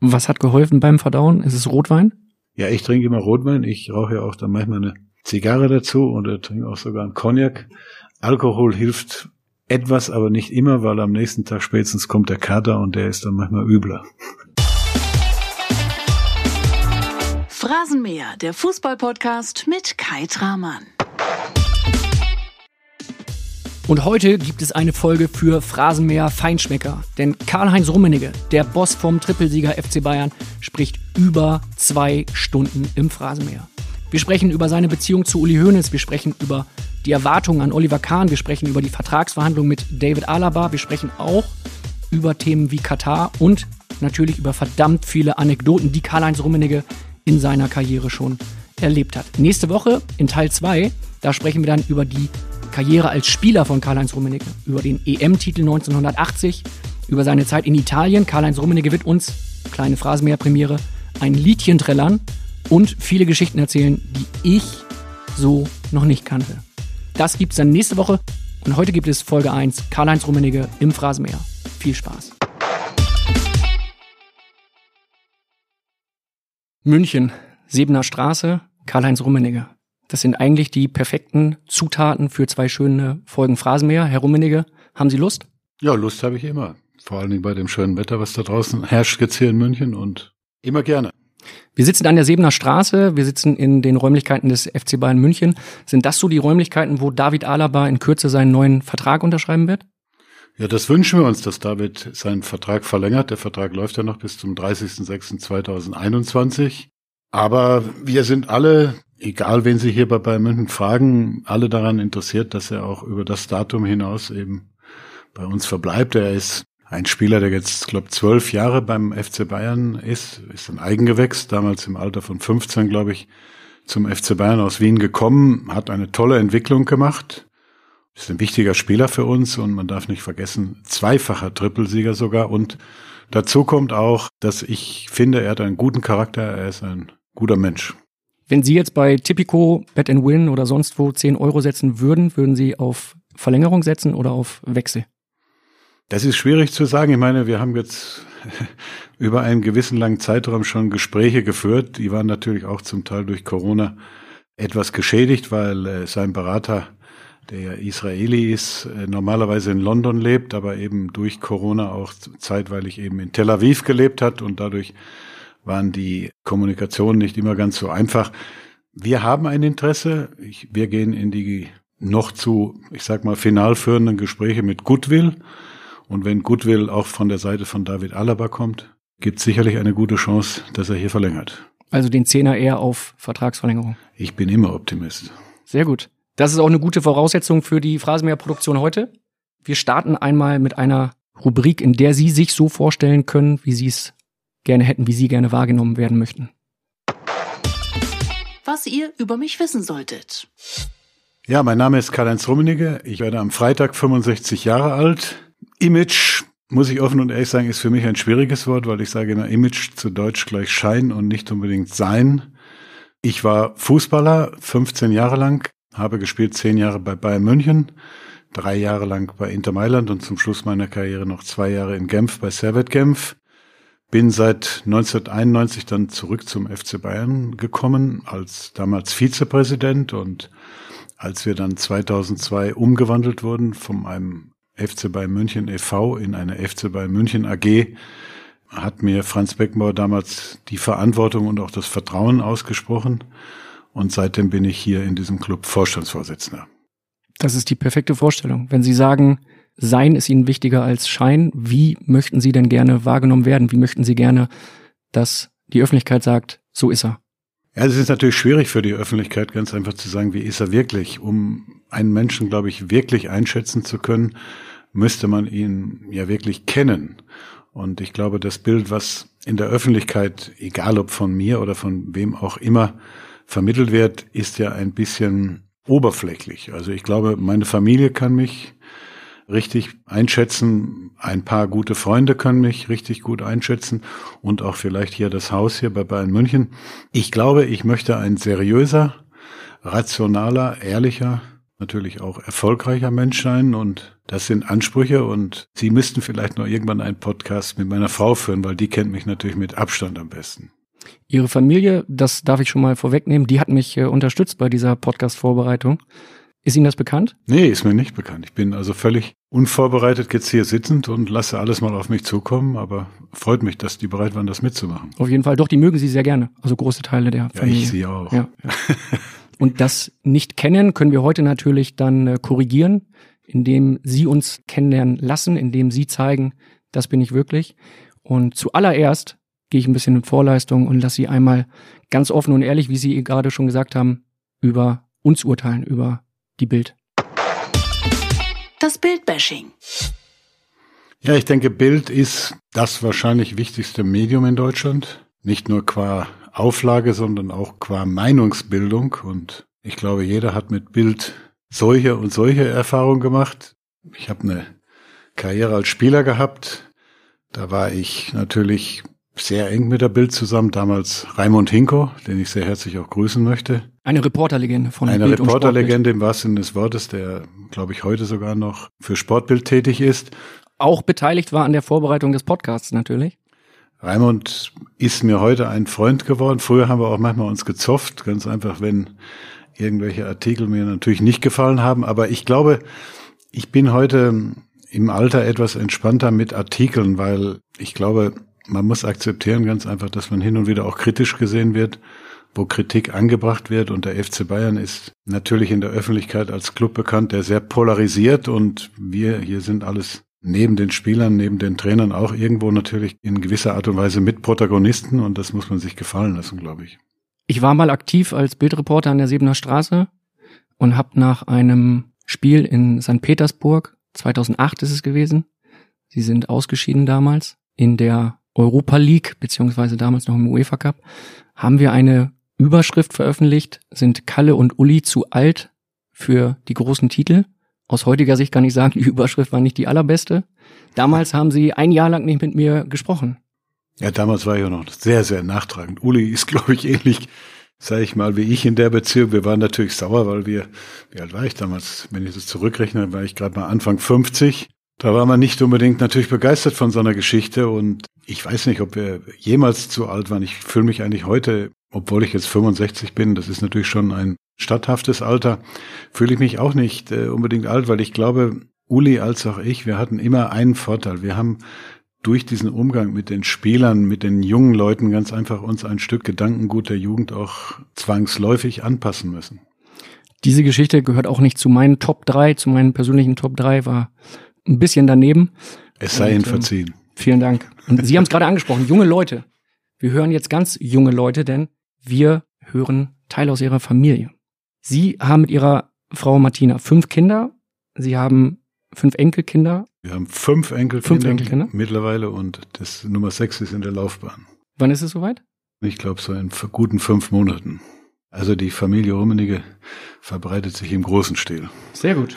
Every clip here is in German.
Was hat geholfen beim Verdauen? Ist es Rotwein? Ja, ich trinke immer Rotwein. Ich rauche ja auch dann manchmal eine Zigarre dazu oder trinke auch sogar einen Cognac. Alkohol hilft etwas, aber nicht immer, weil am nächsten Tag spätestens kommt der Kater und der ist dann manchmal übler. Phrasenmäher, der Fußballpodcast mit Kai Tramann. Und heute gibt es eine Folge für Phrasenmäher Feinschmecker. Denn Karl-Heinz Rummenigge, der Boss vom Trippelsieger FC Bayern, spricht über zwei Stunden im Phrasenmäher. Wir sprechen über seine Beziehung zu Uli Hoeneß, wir sprechen über die Erwartungen an Oliver Kahn, wir sprechen über die Vertragsverhandlungen mit David Alaba, wir sprechen auch über Themen wie Katar und natürlich über verdammt viele Anekdoten, die Karl-Heinz Rummenigge in seiner Karriere schon erlebt hat. Nächste Woche in Teil 2, da sprechen wir dann über die Karriere als Spieler von Karl-Heinz Rummenigge, über den EM-Titel 1980, über seine Zeit in Italien. Karl-Heinz Rummenigge wird uns, kleine Phrasenmäher-Premiere, ein Liedchen trällern und viele Geschichten erzählen, die ich so noch nicht kannte. Das gibt es dann nächste Woche und heute gibt es Folge 1, Karl-Heinz Rummenigge im Phrasenmäher. Viel Spaß. München, Sebener Straße, Karl-Heinz Rummenigge. Das sind eigentlich die perfekten Zutaten für zwei schöne Folgen Phrasenmäher. Herr Rummenigge, haben Sie Lust? Ja, Lust habe ich immer. Vor allen Dingen bei dem schönen Wetter, was da draußen herrscht jetzt hier in München und immer gerne. Wir sitzen an der Sebener Straße, wir sitzen in den Räumlichkeiten des FC Bayern München. Sind das so die Räumlichkeiten, wo David Alaba in Kürze seinen neuen Vertrag unterschreiben wird? Ja, das wünschen wir uns, dass David seinen Vertrag verlängert. Der Vertrag läuft ja noch bis zum 30.06.2021. Aber wir sind alle, egal wen Sie hier bei Bayern München fragen, alle daran interessiert, dass er auch über das Datum hinaus eben bei uns verbleibt. Er ist ein Spieler, der jetzt, glaube zwölf Jahre beim FC Bayern ist, ist ein Eigengewächs, damals im Alter von 15, glaube ich, zum FC Bayern aus Wien gekommen, hat eine tolle Entwicklung gemacht, ist ein wichtiger Spieler für uns und man darf nicht vergessen, zweifacher Trippelsieger sogar und dazu kommt auch, dass ich finde, er hat einen guten Charakter, er ist ein guter Mensch. Wenn Sie jetzt bei Tipico, Bet and Win oder sonst wo 10 Euro setzen würden, würden Sie auf Verlängerung setzen oder auf Wechsel? Das ist schwierig zu sagen. Ich meine, wir haben jetzt über einen gewissen langen Zeitraum schon Gespräche geführt. Die waren natürlich auch zum Teil durch Corona etwas geschädigt, weil äh, sein Berater, der Israeli ist, äh, normalerweise in London lebt, aber eben durch Corona auch zeitweilig eben in Tel Aviv gelebt hat und dadurch waren die Kommunikationen nicht immer ganz so einfach. Wir haben ein Interesse. Ich, wir gehen in die noch zu, ich sag mal, final führenden Gespräche mit Goodwill. Und wenn Goodwill auch von der Seite von David Alaba kommt, gibt es sicherlich eine gute Chance, dass er hier verlängert. Also den Zehner eher auf Vertragsverlängerung. Ich bin immer Optimist. Sehr gut. Das ist auch eine gute Voraussetzung für die Phrasenmäher-Produktion heute. Wir starten einmal mit einer Rubrik, in der Sie sich so vorstellen können, wie Sie es gerne hätten, wie Sie gerne wahrgenommen werden möchten. Was ihr über mich wissen solltet. Ja, mein Name ist Karl-Heinz Rummenigge. Ich werde am Freitag 65 Jahre alt. Image, muss ich offen und ehrlich sagen, ist für mich ein schwieriges Wort, weil ich sage immer Image zu Deutsch gleich Schein und nicht unbedingt Sein. Ich war Fußballer 15 Jahre lang, habe gespielt 10 Jahre bei Bayern München, drei Jahre lang bei Inter Mailand und zum Schluss meiner Karriere noch zwei Jahre in Genf bei Servet Genf. Bin seit 1991 dann zurück zum FC Bayern gekommen, als damals Vizepräsident und als wir dann 2002 umgewandelt wurden von einem FC Bayern München e.V. in eine FC Bayern München AG hat mir Franz Beckenbauer damals die Verantwortung und auch das Vertrauen ausgesprochen. Und seitdem bin ich hier in diesem Club Vorstandsvorsitzender. Das ist die perfekte Vorstellung. Wenn Sie sagen, Sein ist Ihnen wichtiger als Schein, wie möchten Sie denn gerne wahrgenommen werden? Wie möchten Sie gerne, dass die Öffentlichkeit sagt, so ist er? Ja, es ist natürlich schwierig für die Öffentlichkeit, ganz einfach zu sagen, wie ist er wirklich. Um einen Menschen, glaube ich, wirklich einschätzen zu können, müsste man ihn ja wirklich kennen. Und ich glaube, das Bild, was in der Öffentlichkeit, egal ob von mir oder von wem auch immer, vermittelt wird, ist ja ein bisschen oberflächlich. Also ich glaube, meine Familie kann mich richtig einschätzen. Ein paar gute Freunde können mich richtig gut einschätzen und auch vielleicht hier das Haus hier bei Bayern München. Ich glaube, ich möchte ein seriöser, rationaler, ehrlicher natürlich auch erfolgreicher Mensch sein und das sind Ansprüche und Sie müssten vielleicht noch irgendwann einen Podcast mit meiner Frau führen, weil die kennt mich natürlich mit Abstand am besten. Ihre Familie, das darf ich schon mal vorwegnehmen, die hat mich äh, unterstützt bei dieser Podcast-Vorbereitung. Ist Ihnen das bekannt? Nee, ist mir nicht bekannt. Ich bin also völlig unvorbereitet jetzt hier sitzend und lasse alles mal auf mich zukommen, aber freut mich, dass die bereit waren, das mitzumachen. Auf jeden Fall. Doch, die mögen Sie sehr gerne. Also große Teile der Ja, Familie. ich sie auch. Ja, ja. Und das nicht kennen können wir heute natürlich dann äh, korrigieren, indem Sie uns kennenlernen lassen, indem Sie zeigen, das bin ich wirklich. Und zuallererst gehe ich ein bisschen in Vorleistung und lasse Sie einmal ganz offen und ehrlich, wie Sie gerade schon gesagt haben, über uns urteilen, über die Bild. Das Bildbashing. Ja, ich denke, Bild ist das wahrscheinlich wichtigste Medium in Deutschland. Nicht nur qua Auflage, sondern auch qua Meinungsbildung. Und ich glaube, jeder hat mit Bild solche und solche Erfahrungen gemacht. Ich habe eine Karriere als Spieler gehabt. Da war ich natürlich sehr eng mit der Bild zusammen. Damals Raimund Hinko, den ich sehr herzlich auch grüßen möchte. Eine Reporterlegende von Eine Bild. Reporterlegende im wahrsten Sinne des Wortes, der, glaube ich, heute sogar noch für Sportbild tätig ist. Auch beteiligt war an der Vorbereitung des Podcasts natürlich. Raimund ist mir heute ein Freund geworden. Früher haben wir auch manchmal uns gezofft, ganz einfach, wenn irgendwelche Artikel mir natürlich nicht gefallen haben. Aber ich glaube, ich bin heute im Alter etwas entspannter mit Artikeln, weil ich glaube, man muss akzeptieren ganz einfach, dass man hin und wieder auch kritisch gesehen wird, wo Kritik angebracht wird. Und der FC Bayern ist natürlich in der Öffentlichkeit als Club bekannt, der sehr polarisiert. Und wir hier sind alles neben den Spielern, neben den Trainern auch irgendwo natürlich in gewisser Art und Weise mit Protagonisten. Und das muss man sich gefallen lassen, glaube ich. Ich war mal aktiv als Bildreporter an der Siebener Straße und habe nach einem Spiel in St. Petersburg, 2008 ist es gewesen, sie sind ausgeschieden damals, in der Europa League, beziehungsweise damals noch im UEFA Cup, haben wir eine Überschrift veröffentlicht, sind Kalle und Uli zu alt für die großen Titel. Aus heutiger Sicht kann ich sagen, die Überschrift war nicht die allerbeste. Damals haben sie ein Jahr lang nicht mit mir gesprochen. Ja, damals war ich ja noch sehr, sehr nachtragend. Uli ist, glaube ich, ähnlich, sage ich mal, wie ich in der Beziehung. Wir waren natürlich sauer, weil wir, wie alt war ich damals? Wenn ich das zurückrechne, war ich gerade mal Anfang 50. Da war man nicht unbedingt natürlich begeistert von so einer Geschichte und ich weiß nicht, ob wir jemals zu alt waren. Ich fühle mich eigentlich heute, obwohl ich jetzt 65 bin, das ist natürlich schon ein statthaftes Alter, fühle ich mich auch nicht äh, unbedingt alt, weil ich glaube, Uli als auch ich, wir hatten immer einen Vorteil. Wir haben durch diesen Umgang mit den Spielern, mit den jungen Leuten ganz einfach uns ein Stück Gedankengut der Jugend auch zwangsläufig anpassen müssen. Diese Geschichte gehört auch nicht zu meinen Top 3, zu meinen persönlichen Top 3, war ein bisschen daneben. Es sei Ihnen ähm, verziehen. Vielen Dank. Und Sie haben es gerade angesprochen, junge Leute. Wir hören jetzt ganz junge Leute, denn wir hören Teil aus Ihrer Familie. Sie haben mit Ihrer Frau Martina fünf Kinder. Sie haben fünf Enkelkinder. Wir haben fünf Enkelkinder, Fünf Enkelkinder? mittlerweile und das Nummer sechs ist in der Laufbahn. Wann ist es soweit? Ich glaube so in guten fünf Monaten. Also die Familie Rummenigge verbreitet sich im großen Stil. Sehr gut.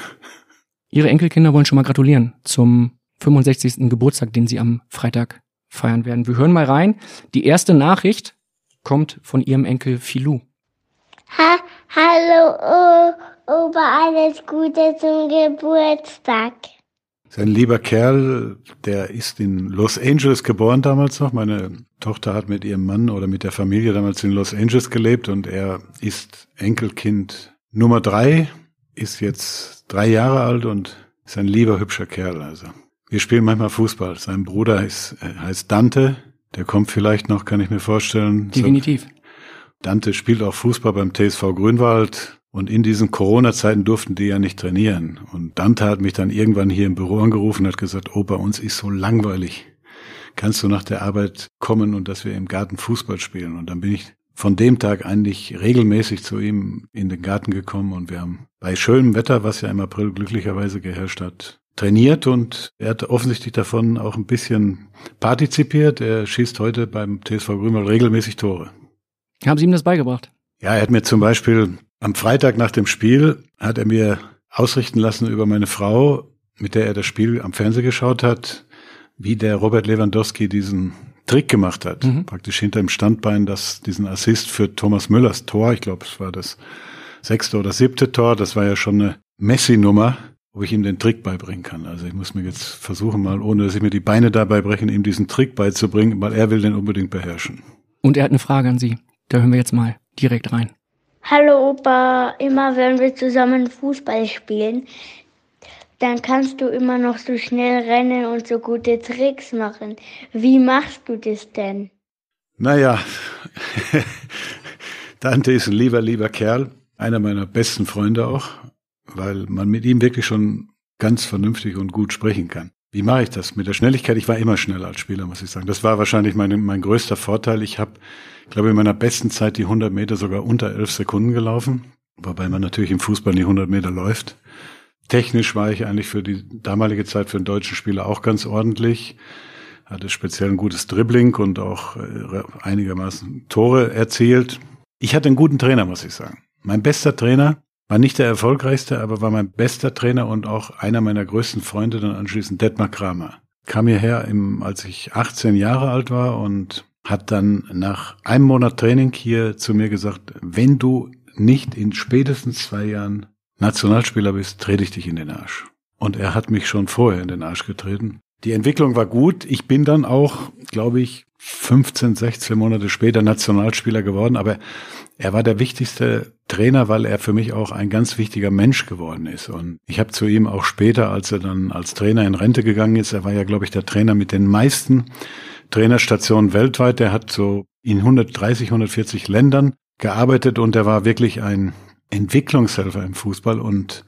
Ihre Enkelkinder wollen schon mal gratulieren zum 65. Geburtstag, den Sie am Freitag feiern werden. Wir hören mal rein. Die erste Nachricht kommt von Ihrem Enkel Filou. Ha Hallo, o Opa, alles Gute zum Geburtstag. Sein lieber Kerl, der ist in Los Angeles geboren damals noch. Meine Tochter hat mit ihrem Mann oder mit der Familie damals in Los Angeles gelebt und er ist Enkelkind Nummer drei, ist jetzt drei Jahre alt und ist ein lieber, hübscher Kerl. Also wir spielen manchmal Fußball. Sein Bruder ist, äh, heißt Dante. Der kommt vielleicht noch, kann ich mir vorstellen. Definitiv. Dante spielt auch Fußball beim TSV Grünwald und in diesen Corona-Zeiten durften die ja nicht trainieren. Und Dante hat mich dann irgendwann hier im Büro angerufen und hat gesagt, oh, bei uns ist so langweilig. Kannst du nach der Arbeit kommen und dass wir im Garten Fußball spielen? Und dann bin ich von dem Tag eigentlich regelmäßig zu ihm in den Garten gekommen und wir haben bei schönem Wetter, was ja im April glücklicherweise geherrscht hat, trainiert und er hat offensichtlich davon auch ein bisschen partizipiert. Er schießt heute beim TSV Grünwald regelmäßig Tore. Haben Sie ihm das beigebracht? Ja, er hat mir zum Beispiel am Freitag nach dem Spiel, hat er mir ausrichten lassen über meine Frau, mit der er das Spiel am Fernsehen geschaut hat, wie der Robert Lewandowski diesen Trick gemacht hat. Mhm. Praktisch hinter dem Standbein, das diesen Assist für Thomas Müllers Tor, ich glaube, es war das sechste oder siebte Tor, das war ja schon eine Messi-Nummer, wo ich ihm den Trick beibringen kann. Also ich muss mir jetzt versuchen, mal, ohne dass ich mir die Beine dabei brechen, ihm diesen Trick beizubringen, weil er will den unbedingt beherrschen. Und er hat eine Frage an Sie. Da hören wir jetzt mal direkt rein. Hallo Opa, immer wenn wir zusammen Fußball spielen, dann kannst du immer noch so schnell rennen und so gute Tricks machen. Wie machst du das denn? Naja, Dante ist ein lieber, lieber Kerl, einer meiner besten Freunde auch, weil man mit ihm wirklich schon ganz vernünftig und gut sprechen kann. Wie mache ich das? Mit der Schnelligkeit, ich war immer schneller als Spieler, muss ich sagen. Das war wahrscheinlich mein, mein größter Vorteil. Ich habe, glaube in meiner besten Zeit die 100 Meter sogar unter 11 Sekunden gelaufen, wobei man natürlich im Fußball die 100 Meter läuft. Technisch war ich eigentlich für die damalige Zeit für einen deutschen Spieler auch ganz ordentlich. Hatte speziell ein gutes Dribbling und auch äh, einigermaßen Tore erzielt. Ich hatte einen guten Trainer, muss ich sagen. Mein bester Trainer war nicht der erfolgreichste, aber war mein bester Trainer und auch einer meiner größten Freunde dann anschließend Detmar Kramer. Kam hierher, im, als ich 18 Jahre alt war und hat dann nach einem Monat Training hier zu mir gesagt, wenn du nicht in spätestens zwei Jahren Nationalspieler bist, trete ich dich in den Arsch. Und er hat mich schon vorher in den Arsch getreten. Die Entwicklung war gut. Ich bin dann auch, glaube ich, 15, 16 Monate später Nationalspieler geworden, aber er war der wichtigste Trainer, weil er für mich auch ein ganz wichtiger Mensch geworden ist. Und ich habe zu ihm auch später, als er dann als Trainer in Rente gegangen ist, er war ja, glaube ich, der Trainer mit den meisten Trainerstationen weltweit. Er hat so in 130, 140 Ländern gearbeitet und er war wirklich ein Entwicklungshelfer im Fußball und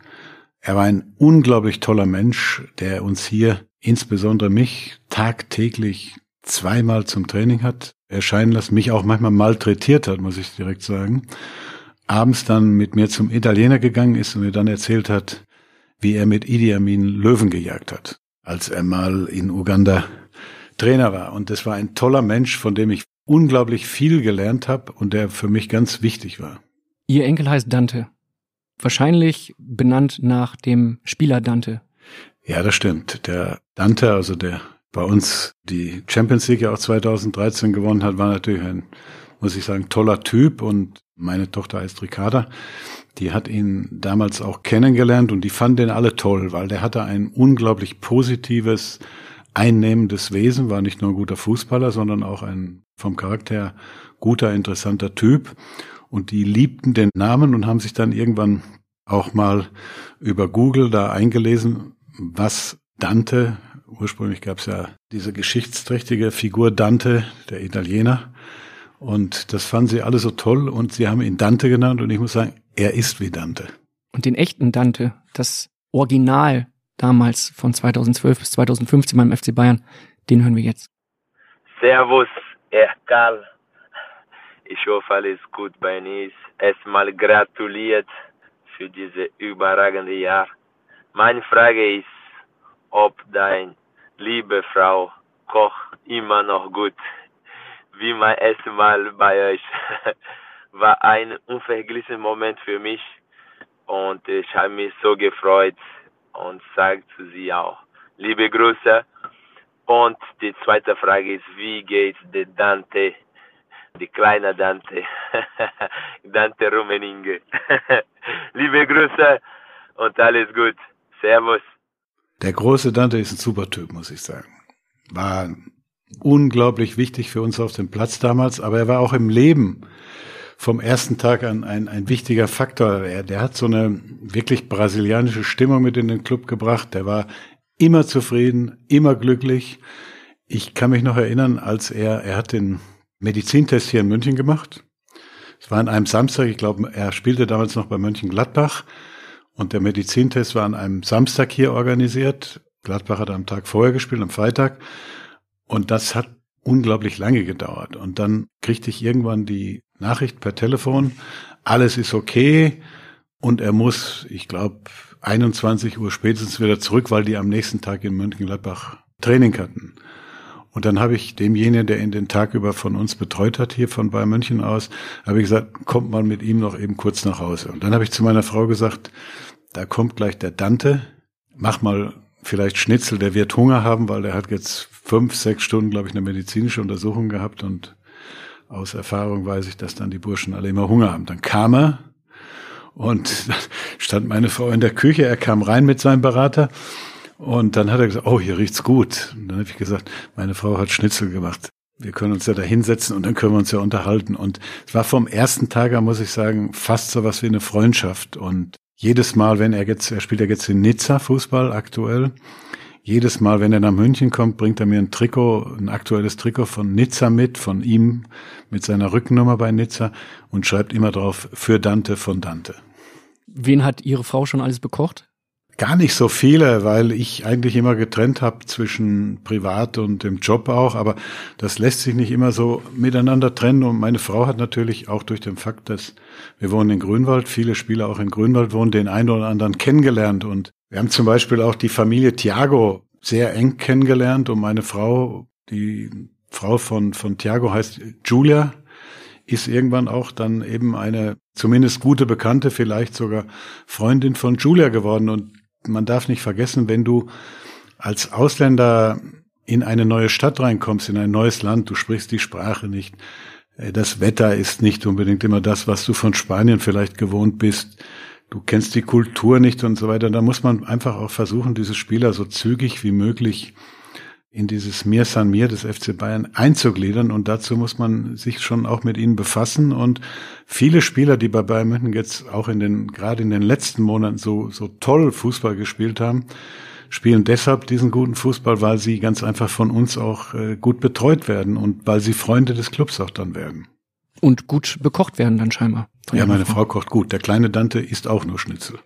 er war ein unglaublich toller Mensch, der uns hier, insbesondere mich, tagtäglich zweimal zum Training hat erscheinen lassen, mich auch manchmal malträtiert hat, muss ich direkt sagen. Abends dann mit mir zum Italiener gegangen ist und mir dann erzählt hat, wie er mit Idi Amin Löwen gejagt hat, als er mal in Uganda Trainer war. Und das war ein toller Mensch, von dem ich unglaublich viel gelernt habe und der für mich ganz wichtig war. Ihr Enkel heißt Dante. Wahrscheinlich benannt nach dem Spieler Dante. Ja, das stimmt. Der Dante, also der bei uns die Champions League ja auch 2013 gewonnen hat, war natürlich ein, muss ich sagen, toller Typ und meine Tochter heißt Ricarda. Die hat ihn damals auch kennengelernt und die fand den alle toll, weil der hatte ein unglaublich positives, einnehmendes Wesen, war nicht nur ein guter Fußballer, sondern auch ein vom Charakter guter, interessanter Typ. Und die liebten den Namen und haben sich dann irgendwann auch mal über Google da eingelesen, was Dante, ursprünglich gab es ja diese geschichtsträchtige Figur Dante, der Italiener. Und das fanden sie alle so toll und sie haben ihn Dante genannt und ich muss sagen, er ist wie Dante. Und den echten Dante, das Original damals von 2012 bis 2015 beim FC Bayern, den hören wir jetzt. Servus, Herr Karl. Ich hoffe, alles gut bei Nis. Erstmal gratuliert für diese überragende Jahr. Meine Frage ist, ob dein liebe Frau Koch immer noch gut wie mein erstes Mal bei euch. War ein unvergleichlicher Moment für mich und ich habe mich so gefreut und sage zu sie auch liebe Grüße. Und die zweite Frage ist, wie geht der Dante die kleine Dante, Dante Rummeninge. Liebe Grüße und alles gut. Servus. Der große Dante ist ein super Typ, muss ich sagen. War unglaublich wichtig für uns auf dem Platz damals, aber er war auch im Leben vom ersten Tag an ein, ein wichtiger Faktor. Er, der hat so eine wirklich brasilianische Stimmung mit in den Club gebracht. Der war immer zufrieden, immer glücklich. Ich kann mich noch erinnern, als er, er hat den Medizintest hier in München gemacht. Es war an einem Samstag, ich glaube, er spielte damals noch bei Mönchengladbach und der Medizintest war an einem Samstag hier organisiert. Gladbach hat am Tag vorher gespielt, am Freitag. Und das hat unglaublich lange gedauert. Und dann kriegte ich irgendwann die Nachricht per Telefon, alles ist okay und er muss, ich glaube, 21 Uhr spätestens wieder zurück, weil die am nächsten Tag in Mönchengladbach Training hatten. Und dann habe ich demjenigen, der ihn den Tag über von uns betreut hat, hier von Bayern München aus, habe ich gesagt, kommt mal mit ihm noch eben kurz nach Hause. Und dann habe ich zu meiner Frau gesagt, da kommt gleich der Dante, mach mal vielleicht Schnitzel, der wird Hunger haben, weil der hat jetzt fünf, sechs Stunden, glaube ich, eine medizinische Untersuchung gehabt und aus Erfahrung weiß ich, dass dann die Burschen alle immer Hunger haben. Dann kam er Und stand meine Frau in der Küche, er kam rein mit seinem Berater und dann hat er gesagt, oh, hier riecht's gut. Und dann habe ich gesagt, meine Frau hat Schnitzel gemacht. Wir können uns ja da hinsetzen und dann können wir uns ja unterhalten. Und es war vom ersten Tag an, muss ich sagen, fast so was wie eine Freundschaft. Und jedes Mal, wenn er jetzt, er spielt ja jetzt in Nizza Fußball aktuell, jedes Mal, wenn er nach München kommt, bringt er mir ein Trikot, ein aktuelles Trikot von Nizza mit, von ihm, mit seiner Rückennummer bei Nizza und schreibt immer drauf, für Dante von Dante. Wen hat Ihre Frau schon alles bekocht? Gar nicht so viele, weil ich eigentlich immer getrennt habe zwischen Privat und dem Job auch, aber das lässt sich nicht immer so miteinander trennen. Und meine Frau hat natürlich auch durch den Fakt, dass wir wohnen in Grünwald, viele Spieler auch in Grünwald wohnen, den einen oder anderen kennengelernt. Und wir haben zum Beispiel auch die Familie Thiago sehr eng kennengelernt und meine Frau, die Frau von, von Thiago heißt Julia, ist irgendwann auch dann eben eine zumindest gute Bekannte, vielleicht sogar Freundin von Julia geworden. Und man darf nicht vergessen, wenn du als Ausländer in eine neue Stadt reinkommst, in ein neues Land, du sprichst die Sprache nicht, äh, das Wetter ist nicht unbedingt immer das, was du von Spanien vielleicht gewohnt bist du kennst die Kultur nicht und so weiter. Da muss man einfach auch versuchen, diese Spieler so zügig wie möglich in dieses Mir San Mir des FC Bayern einzugliedern und dazu muss man sich schon auch mit ihnen befassen und viele Spieler, die bei Bayern München jetzt auch in den, gerade in den letzten Monaten so, so toll Fußball gespielt haben, spielen deshalb diesen guten Fußball, weil sie ganz einfach von uns auch äh, gut betreut werden und weil sie Freunde des Clubs auch dann werden. Und gut bekocht werden dann scheinbar. Ja, meine Frau. Frau kocht gut. Der kleine Dante isst auch nur Schnitzel.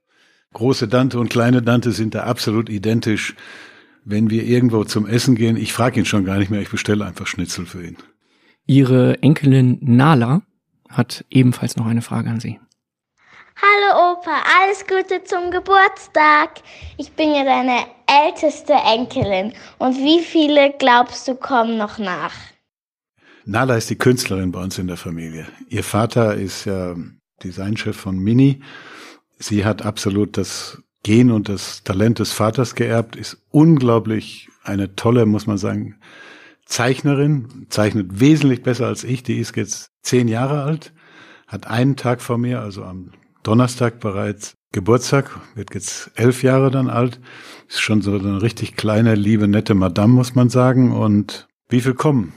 Große Dante und kleine Dante sind da absolut identisch. Wenn wir irgendwo zum Essen gehen, ich frage ihn schon gar nicht mehr, ich bestelle einfach Schnitzel für ihn. Ihre Enkelin Nala hat ebenfalls noch eine Frage an Sie. Hallo Opa, alles Gute zum Geburtstag. Ich bin ja deine älteste Enkelin. Und wie viele glaubst du kommen noch nach? Nala ist die Künstlerin bei uns in der Familie. Ihr Vater ist ja Designchef von Mini. Sie hat absolut das Gen und das Talent des Vaters geerbt, ist unglaublich eine tolle, muss man sagen, Zeichnerin, zeichnet wesentlich besser als ich. Die ist jetzt zehn Jahre alt, hat einen Tag vor mir, also am Donnerstag bereits Geburtstag, wird jetzt elf Jahre dann alt, ist schon so eine richtig kleine, liebe, nette Madame, muss man sagen. Und wie viel kommen?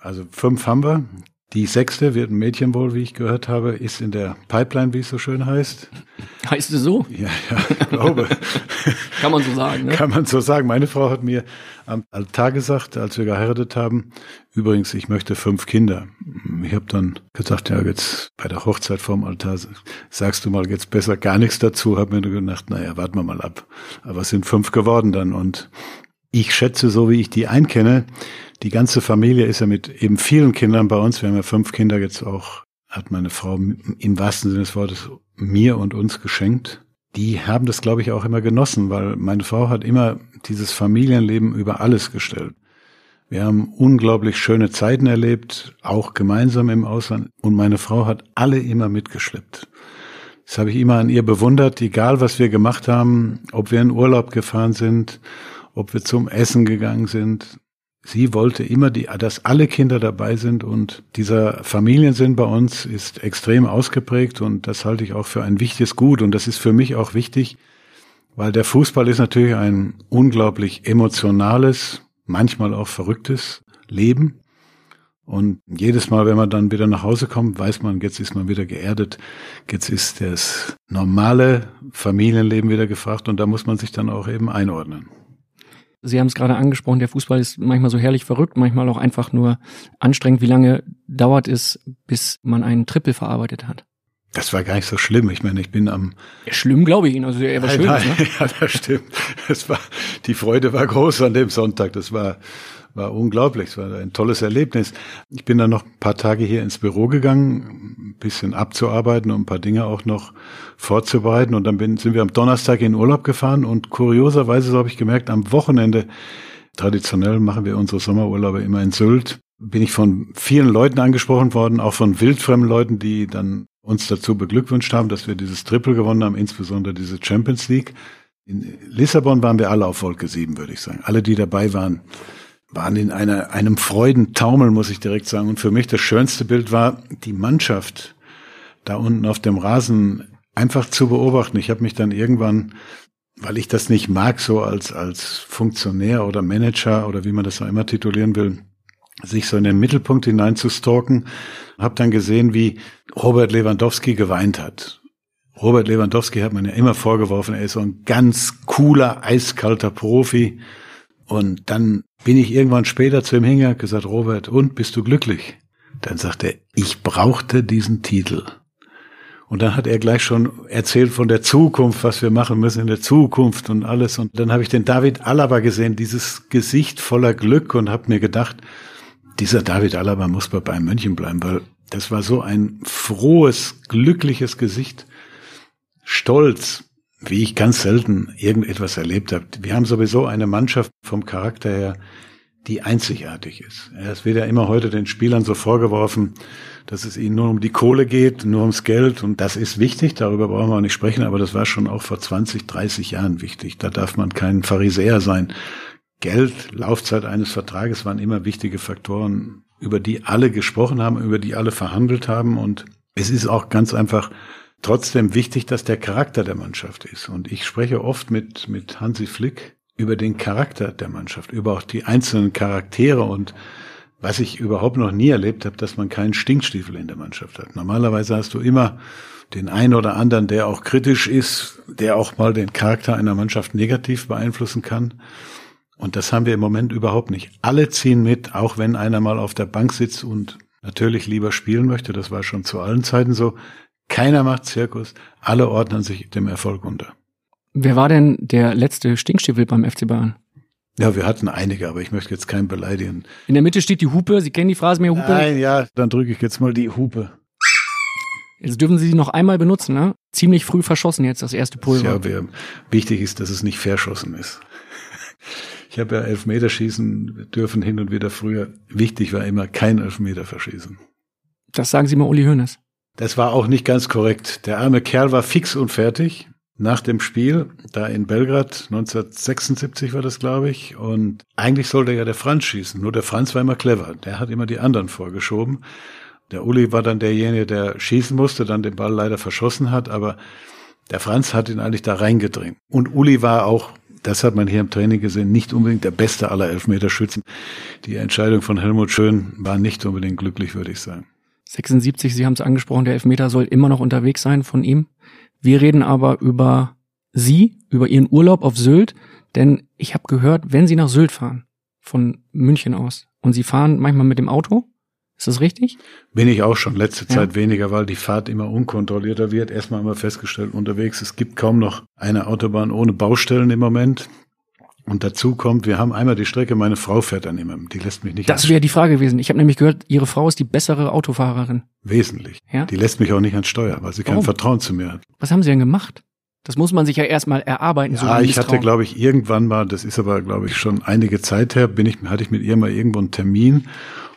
Also fünf haben wir. Die sechste wird ein Mädchen wohl, wie ich gehört habe, ist in der Pipeline, wie es so schön heißt. Heißt es so? Ja, ja, glaube. Kann man so sagen, ne? Kann man so sagen. Meine Frau hat mir am Altar gesagt, als wir geheiratet haben, übrigens, ich möchte fünf Kinder. Ich habe dann gesagt, ja, jetzt bei der Hochzeit vorm Altar sagst du mal jetzt besser gar nichts dazu. Hab mir nur gedacht, naja, warten wir mal ab. Aber es sind fünf geworden dann. Und ich schätze, so wie ich die einkenne, die ganze Familie ist ja mit eben vielen Kindern bei uns. Wir haben ja fünf Kinder jetzt auch, hat meine Frau im wahrsten Sinne des Wortes mir und uns geschenkt. Die haben das, glaube ich, auch immer genossen, weil meine Frau hat immer dieses Familienleben über alles gestellt. Wir haben unglaublich schöne Zeiten erlebt, auch gemeinsam im Ausland. Und meine Frau hat alle immer mitgeschleppt. Das habe ich immer an ihr bewundert, egal was wir gemacht haben, ob wir in Urlaub gefahren sind, ob wir zum Essen gegangen sind sie wollte immer, die, dass alle Kinder dabei sind und dieser Familiensinn bei uns ist extrem ausgeprägt und das halte ich auch für ein wichtiges Gut und das ist für mich auch wichtig, weil der Fußball ist natürlich ein unglaublich emotionales, manchmal auch verrücktes Leben. Und jedes Mal, wenn man dann wieder nach Hause kommt, weiß man, jetzt ist man wieder geerdet, jetzt ist das normale Familienleben wieder gefragt und da muss man sich dann auch eben einordnen. Sie haben es gerade angesprochen, der Fußball ist manchmal so herrlich verrückt, manchmal auch einfach nur anstrengend. Wie lange dauert es, bis man einen Triple verarbeitet hat? Das war gar nicht so schlimm. Ich meine, ich bin am. Ja, schlimm, glaube ich Ihnen. Also er war schön. Ne? Ja, das stimmt. Das war, die Freude war groß an dem Sonntag. Das war, war unglaublich. Es war ein tolles Erlebnis. Ich bin dann noch ein paar Tage hier ins Büro gegangen, ein bisschen abzuarbeiten und ein paar Dinge auch noch vorzubereiten. Und dann bin, sind wir am Donnerstag in Urlaub gefahren und kurioserweise, so habe ich gemerkt, am Wochenende, traditionell machen wir unsere Sommerurlaube immer in Sylt, bin ich von vielen Leuten angesprochen worden, auch von wildfremden Leuten, die dann uns dazu beglückwünscht haben, dass wir dieses Triple gewonnen haben, insbesondere diese Champions League. In Lissabon waren wir alle auf Wolke 7, würde ich sagen. Alle, die dabei waren, waren in einer, einem Freudentaumel, muss ich direkt sagen. Und für mich das schönste Bild war, die Mannschaft da unten auf dem Rasen einfach zu beobachten. Ich habe mich dann irgendwann, weil ich das nicht mag, so als, als Funktionär oder Manager oder wie man das auch immer titulieren will, sich so in den Mittelpunkt hinein zu stalken, habe dann gesehen, wie Robert Lewandowski geweint hat. Robert Lewandowski hat man ja immer vorgeworfen, er ist so ein ganz cooler, eiskalter Profi. Und dann bin ich irgendwann später zu ihm hingegangen, gesagt, Robert, und bist du glücklich? Dann sagt er, ich brauchte diesen Titel. Und dann hat er gleich schon erzählt von der Zukunft, was wir machen müssen in der Zukunft und alles. Und dann habe ich den David Alaba gesehen, dieses Gesicht voller Glück und habe mir gedacht, dieser David Alaba muss bei Bayern München bleiben, weil das war so ein frohes, glückliches Gesicht. Stolz, wie ich ganz selten irgendetwas erlebt habe. Wir haben sowieso eine Mannschaft vom Charakter her, die einzigartig ist. Es wird ja immer heute den Spielern so vorgeworfen, dass es ihnen nur um die Kohle geht, nur ums Geld. Und das ist wichtig, darüber brauchen wir auch nicht sprechen, aber das war schon auch vor 20, 30 Jahren wichtig. Da darf man kein Pharisäer sein. Geld, Laufzeit eines Vertrages waren immer wichtige Faktoren, über die alle gesprochen haben, über die alle verhandelt haben. Und es ist auch ganz einfach trotzdem wichtig, dass der Charakter der Mannschaft ist. Und ich spreche oft mit, mit Hansi Flick über den Charakter der Mannschaft, über auch die einzelnen Charaktere und was ich überhaupt noch nie erlebt habe, dass man keinen Stinkstiefel in der Mannschaft hat. Normalerweise hast du immer den einen oder anderen, der auch kritisch ist, der auch mal den Charakter einer Mannschaft negativ beeinflussen kann. Und das haben wir im Moment überhaupt nicht. Alle ziehen mit, auch wenn einer mal auf der Bank sitzt und natürlich lieber spielen möchte. Das war schon zu allen Zeiten so. Keiner macht Zirkus, alle ordnen sich dem Erfolg unter. Wer war denn der letzte Stinkstiefel beim FC Bayern? Ja, wir hatten einige, aber ich möchte jetzt keinen beleidigen. In der Mitte steht die Hupe. Sie kennen die Phrase mehr Hupe? Nein, ja, dann drücke ich jetzt mal die Hupe. Jetzt dürfen Sie sie noch einmal benutzen, ne? Ziemlich früh verschossen jetzt das erste Pulver. Ja, wir, wichtig ist, dass es nicht verschossen ist. Ich habe ja Elfmeterschießen dürfen hin und wieder früher. Wichtig war immer kein Elfmeter verschießen. Das sagen Sie mal Uli Hoeneß. Das war auch nicht ganz korrekt. Der arme Kerl war fix und fertig nach dem Spiel, da in Belgrad, 1976 war das, glaube ich. Und eigentlich sollte ja der Franz schießen. Nur der Franz war immer clever. Der hat immer die anderen vorgeschoben. Der Uli war dann derjenige, der schießen musste, dann den Ball leider verschossen hat. Aber der Franz hat ihn eigentlich da reingedrängt. Und Uli war auch, das hat man hier im Training gesehen, nicht unbedingt der beste aller Elfmeterschützen. Die Entscheidung von Helmut Schön war nicht unbedingt glücklich, würde ich sagen. 76, Sie haben es angesprochen, der Elfmeter soll immer noch unterwegs sein von ihm. Wir reden aber über Sie, über Ihren Urlaub auf Sylt, denn ich habe gehört, wenn Sie nach Sylt fahren, von München aus, und Sie fahren manchmal mit dem Auto, ist das richtig? Bin ich auch schon letzte Zeit weniger, weil die Fahrt immer unkontrollierter wird. Erstmal haben wir festgestellt unterwegs, es gibt kaum noch eine Autobahn ohne Baustellen im Moment. Und dazu kommt, wir haben einmal die Strecke, meine Frau fährt dann immer, die lässt mich nicht. Das wäre die Frage gewesen. Ich habe nämlich gehört, Ihre Frau ist die bessere Autofahrerin. Wesentlich. Ja? Die lässt mich auch nicht ans Steuer, weil sie kein Warum? Vertrauen zu mir hat. Was haben Sie denn gemacht? Das muss man sich ja erstmal erarbeiten. so Ja, ein ich hatte, glaube ich, irgendwann mal, das ist aber, glaube ich, schon einige Zeit her, bin ich, hatte ich mit ihr mal irgendwo einen Termin. Und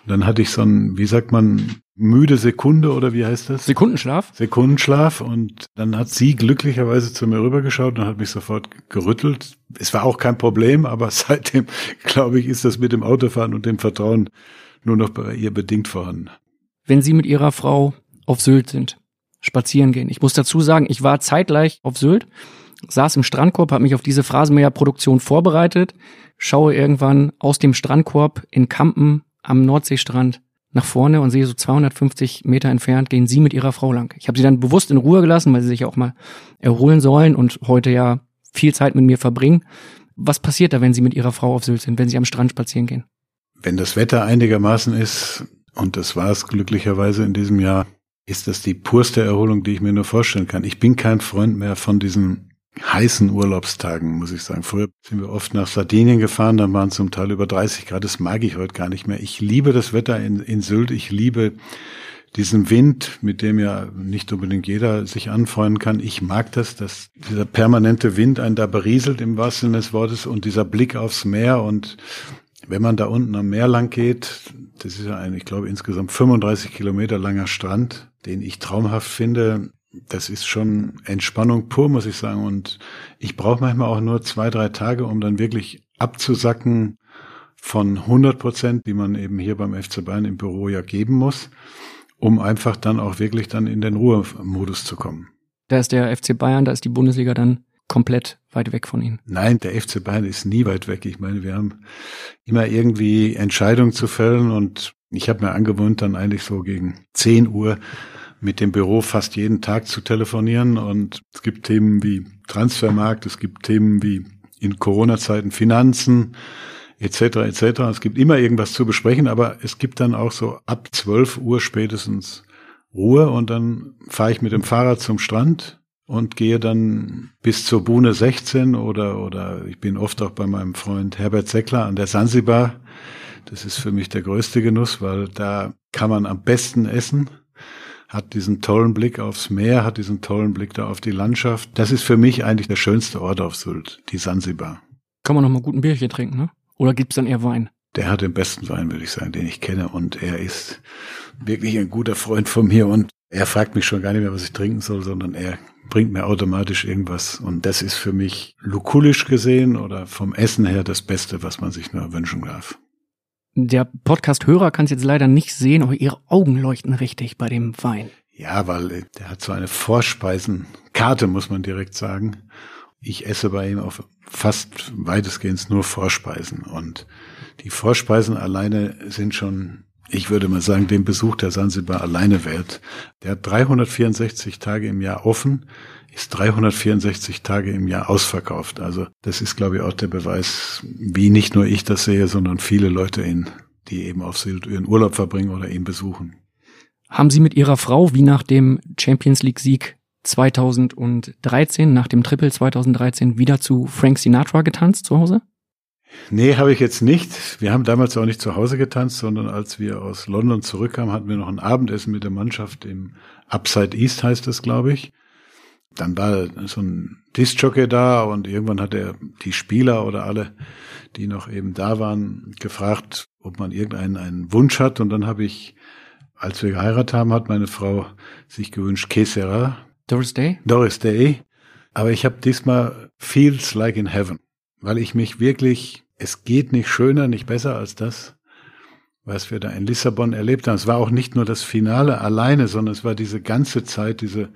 dann hatte ich so ein, wie sagt man, müde Sekunde oder wie heißt das? Sekundenschlaf? Sekundenschlaf und dann hat sie glücklicherweise zu mir rübergeschaut und hat mich sofort gerüttelt. Es war auch kein Problem, aber seitdem, glaube ich, ist das mit dem Autofahren und dem Vertrauen nur noch bei ihr bedingt vorhanden. Wenn Sie mit Ihrer Frau auf Sylt sind, spazieren gehen. Ich muss dazu sagen, ich war zeitgleich auf Sylt, saß im Strandkorb, habe mich auf diese Phrasenmäher-Produktion vorbereitet, schaue irgendwann aus dem Strandkorb in Kampen am Nordseestrand nach vorne und sehe so 250 Meter entfernt gehen Sie mit Ihrer Frau lang. Ich habe sie dann bewusst in Ruhe gelassen, weil sie sich auch mal erholen sollen und heute ja viel Zeit mit mir verbringen. Was passiert da, wenn Sie mit Ihrer Frau auf Sylt sind, wenn Sie am Strand spazieren gehen? Wenn das Wetter einigermaßen ist, und das war es glücklicherweise in diesem Jahr, ist das die purste Erholung, die ich mir nur vorstellen kann. Ich bin kein Freund mehr von diesen heißen Urlaubstagen, muss ich sagen. Früher sind wir oft nach Sardinien gefahren, dann waren zum Teil über 30 Grad. Das mag ich heute gar nicht mehr. Ich liebe das Wetter in, in Sylt. Ich liebe diesen Wind, mit dem ja nicht unbedingt jeder sich anfreunden kann. Ich mag das, dass dieser permanente Wind einen da berieselt im wahrsten Sinne des Wortes und dieser Blick aufs Meer und wenn man da unten am Meer lang geht, das ist ja ein, ich glaube, insgesamt 35 Kilometer langer Strand, den ich traumhaft finde. Das ist schon Entspannung pur, muss ich sagen. Und ich brauche manchmal auch nur zwei, drei Tage, um dann wirklich abzusacken von 100 Prozent, die man eben hier beim FC Bayern im Büro ja geben muss, um einfach dann auch wirklich dann in den Ruhemodus zu kommen. Da ist der FC Bayern, da ist die Bundesliga dann komplett weit weg von Ihnen. Nein, der FC Bayern ist nie weit weg. Ich meine, wir haben immer irgendwie Entscheidungen zu fällen und ich habe mir angewöhnt, dann eigentlich so gegen 10 Uhr mit dem Büro fast jeden Tag zu telefonieren und es gibt Themen wie Transfermarkt, es gibt Themen wie in Corona-Zeiten Finanzen etc. etc. Es gibt immer irgendwas zu besprechen, aber es gibt dann auch so ab 12 Uhr spätestens Ruhe und dann fahre ich mit dem Fahrrad zum Strand und gehe dann bis zur Buhne 16 oder, oder ich bin oft auch bei meinem Freund Herbert Seckler an der Sansibar. Das ist für mich der größte Genuss, weil da kann man am besten essen, hat diesen tollen Blick aufs Meer, hat diesen tollen Blick da auf die Landschaft. Das ist für mich eigentlich der schönste Ort auf Sylt, die Sansibar. Kann man noch mal gut ein Bierchen trinken, ne? Oder gibt's dann eher Wein? Der hat den besten Wein, würde ich sagen, den ich kenne. Und er ist wirklich ein guter Freund von mir. Und er fragt mich schon gar nicht mehr, was ich trinken soll, sondern er bringt mir automatisch irgendwas. Und das ist für mich lukulisch gesehen oder vom Essen her das Beste, was man sich nur wünschen darf. Der Podcast-Hörer kann es jetzt leider nicht sehen, aber ihre Augen leuchten richtig bei dem Wein. Ja, weil äh, der hat so eine Vorspeisenkarte, muss man direkt sagen. Ich esse bei ihm auf fast weitestgehend nur Vorspeisen. Und die Vorspeisen alleine sind schon, ich würde mal sagen, den Besuch der Sansibar alleine wert. Der hat 364 Tage im Jahr offen, ist 364 Tage im Jahr ausverkauft. Also das ist, glaube ich, auch der Beweis, wie nicht nur ich das sehe, sondern viele Leute ihn, die eben auf Sylt ihren Urlaub verbringen oder ihn besuchen. Haben Sie mit Ihrer Frau wie nach dem Champions League Sieg 2013, nach dem Triple 2013, wieder zu Frank Sinatra getanzt zu Hause? Nee, habe ich jetzt nicht. Wir haben damals auch nicht zu Hause getanzt, sondern als wir aus London zurückkamen, hatten wir noch ein Abendessen mit der Mannschaft im Upside East heißt das, glaube ich. Dann war so ein Disc-Jockey da und irgendwann hat er die Spieler oder alle, die noch eben da waren, gefragt, ob man irgendeinen einen Wunsch hat. Und dann habe ich, als wir geheiratet haben, hat meine Frau sich gewünscht, Kesera. Doris Day? Doris Day. Aber ich habe diesmal Feels Like in Heaven, weil ich mich wirklich, es geht nicht schöner, nicht besser als das, was wir da in Lissabon erlebt haben. Es war auch nicht nur das Finale alleine, sondern es war diese ganze Zeit, diese,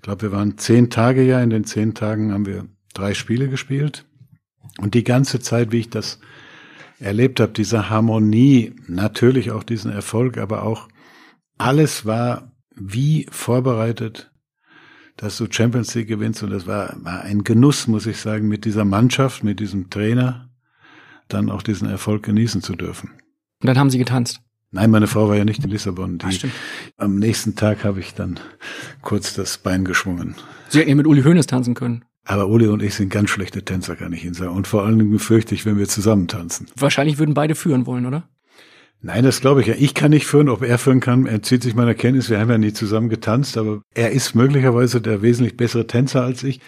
ich glaube, wir waren zehn Tage ja, in den zehn Tagen haben wir drei Spiele gespielt. Und die ganze Zeit, wie ich das erlebt habe, diese Harmonie, natürlich auch diesen Erfolg, aber auch alles war wie vorbereitet, dass du Champions League gewinnst. Und das war, war ein Genuss, muss ich sagen, mit dieser Mannschaft, mit diesem Trainer, dann auch diesen Erfolg genießen zu dürfen. Und dann haben Sie getanzt. Nein, meine Frau war ja nicht in Lissabon. Die, stimmt. am nächsten Tag habe ich dann kurz das Bein geschwungen. Sie hätten ja mit Uli Hoeneß tanzen können. Aber Uli und ich sind ganz schlechte Tänzer, kann ich Ihnen sagen. Und vor allen Dingen befürchte ich, wenn wir zusammen tanzen. Wahrscheinlich würden beide führen wollen, oder? Nein, das glaube ich ja. Ich kann nicht führen, ob er führen kann, entzieht sich meiner Kenntnis. Wir haben ja nie zusammen getanzt, aber er ist möglicherweise der wesentlich bessere Tänzer als ich.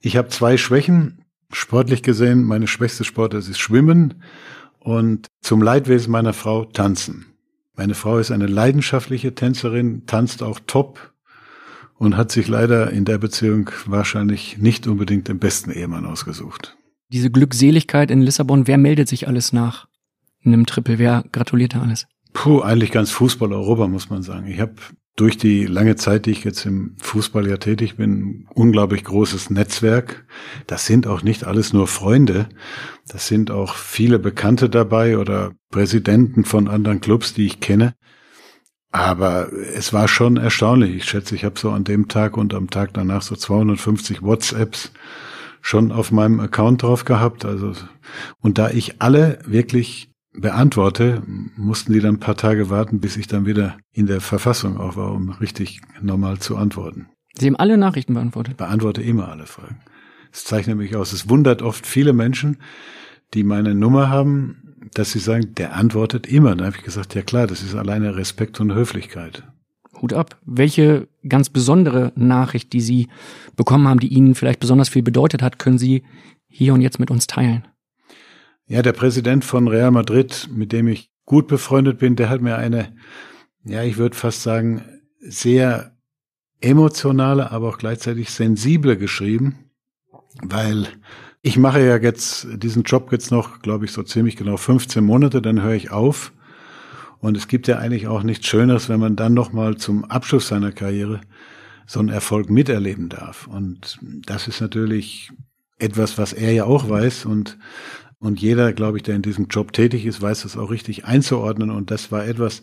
Ich habe zwei Schwächen. Sportlich gesehen, meine schwächste Sportart ist Schwimmen und zum Leidwesen meiner Frau Tanzen. Meine Frau ist eine leidenschaftliche Tänzerin, tanzt auch top und hat sich leider in der Beziehung wahrscheinlich nicht unbedingt den besten Ehemann ausgesucht. Diese Glückseligkeit in Lissabon, wer meldet sich alles nach einem Triple? Wer gratuliert da alles? Puh, eigentlich ganz Fußball-Europa, muss man sagen. Ich habe durch die lange Zeit, die ich jetzt im Fußball ja tätig bin, unglaublich großes Netzwerk. Das sind auch nicht alles nur Freunde. Das sind auch viele Bekannte dabei oder Präsidenten von anderen Clubs, die ich kenne. Aber es war schon erstaunlich. Ich schätze, ich habe so an dem Tag und am Tag danach so 250 WhatsApps schon auf meinem Account drauf gehabt. Also, und da ich alle wirklich beantworte, mussten die dann ein paar Tage warten, bis ich dann wieder in der Verfassung auch war, um richtig normal zu antworten. Sie haben alle Nachrichten beantwortet. Beantworte immer alle Fragen. Es zeichnet mich aus. Es wundert oft viele Menschen, die meine Nummer haben, dass sie sagen, der antwortet immer. Da habe ich gesagt, ja klar, das ist alleine Respekt und Höflichkeit. Hut ab. Welche ganz besondere Nachricht, die Sie bekommen haben, die Ihnen vielleicht besonders viel bedeutet hat, können Sie hier und jetzt mit uns teilen? Ja, der Präsident von Real Madrid, mit dem ich gut befreundet bin, der hat mir eine, ja, ich würde fast sagen, sehr emotionale, aber auch gleichzeitig sensible geschrieben, weil ich mache ja jetzt diesen Job jetzt noch, glaube ich, so ziemlich genau 15 Monate, dann höre ich auf. Und es gibt ja eigentlich auch nichts Schöneres, wenn man dann nochmal zum Abschluss seiner Karriere so einen Erfolg miterleben darf. Und das ist natürlich etwas, was er ja auch weiß und und jeder, glaube ich, der in diesem Job tätig ist, weiß das auch richtig einzuordnen. Und das war etwas,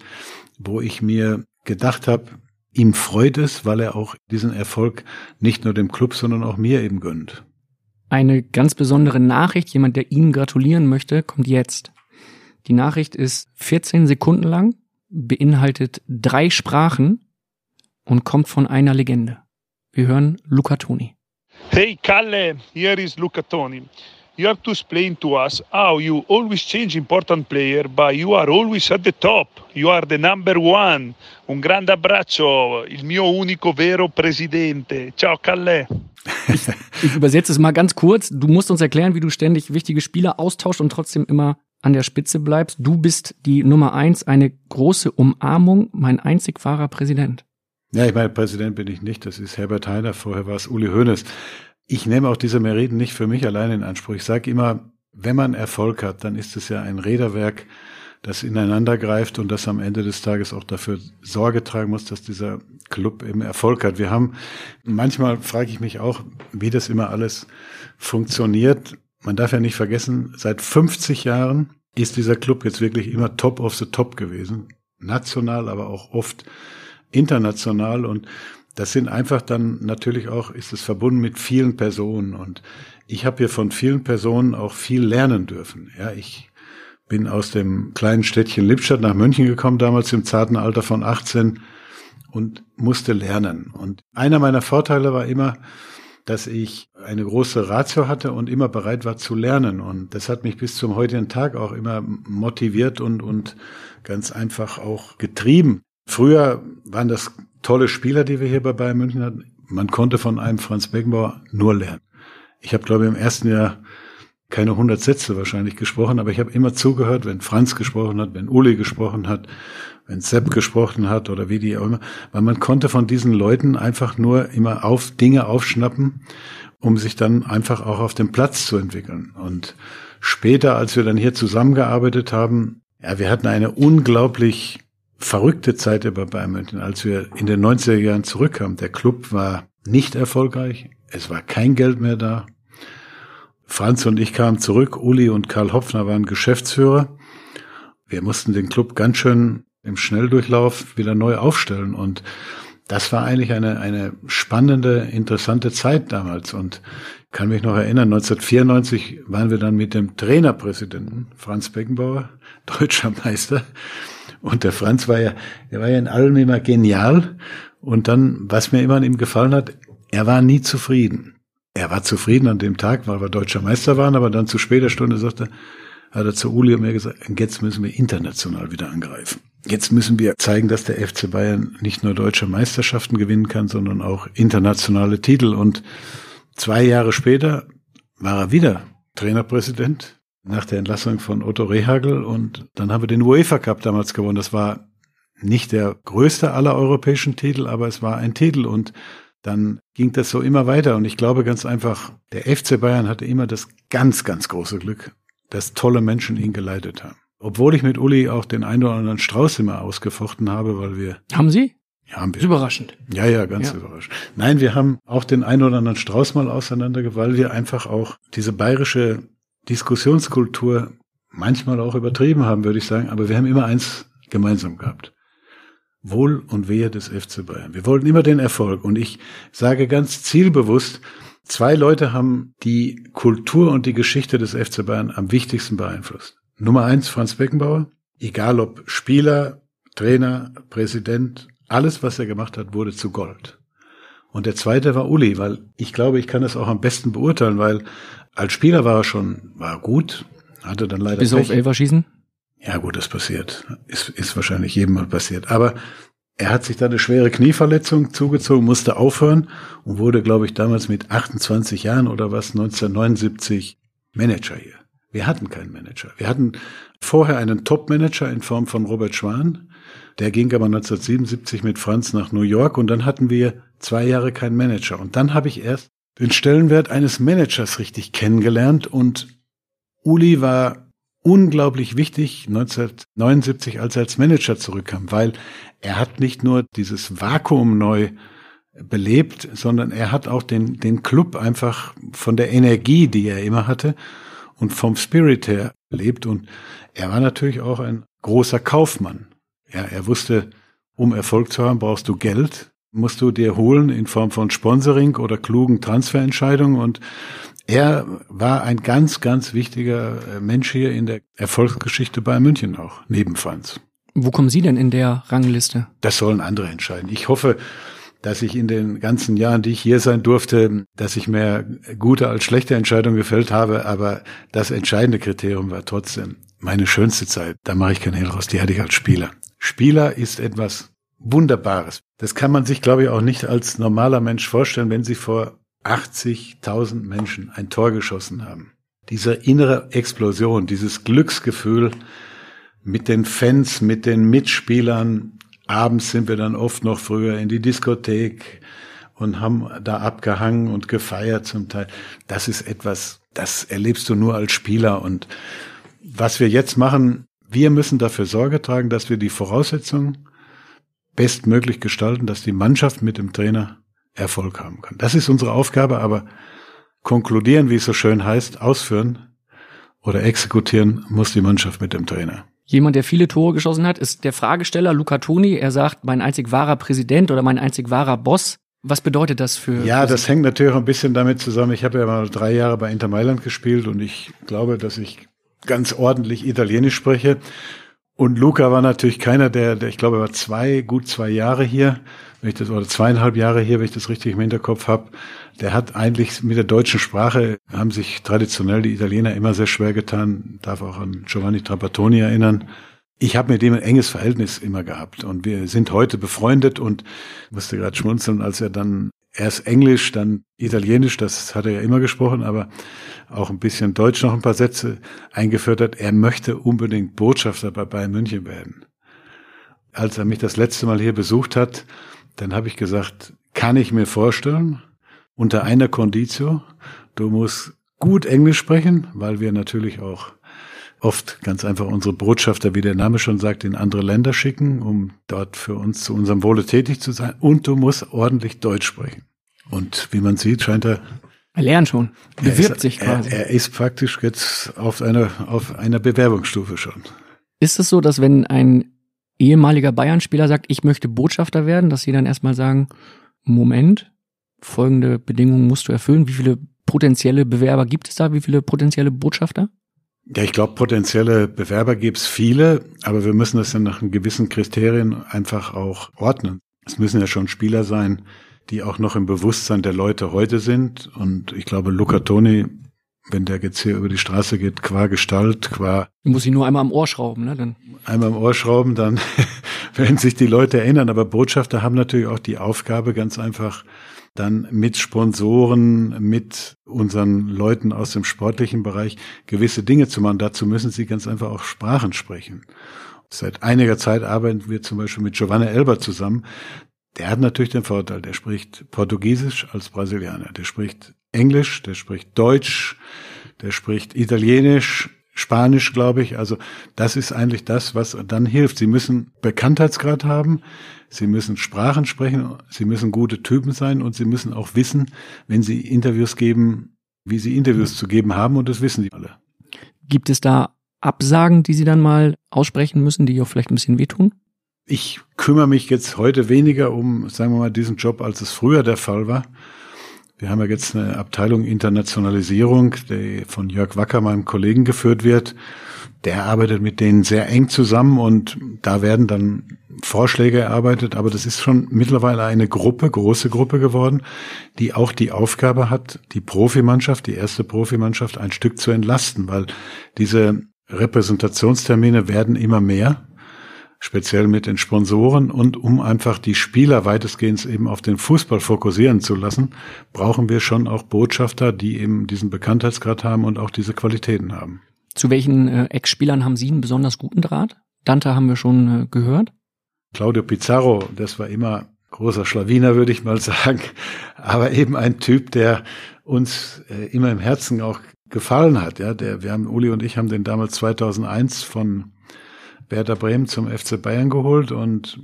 wo ich mir gedacht habe, ihm freut es, weil er auch diesen Erfolg nicht nur dem Club, sondern auch mir eben gönnt. Eine ganz besondere Nachricht, jemand, der ihm gratulieren möchte, kommt jetzt. Die Nachricht ist 14 Sekunden lang, beinhaltet drei Sprachen und kommt von einer Legende. Wir hören Luca Toni. Hey Kalle, here is Luca Toni. You have to explain to us how you always change important player, but you are always at the top. You are the number one. Un grande abbraccio, il mio unico vero presidente. Ciao Kalle. Ich, ich übersetze es mal ganz kurz. Du musst uns erklären, wie du ständig wichtige Spieler austauscht und trotzdem immer an der Spitze bleibst. Du bist die Nummer eins, eine große Umarmung, mein einzig wahrer Präsident. Ja, ich meine, Präsident bin ich nicht. Das ist Herbert Heiner. Vorher war es Uli Hoeneß. Ich nehme auch diese Meriten nicht für mich allein in Anspruch. Ich sage immer, wenn man Erfolg hat, dann ist es ja ein Räderwerk, das ineinander greift und das am Ende des Tages auch dafür Sorge tragen muss, dass dieser Club eben Erfolg hat. Wir haben, manchmal frage ich mich auch, wie das immer alles funktioniert. Man darf ja nicht vergessen, seit 50 Jahren ist dieser Club jetzt wirklich immer top of the top gewesen. National, aber auch oft international und das sind einfach dann natürlich auch, ist es verbunden mit vielen Personen und ich habe hier von vielen Personen auch viel lernen dürfen. Ja, ich bin aus dem kleinen Städtchen Lippstadt nach München gekommen, damals im zarten Alter von 18 und musste lernen. Und einer meiner Vorteile war immer, dass ich eine große Ratio hatte und immer bereit war zu lernen. Und das hat mich bis zum heutigen Tag auch immer motiviert und, und ganz einfach auch getrieben. Früher waren das tolle Spieler, die wir hier bei Bayern München hatten. Man konnte von einem Franz Beckenbauer nur lernen. Ich habe, glaube ich, im ersten Jahr keine 100 Sätze wahrscheinlich gesprochen, aber ich habe immer zugehört, wenn Franz gesprochen hat, wenn Uli gesprochen hat, wenn Sepp gesprochen hat oder wie die auch immer, weil man konnte von diesen Leuten einfach nur immer auf Dinge aufschnappen, um sich dann einfach auch auf dem Platz zu entwickeln. Und später, als wir dann hier zusammengearbeitet haben, ja, wir hatten eine unglaublich verrückte Zeit über Bayern München, als wir in den 90er Jahren zurückkamen. Der Club war nicht erfolgreich, es war kein Geld mehr da. Franz und ich kamen zurück, Uli und Karl Hopfner waren Geschäftsführer. Wir mussten den Club ganz schön im Schnelldurchlauf wieder neu aufstellen und das war eigentlich eine, eine spannende, interessante Zeit damals und kann mich noch erinnern, 1994 waren wir dann mit dem Trainerpräsidenten Franz Beckenbauer, deutscher Meister, und der Franz war ja, der war ja in allem immer genial. Und dann, was mir immer an ihm gefallen hat, er war nie zufrieden. Er war zufrieden an dem Tag, weil wir deutscher Meister waren, aber dann zu später Stunde sagte, hat er zu Uli und mir gesagt, jetzt müssen wir international wieder angreifen. Jetzt müssen wir zeigen, dass der FC Bayern nicht nur deutsche Meisterschaften gewinnen kann, sondern auch internationale Titel. Und zwei Jahre später war er wieder Trainerpräsident nach der Entlassung von Otto Rehagel und dann haben wir den UEFA Cup damals gewonnen. Das war nicht der größte aller europäischen Titel, aber es war ein Titel und dann ging das so immer weiter und ich glaube ganz einfach, der FC Bayern hatte immer das ganz, ganz große Glück, dass tolle Menschen ihn geleitet haben. Obwohl ich mit Uli auch den einen oder anderen Strauß immer ausgefochten habe, weil wir. Haben Sie? Ja, haben wir. Überraschend. Ja, ja, ganz ja. überraschend. Nein, wir haben auch den einen oder anderen Strauß mal auseinandergewalt, weil wir einfach auch diese bayerische Diskussionskultur manchmal auch übertrieben haben, würde ich sagen, aber wir haben immer eins gemeinsam gehabt. Wohl und Wehe des FC Bayern. Wir wollten immer den Erfolg und ich sage ganz zielbewusst, zwei Leute haben die Kultur und die Geschichte des FC Bayern am wichtigsten beeinflusst. Nummer eins Franz Beckenbauer, egal ob Spieler, Trainer, Präsident, alles, was er gemacht hat, wurde zu Gold. Und der zweite war Uli, weil ich glaube, ich kann das auch am besten beurteilen, weil als Spieler war er schon, war gut, hatte dann leider Bis Pech. auf Elferschießen? Ja gut, das passiert. Ist, ist wahrscheinlich jedem mal passiert. Aber er hat sich da eine schwere Knieverletzung zugezogen, musste aufhören und wurde, glaube ich, damals mit 28 Jahren oder was, 1979 Manager hier. Wir hatten keinen Manager. Wir hatten vorher einen Top-Manager in Form von Robert Schwan. Der ging aber 1977 mit Franz nach New York und dann hatten wir zwei Jahre keinen Manager. Und dann habe ich erst den Stellenwert eines Managers richtig kennengelernt und Uli war unglaublich wichtig 1979, als er als Manager zurückkam, weil er hat nicht nur dieses Vakuum neu belebt, sondern er hat auch den, den Club einfach von der Energie, die er immer hatte und vom Spirit her erlebt. Und er war natürlich auch ein großer Kaufmann. Ja, er wusste, um Erfolg zu haben, brauchst du Geld, musst du dir holen in Form von Sponsoring oder klugen Transferentscheidungen. Und er war ein ganz, ganz wichtiger äh, Mensch hier in der Erfolgsgeschichte bei München auch, neben Franz. Wo kommen Sie denn in der Rangliste? Das sollen andere entscheiden. Ich hoffe, dass ich in den ganzen Jahren, die ich hier sein durfte, dass ich mehr gute als schlechte Entscheidungen gefällt habe. Aber das entscheidende Kriterium war trotzdem meine schönste Zeit. Da mache ich kein Hehl raus. Die hatte ich als Spieler. Spieler ist etwas Wunderbares. Das kann man sich, glaube ich, auch nicht als normaler Mensch vorstellen, wenn Sie vor 80.000 Menschen ein Tor geschossen haben. Diese innere Explosion, dieses Glücksgefühl mit den Fans, mit den Mitspielern, abends sind wir dann oft noch früher in die Diskothek und haben da abgehangen und gefeiert zum Teil. Das ist etwas, das erlebst du nur als Spieler. Und was wir jetzt machen, wir müssen dafür Sorge tragen, dass wir die Voraussetzungen bestmöglich gestalten, dass die Mannschaft mit dem Trainer Erfolg haben kann. Das ist unsere Aufgabe, aber konkludieren, wie es so schön heißt, ausführen oder exekutieren muss die Mannschaft mit dem Trainer. Jemand, der viele Tore geschossen hat, ist der Fragesteller Luca Toni. Er sagt, mein einzig wahrer Präsident oder mein einzig wahrer Boss. Was bedeutet das für? Ja, das hängt natürlich auch ein bisschen damit zusammen. Ich habe ja mal drei Jahre bei Inter Mailand gespielt und ich glaube, dass ich ganz ordentlich Italienisch spreche. Und Luca war natürlich keiner, der, der ich glaube, er war zwei, gut zwei Jahre hier, wenn ich das, oder zweieinhalb Jahre hier, wenn ich das richtig im Hinterkopf habe. Der hat eigentlich mit der deutschen Sprache, haben sich traditionell die Italiener immer sehr schwer getan, darf auch an Giovanni Trapattoni erinnern. Ich habe mit dem ein enges Verhältnis immer gehabt und wir sind heute befreundet und musste gerade schmunzeln, als er dann erst Englisch, dann Italienisch, das hat er ja immer gesprochen, aber auch ein bisschen Deutsch noch ein paar Sätze eingeführt hat. Er möchte unbedingt Botschafter bei Bayern München werden. Als er mich das letzte Mal hier besucht hat, dann habe ich gesagt, kann ich mir vorstellen, unter einer Conditio. Du musst gut Englisch sprechen, weil wir natürlich auch oft ganz einfach unsere Botschafter, wie der Name schon sagt, in andere Länder schicken, um dort für uns zu unserem Wohle tätig zu sein. Und du musst ordentlich Deutsch sprechen. Und wie man sieht, scheint er er lernt schon, bewirbt ist, sich quasi. Er, er, ist praktisch jetzt auf einer, auf einer Bewerbungsstufe schon. Ist es so, dass wenn ein ehemaliger Bayern-Spieler sagt, ich möchte Botschafter werden, dass sie dann erstmal sagen, Moment, folgende Bedingungen musst du erfüllen. Wie viele potenzielle Bewerber gibt es da? Wie viele potenzielle Botschafter? Ja, ich glaube, potenzielle Bewerber gibt es viele, aber wir müssen das dann nach gewissen Kriterien einfach auch ordnen. Es müssen ja schon Spieler sein, die auch noch im Bewusstsein der Leute heute sind. Und ich glaube, Luca Toni, wenn der jetzt hier über die Straße geht, qua Gestalt, qua. Muss ich nur einmal am Ohr schrauben, ne? Dann. Einmal am Ohr schrauben, dann werden sich die Leute erinnern. Aber Botschafter haben natürlich auch die Aufgabe, ganz einfach dann mit Sponsoren, mit unseren Leuten aus dem sportlichen Bereich gewisse Dinge zu machen. Dazu müssen sie ganz einfach auch Sprachen sprechen. Seit einiger Zeit arbeiten wir zum Beispiel mit Giovanna Elber zusammen. Der hat natürlich den Vorteil, der spricht Portugiesisch als Brasilianer, der spricht Englisch, der spricht Deutsch, der spricht Italienisch, Spanisch, glaube ich. Also das ist eigentlich das, was dann hilft. Sie müssen Bekanntheitsgrad haben, Sie müssen Sprachen sprechen, Sie müssen gute Typen sein und Sie müssen auch wissen, wenn Sie Interviews geben, wie Sie Interviews zu geben haben und das wissen die alle. Gibt es da Absagen, die Sie dann mal aussprechen müssen, die auch vielleicht ein bisschen wehtun? Ich kümmere mich jetzt heute weniger um, sagen wir mal, diesen Job, als es früher der Fall war. Wir haben ja jetzt eine Abteilung Internationalisierung, die von Jörg Wacker, meinem Kollegen, geführt wird. Der arbeitet mit denen sehr eng zusammen und da werden dann Vorschläge erarbeitet. Aber das ist schon mittlerweile eine Gruppe, große Gruppe geworden, die auch die Aufgabe hat, die Profimannschaft, die erste Profimannschaft ein Stück zu entlasten, weil diese Repräsentationstermine werden immer mehr speziell mit den Sponsoren und um einfach die Spieler weitestgehend eben auf den Fußball fokussieren zu lassen, brauchen wir schon auch Botschafter, die eben diesen Bekanntheitsgrad haben und auch diese Qualitäten haben. Zu welchen äh, Ex-Spielern haben Sie einen besonders guten Draht? Dante haben wir schon äh, gehört. Claudio Pizarro, das war immer großer Schlawiner, würde ich mal sagen, aber eben ein Typ, der uns äh, immer im Herzen auch gefallen hat. Ja, der, wir haben Uli und ich haben den damals 2001 von Werder Bremen zum FC Bayern geholt und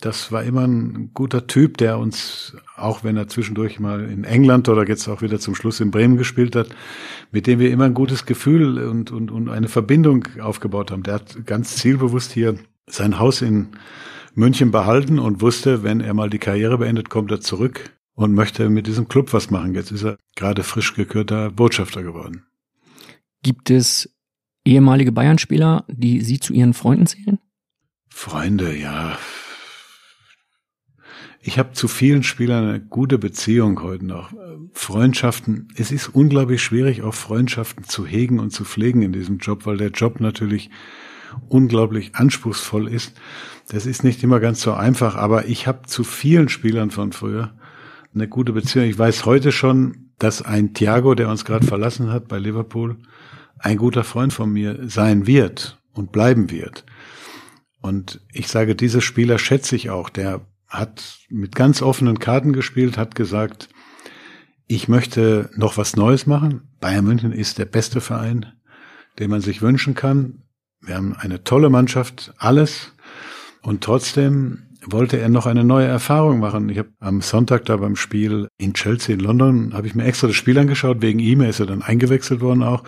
das war immer ein guter Typ, der uns, auch wenn er zwischendurch mal in England oder jetzt auch wieder zum Schluss in Bremen gespielt hat, mit dem wir immer ein gutes Gefühl und, und, und eine Verbindung aufgebaut haben. Der hat ganz zielbewusst hier sein Haus in München behalten und wusste, wenn er mal die Karriere beendet, kommt er zurück und möchte mit diesem Club was machen. Jetzt ist er gerade frisch gekürter Botschafter geworden. Gibt es ehemalige Bayern-Spieler, die Sie zu Ihren Freunden zählen? Freunde, ja. Ich habe zu vielen Spielern eine gute Beziehung heute noch. Freundschaften, es ist unglaublich schwierig, auch Freundschaften zu hegen und zu pflegen in diesem Job, weil der Job natürlich unglaublich anspruchsvoll ist. Das ist nicht immer ganz so einfach, aber ich habe zu vielen Spielern von früher eine gute Beziehung. Ich weiß heute schon, dass ein Thiago, der uns gerade verlassen hat bei Liverpool, ein guter Freund von mir sein wird und bleiben wird. Und ich sage, diese Spieler schätze ich auch. Der hat mit ganz offenen Karten gespielt, hat gesagt, ich möchte noch was Neues machen. Bayern München ist der beste Verein, den man sich wünschen kann. Wir haben eine tolle Mannschaft, alles. Und trotzdem wollte er noch eine neue Erfahrung machen. Ich habe am Sonntag da beim Spiel in Chelsea in London, habe ich mir extra das Spiel angeschaut, wegen ihm, er ist ja dann eingewechselt worden auch.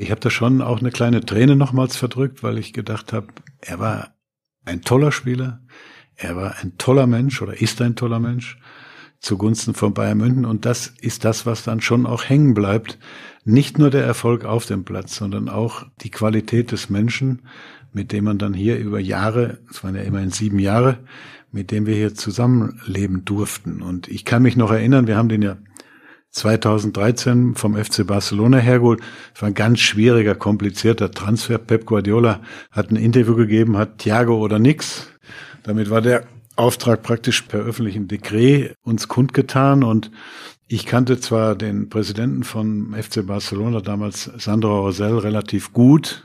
Ich habe da schon auch eine kleine Träne nochmals verdrückt, weil ich gedacht habe, er war ein toller Spieler, er war ein toller Mensch oder ist ein toller Mensch zugunsten von Bayern München und das ist das, was dann schon auch hängen bleibt. Nicht nur der Erfolg auf dem Platz, sondern auch die Qualität des Menschen, mit dem man dann hier über Jahre, es waren ja immerhin sieben Jahre, mit dem wir hier zusammenleben durften. Und ich kann mich noch erinnern, wir haben den ja 2013 vom FC Barcelona hergeholt. Es war ein ganz schwieriger, komplizierter Transfer. Pep Guardiola hat ein Interview gegeben, hat Thiago oder nix. Damit war der Auftrag praktisch per öffentlichem Dekret uns kundgetan und ich kannte zwar den Präsidenten von FC Barcelona damals, Sandro Rosell, relativ gut,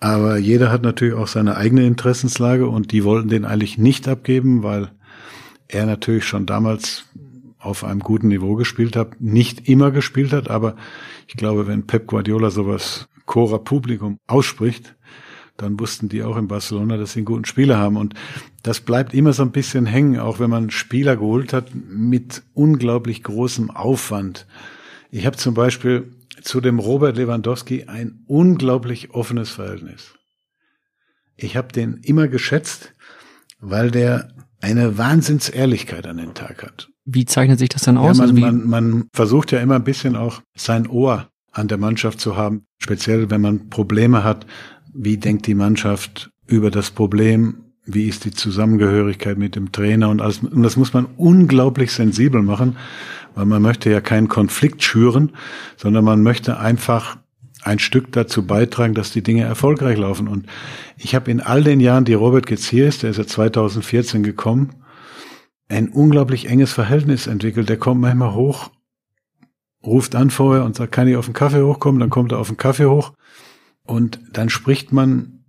aber jeder hat natürlich auch seine eigene Interessenslage und die wollten den eigentlich nicht abgeben, weil er natürlich schon damals auf einem guten Niveau gespielt hat, nicht immer gespielt hat, aber ich glaube, wenn Pep Guardiola sowas Cora Publikum ausspricht, dann wussten die auch in Barcelona, dass sie einen guten Spieler haben. Und das bleibt immer so ein bisschen hängen, auch wenn man Spieler geholt hat mit unglaublich großem Aufwand. Ich habe zum Beispiel zu dem Robert Lewandowski ein unglaublich offenes Verhältnis. Ich habe den immer geschätzt, weil der eine Wahnsinnsehrlichkeit an den Tag hat. Wie zeichnet sich das dann aus? Ja, man, also man, man versucht ja immer ein bisschen auch sein Ohr an der Mannschaft zu haben, speziell wenn man Probleme hat. Wie denkt die Mannschaft über das Problem? Wie ist die Zusammengehörigkeit mit dem Trainer und alles? Und das muss man unglaublich sensibel machen, weil man möchte ja keinen Konflikt schüren, sondern man möchte einfach ein Stück dazu beitragen, dass die Dinge erfolgreich laufen. Und ich habe in all den Jahren, die Robert jetzt hier ist, der ist ja 2014 gekommen, ein unglaublich enges Verhältnis entwickelt. Der kommt manchmal hoch, ruft an vorher und sagt, kann ich auf den Kaffee hochkommen? Dann kommt er auf den Kaffee hoch und dann spricht man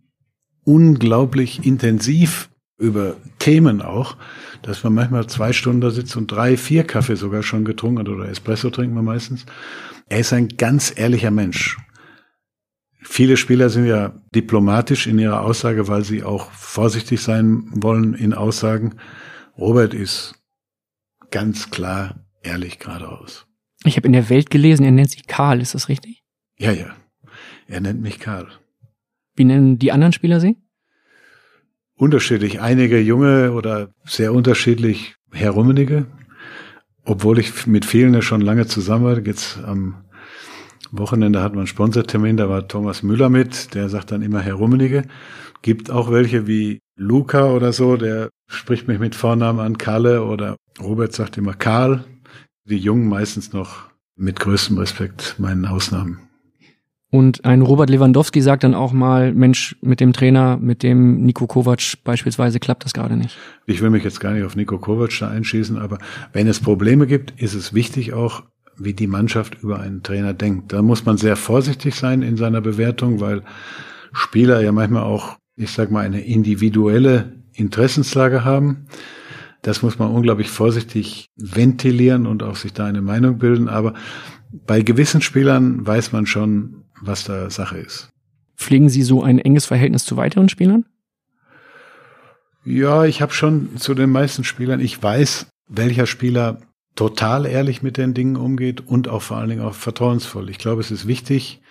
unglaublich intensiv über Themen auch, dass man manchmal zwei Stunden da sitzt und drei, vier Kaffee sogar schon getrunken hat oder Espresso trinken wir meistens. Er ist ein ganz ehrlicher Mensch. Viele Spieler sind ja diplomatisch in ihrer Aussage, weil sie auch vorsichtig sein wollen in Aussagen. Robert ist ganz klar ehrlich geradeaus. Ich habe in der Welt gelesen, er nennt sich Karl, ist das richtig? Ja, ja. Er nennt mich Karl. Wie nennen die anderen Spieler sie? Unterschiedlich. Einige junge oder sehr unterschiedlich Herr Rummenigge. Obwohl ich mit vielen ja schon lange zusammen war. Jetzt am Wochenende hat man einen Sponsortermin, da war Thomas Müller mit, der sagt dann immer Herr Rummenigge. Gibt auch welche wie Luca oder so, der spricht mich mit Vornamen an, Kalle oder Robert sagt immer Karl. Die Jungen meistens noch mit größtem Respekt meinen Ausnahmen. Und ein Robert Lewandowski sagt dann auch mal, Mensch, mit dem Trainer, mit dem Nico Kovac beispielsweise klappt das gerade nicht. Ich will mich jetzt gar nicht auf Nico Kovac da einschießen, aber wenn es Probleme gibt, ist es wichtig auch, wie die Mannschaft über einen Trainer denkt. Da muss man sehr vorsichtig sein in seiner Bewertung, weil Spieler ja manchmal auch, ich sag mal, eine individuelle Interessenslage haben. Das muss man unglaublich vorsichtig ventilieren und auch sich da eine Meinung bilden. Aber bei gewissen Spielern weiß man schon, was da Sache ist. Pflegen Sie so ein enges Verhältnis zu weiteren Spielern? Ja, ich habe schon zu den meisten Spielern, ich weiß, welcher Spieler total ehrlich mit den Dingen umgeht und auch vor allen Dingen auch vertrauensvoll. Ich glaube, es ist wichtig,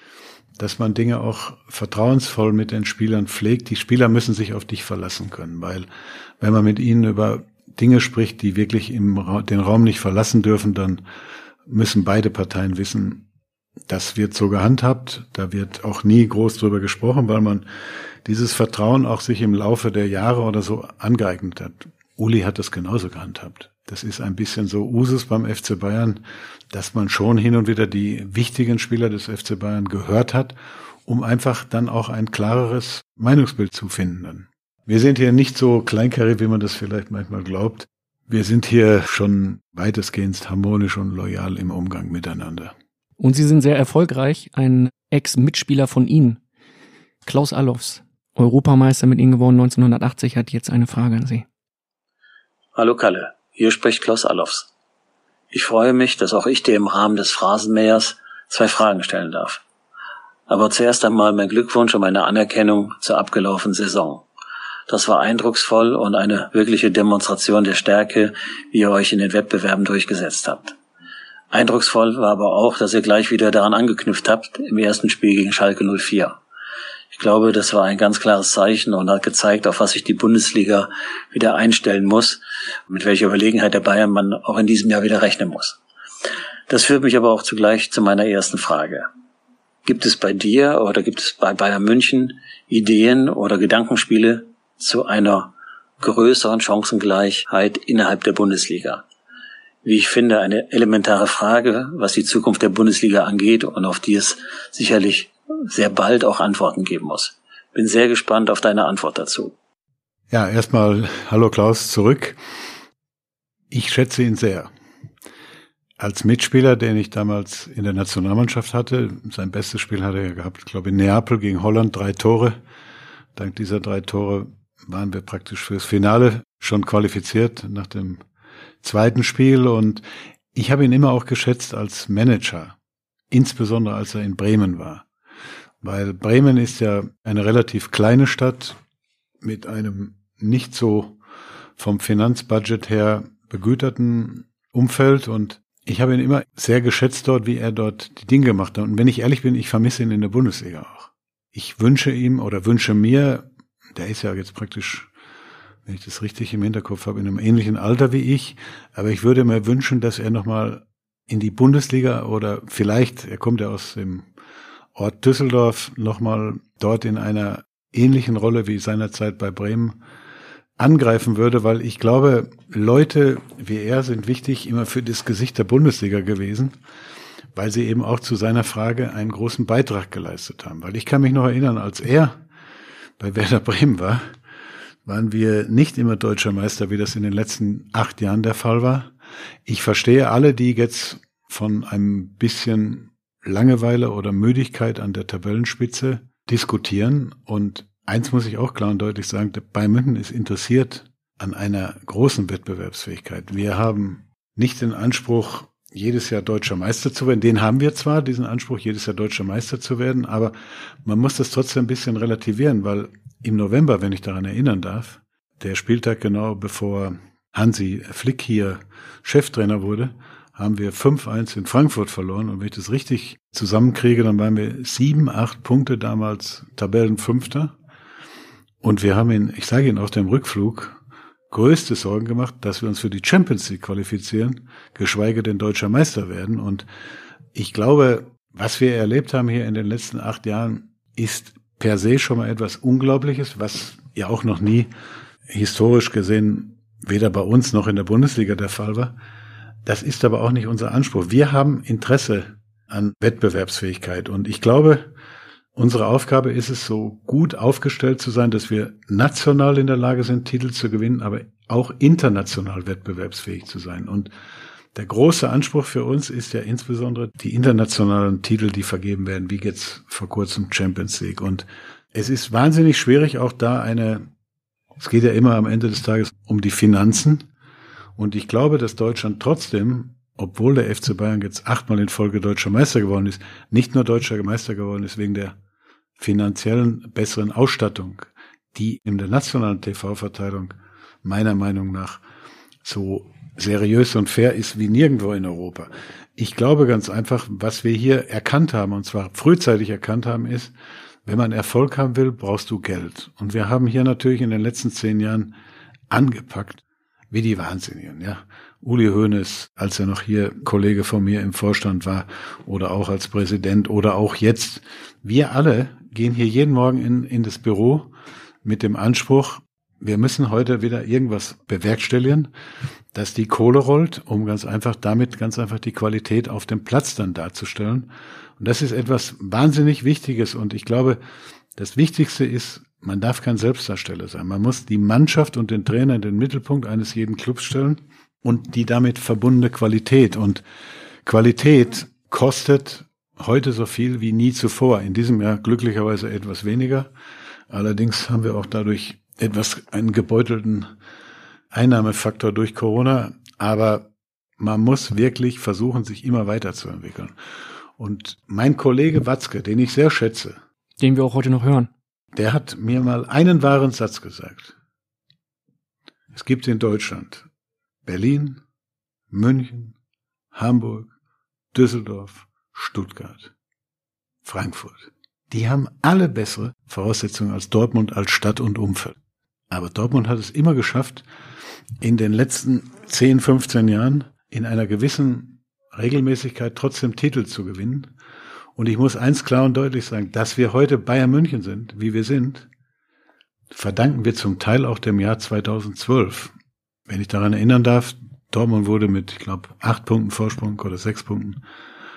dass man Dinge auch vertrauensvoll mit den Spielern pflegt. Die Spieler müssen sich auf dich verlassen können, weil wenn man mit ihnen über Dinge spricht, die wirklich im Ra den Raum nicht verlassen dürfen, dann müssen beide Parteien wissen, das wird so gehandhabt. Da wird auch nie groß drüber gesprochen, weil man dieses Vertrauen auch sich im Laufe der Jahre oder so angeeignet hat. Uli hat das genauso gehandhabt. Das ist ein bisschen so Usus beim FC Bayern, dass man schon hin und wieder die wichtigen Spieler des FC Bayern gehört hat, um einfach dann auch ein klareres Meinungsbild zu finden. Wir sind hier nicht so kleinkariert, wie man das vielleicht manchmal glaubt. Wir sind hier schon weitestgehend harmonisch und loyal im Umgang miteinander. Und Sie sind sehr erfolgreich. Ein Ex-Mitspieler von Ihnen, Klaus Allofs, Europameister mit Ihnen geworden 1980, hat jetzt eine Frage an Sie. Hallo Kalle, hier spricht Klaus Allofs. Ich freue mich, dass auch ich dir im Rahmen des Phrasenmähers zwei Fragen stellen darf. Aber zuerst einmal mein Glückwunsch und meine Anerkennung zur abgelaufenen Saison. Das war eindrucksvoll und eine wirkliche Demonstration der Stärke, wie ihr euch in den Wettbewerben durchgesetzt habt. Eindrucksvoll war aber auch, dass ihr gleich wieder daran angeknüpft habt im ersten Spiel gegen Schalke 04. Ich glaube, das war ein ganz klares Zeichen und hat gezeigt, auf was sich die Bundesliga wieder einstellen muss, mit welcher Überlegenheit der Bayern man auch in diesem Jahr wieder rechnen muss. Das führt mich aber auch zugleich zu meiner ersten Frage. Gibt es bei dir oder gibt es bei Bayern München Ideen oder Gedankenspiele zu einer größeren Chancengleichheit innerhalb der Bundesliga? Wie ich finde, eine elementare Frage, was die Zukunft der Bundesliga angeht und auf die es sicherlich sehr bald auch Antworten geben muss. Bin sehr gespannt auf deine Antwort dazu. Ja, erstmal hallo Klaus zurück. Ich schätze ihn sehr. Als Mitspieler, den ich damals in der Nationalmannschaft hatte, sein bestes Spiel hat er gehabt, ich glaube in Neapel gegen Holland, drei Tore. Dank dieser drei Tore waren wir praktisch fürs Finale schon qualifiziert nach dem zweiten Spiel und ich habe ihn immer auch geschätzt als Manager, insbesondere als er in Bremen war. Weil Bremen ist ja eine relativ kleine Stadt mit einem nicht so vom Finanzbudget her begüterten Umfeld und ich habe ihn immer sehr geschätzt dort, wie er dort die Dinge gemacht hat. Und wenn ich ehrlich bin, ich vermisse ihn in der Bundesliga auch. Ich wünsche ihm oder wünsche mir, der ist ja jetzt praktisch, wenn ich das richtig im Hinterkopf habe, in einem ähnlichen Alter wie ich, aber ich würde mir wünschen, dass er nochmal in die Bundesliga oder vielleicht, er kommt ja aus dem Ort Düsseldorf nochmal dort in einer ähnlichen Rolle wie seinerzeit bei Bremen angreifen würde, weil ich glaube, Leute wie er sind wichtig immer für das Gesicht der Bundesliga gewesen, weil sie eben auch zu seiner Frage einen großen Beitrag geleistet haben. Weil ich kann mich noch erinnern, als er bei Werder Bremen war, waren wir nicht immer deutscher Meister, wie das in den letzten acht Jahren der Fall war. Ich verstehe alle, die jetzt von einem bisschen Langeweile oder Müdigkeit an der Tabellenspitze diskutieren. Und eins muss ich auch klar und deutlich sagen, der Bayern München ist interessiert an einer großen Wettbewerbsfähigkeit. Wir haben nicht den Anspruch, jedes Jahr deutscher Meister zu werden. Den haben wir zwar, diesen Anspruch, jedes Jahr deutscher Meister zu werden, aber man muss das trotzdem ein bisschen relativieren, weil im November, wenn ich daran erinnern darf, der Spieltag genau bevor Hansi Flick hier Cheftrainer wurde, haben wir 5-1 in Frankfurt verloren. Und wenn ich das richtig zusammenkriege, dann waren wir sieben, acht Punkte damals Tabellenfünfter. Und wir haben ihn, ich sage Ihnen auf dem Rückflug, größte Sorgen gemacht, dass wir uns für die Champions League qualifizieren, geschweige denn deutscher Meister werden. Und ich glaube, was wir erlebt haben hier in den letzten acht Jahren, ist per se schon mal etwas Unglaubliches, was ja auch noch nie historisch gesehen weder bei uns noch in der Bundesliga der Fall war. Das ist aber auch nicht unser Anspruch. Wir haben Interesse an Wettbewerbsfähigkeit und ich glaube, unsere Aufgabe ist es, so gut aufgestellt zu sein, dass wir national in der Lage sind, Titel zu gewinnen, aber auch international wettbewerbsfähig zu sein. Und der große Anspruch für uns ist ja insbesondere die internationalen Titel, die vergeben werden, wie jetzt vor kurzem Champions League. Und es ist wahnsinnig schwierig, auch da eine, es geht ja immer am Ende des Tages um die Finanzen. Und ich glaube, dass Deutschland trotzdem, obwohl der FC Bayern jetzt achtmal in Folge deutscher Meister geworden ist, nicht nur deutscher Meister geworden ist wegen der finanziellen besseren Ausstattung, die in der nationalen TV-Verteilung meiner Meinung nach so seriös und fair ist wie nirgendwo in Europa. Ich glaube ganz einfach, was wir hier erkannt haben, und zwar frühzeitig erkannt haben, ist, wenn man Erfolg haben will, brauchst du Geld. Und wir haben hier natürlich in den letzten zehn Jahren angepackt, wie die Wahnsinnigen, ja. Uli Hoeneß, als er noch hier Kollege von mir im Vorstand war, oder auch als Präsident, oder auch jetzt. Wir alle gehen hier jeden Morgen in, in das Büro mit dem Anspruch, wir müssen heute wieder irgendwas bewerkstelligen, dass die Kohle rollt, um ganz einfach damit ganz einfach die Qualität auf dem Platz dann darzustellen. Und das ist etwas wahnsinnig Wichtiges. Und ich glaube, das Wichtigste ist, man darf kein Selbstdarsteller sein. Man muss die Mannschaft und den Trainer in den Mittelpunkt eines jeden Clubs stellen und die damit verbundene Qualität. Und Qualität kostet heute so viel wie nie zuvor. In diesem Jahr glücklicherweise etwas weniger. Allerdings haben wir auch dadurch etwas einen gebeutelten Einnahmefaktor durch Corona. Aber man muss wirklich versuchen, sich immer weiterzuentwickeln. Und mein Kollege Watzke, den ich sehr schätze, den wir auch heute noch hören, der hat mir mal einen wahren Satz gesagt. Es gibt in Deutschland Berlin, München, Hamburg, Düsseldorf, Stuttgart, Frankfurt. Die haben alle bessere Voraussetzungen als Dortmund als Stadt und Umfeld. Aber Dortmund hat es immer geschafft, in den letzten 10, 15 Jahren in einer gewissen Regelmäßigkeit trotzdem Titel zu gewinnen. Und ich muss eins klar und deutlich sagen, dass wir heute Bayern München sind, wie wir sind, verdanken wir zum Teil auch dem Jahr 2012. Wenn ich daran erinnern darf, Dortmund wurde mit, ich glaube, acht Punkten Vorsprung oder sechs Punkten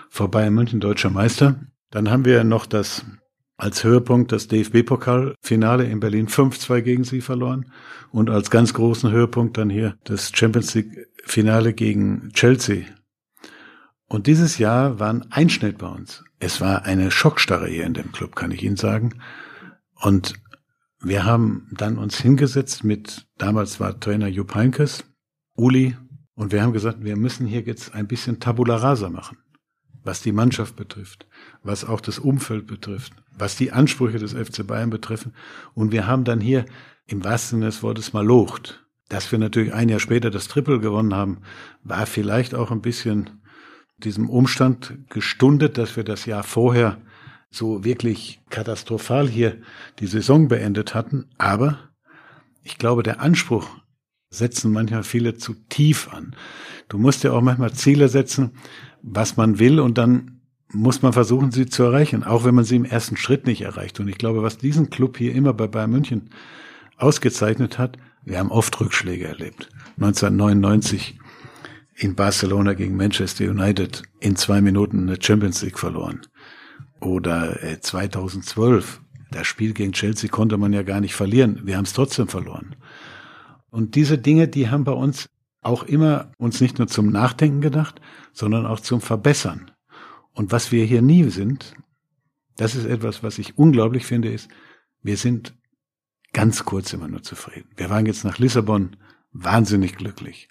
vor Bayern München deutscher Meister. Dann haben wir noch das als Höhepunkt das DFB-Pokalfinale in Berlin 5-2 gegen sie verloren und als ganz großen Höhepunkt dann hier das Champions League-Finale gegen Chelsea. Und dieses Jahr war ein Einschnitt bei uns. Es war eine Schockstarre hier in dem Club, kann ich Ihnen sagen. Und wir haben dann uns hingesetzt mit, damals war Trainer Jupp Heynckes, Uli, und wir haben gesagt, wir müssen hier jetzt ein bisschen Tabula Rasa machen, was die Mannschaft betrifft, was auch das Umfeld betrifft, was die Ansprüche des FC Bayern betreffen. Und wir haben dann hier im wahrsten Sinne des Wortes mal locht. Dass wir natürlich ein Jahr später das Triple gewonnen haben, war vielleicht auch ein bisschen diesem Umstand gestundet, dass wir das Jahr vorher so wirklich katastrophal hier die Saison beendet hatten. Aber ich glaube, der Anspruch setzen manchmal viele zu tief an. Du musst ja auch manchmal Ziele setzen, was man will und dann muss man versuchen, sie zu erreichen, auch wenn man sie im ersten Schritt nicht erreicht. Und ich glaube, was diesen Club hier immer bei Bayern München ausgezeichnet hat, wir haben oft Rückschläge erlebt. 1999 in Barcelona gegen Manchester United in zwei Minuten eine Champions League verloren. Oder 2012, äh, das Spiel gegen Chelsea konnte man ja gar nicht verlieren. Wir haben es trotzdem verloren. Und diese Dinge, die haben bei uns auch immer uns nicht nur zum Nachdenken gedacht, sondern auch zum Verbessern. Und was wir hier nie sind, das ist etwas, was ich unglaublich finde, ist, wir sind ganz kurz immer nur zufrieden. Wir waren jetzt nach Lissabon wahnsinnig glücklich.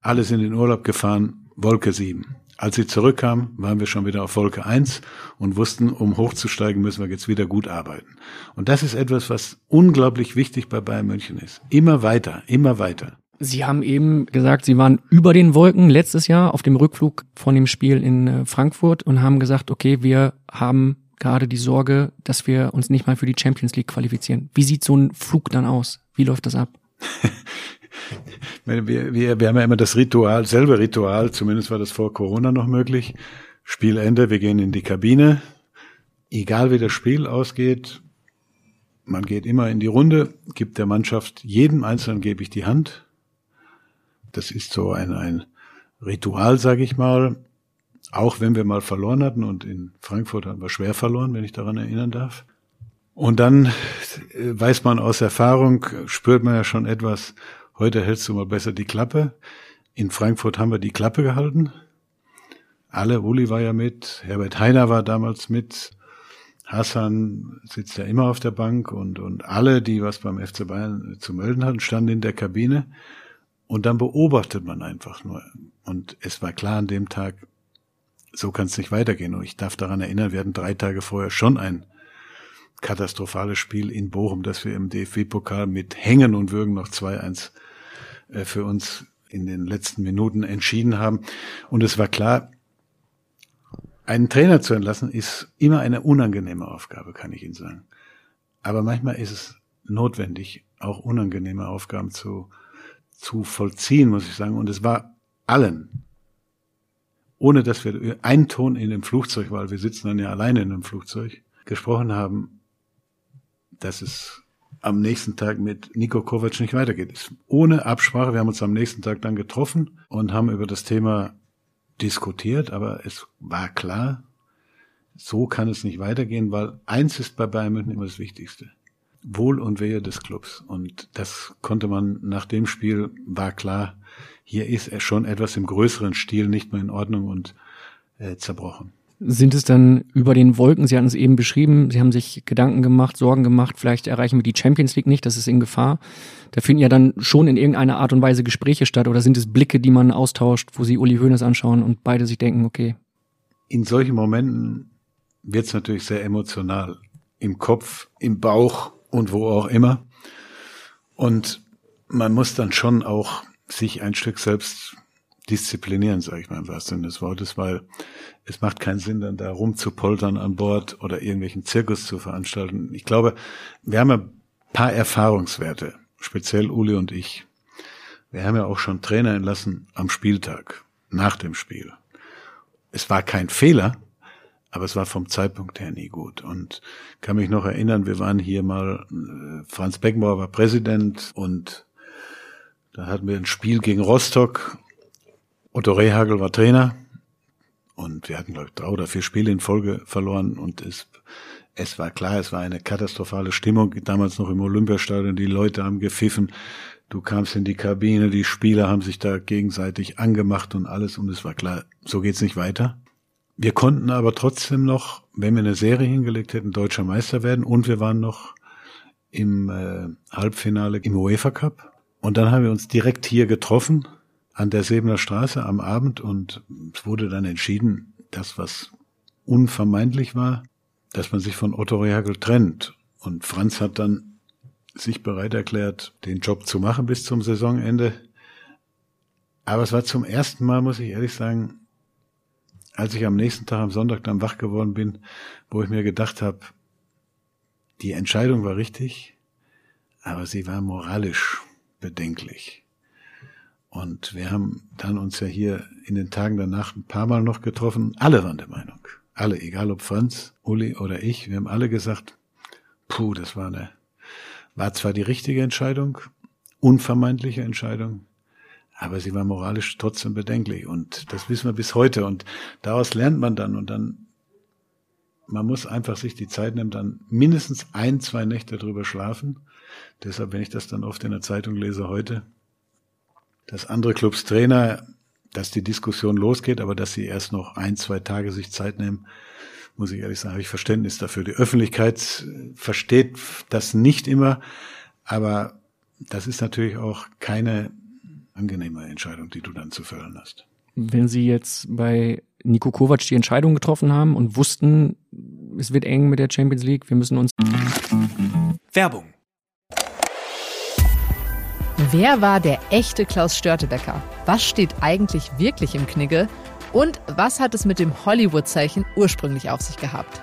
Alle sind in Urlaub gefahren, Wolke 7. Als sie zurückkamen, waren wir schon wieder auf Wolke 1 und wussten, um hochzusteigen, müssen wir jetzt wieder gut arbeiten. Und das ist etwas, was unglaublich wichtig bei Bayern München ist. Immer weiter, immer weiter. Sie haben eben gesagt, Sie waren über den Wolken letztes Jahr auf dem Rückflug von dem Spiel in äh, Frankfurt und haben gesagt, okay, wir haben gerade die Sorge, dass wir uns nicht mal für die Champions League qualifizieren. Wie sieht so ein Flug dann aus? Wie läuft das ab? wir, wir, wir haben ja immer das Ritual, selbe Ritual, zumindest war das vor Corona noch möglich. Spielende, wir gehen in die Kabine. Egal wie das Spiel ausgeht, man geht immer in die Runde, gibt der Mannschaft, jedem Einzelnen gebe ich die Hand. Das ist so ein, ein Ritual, sage ich mal. Auch wenn wir mal verloren hatten und in Frankfurt haben wir schwer verloren, wenn ich daran erinnern darf. Und dann äh, weiß man aus Erfahrung, spürt man ja schon etwas, heute hältst du mal besser die Klappe. In Frankfurt haben wir die Klappe gehalten. Alle, Uli war ja mit, Herbert Heiner war damals mit, Hassan sitzt ja immer auf der Bank und, und alle, die was beim FC Bayern zu melden hatten, standen in der Kabine. Und dann beobachtet man einfach nur. Und es war klar an dem Tag, so kann es nicht weitergehen. Und ich darf daran erinnern, wir hatten drei Tage vorher schon ein katastrophales Spiel in Bochum, dass wir im DFB-Pokal mit Hängen und Würgen noch 2-1 äh, für uns in den letzten Minuten entschieden haben. Und es war klar, einen Trainer zu entlassen ist immer eine unangenehme Aufgabe, kann ich Ihnen sagen. Aber manchmal ist es notwendig, auch unangenehme Aufgaben zu, zu vollziehen, muss ich sagen. Und es war allen, ohne dass wir einen Ton in dem Flugzeug, weil wir sitzen dann ja alleine in einem Flugzeug, gesprochen haben, dass es am nächsten Tag mit Nico Kovac nicht weitergeht. Ohne Absprache. Wir haben uns am nächsten Tag dann getroffen und haben über das Thema diskutiert, aber es war klar, so kann es nicht weitergehen, weil eins ist bei Bayern München immer das Wichtigste. Wohl und Wehe des Clubs. Und das konnte man nach dem Spiel, war klar, hier ist er schon etwas im größeren Stil nicht mehr in Ordnung und äh, zerbrochen. Sind es dann über den Wolken, Sie hatten es eben beschrieben, Sie haben sich Gedanken gemacht, Sorgen gemacht, vielleicht erreichen wir die Champions League nicht, das ist in Gefahr. Da finden ja dann schon in irgendeiner Art und Weise Gespräche statt oder sind es Blicke, die man austauscht, wo Sie Uli Hoeneß anschauen und beide sich denken, okay. In solchen Momenten wird es natürlich sehr emotional. Im Kopf, im Bauch und wo auch immer. Und man muss dann schon auch sich ein Stück selbst disziplinieren, sage ich mal im wahrsten Sinne des Wortes, weil es macht keinen Sinn, dann da rumzupoltern an Bord oder irgendwelchen Zirkus zu veranstalten. Ich glaube, wir haben ein paar Erfahrungswerte, speziell Uli und ich. Wir haben ja auch schon Trainer entlassen am Spieltag, nach dem Spiel. Es war kein Fehler, aber es war vom Zeitpunkt her nie gut. Und kann mich noch erinnern, wir waren hier mal, äh, Franz Beckenbauer war Präsident und da hatten wir ein Spiel gegen Rostock. Otto Rehagel war Trainer und wir hatten, glaube ich, drei oder vier Spiele in Folge verloren und es, es war klar, es war eine katastrophale Stimmung, damals noch im Olympiastadion, die Leute haben gepfiffen, du kamst in die Kabine, die Spieler haben sich da gegenseitig angemacht und alles und es war klar, so geht's nicht weiter. Wir konnten aber trotzdem noch, wenn wir eine Serie hingelegt hätten, deutscher Meister werden und wir waren noch im äh, Halbfinale im UEFA Cup. Und dann haben wir uns direkt hier getroffen an der Sebener Straße am Abend und es wurde dann entschieden, das was unvermeidlich war, dass man sich von Otto Rehagel trennt. Und Franz hat dann sich bereit erklärt, den Job zu machen bis zum Saisonende. Aber es war zum ersten Mal, muss ich ehrlich sagen, als ich am nächsten Tag am Sonntag dann wach geworden bin, wo ich mir gedacht habe, die Entscheidung war richtig, aber sie war moralisch bedenklich. Und wir haben dann uns ja hier in den Tagen danach ein paar Mal noch getroffen. Alle waren der Meinung. Alle, egal ob Franz, Uli oder ich, wir haben alle gesagt, puh, das war eine, war zwar die richtige Entscheidung, unvermeidliche Entscheidung, aber sie war moralisch trotzdem bedenklich und das wissen wir bis heute und daraus lernt man dann und dann man muss einfach sich die Zeit nehmen, dann mindestens ein, zwei Nächte drüber schlafen. Deshalb, wenn ich das dann oft in der Zeitung lese heute, dass andere Clubs Trainer, dass die Diskussion losgeht, aber dass sie erst noch ein, zwei Tage sich Zeit nehmen, muss ich ehrlich sagen, habe ich Verständnis dafür. Die Öffentlichkeit versteht das nicht immer, aber das ist natürlich auch keine angenehme Entscheidung, die du dann zu fällen hast. Wenn Sie jetzt bei Nico Kovac die Entscheidung getroffen haben und wussten, es wird eng mit der Champions League, wir müssen uns. Werbung. Wer war der echte Klaus Störtebecker? Was steht eigentlich wirklich im Knigge? Und was hat es mit dem Hollywood-Zeichen ursprünglich auf sich gehabt?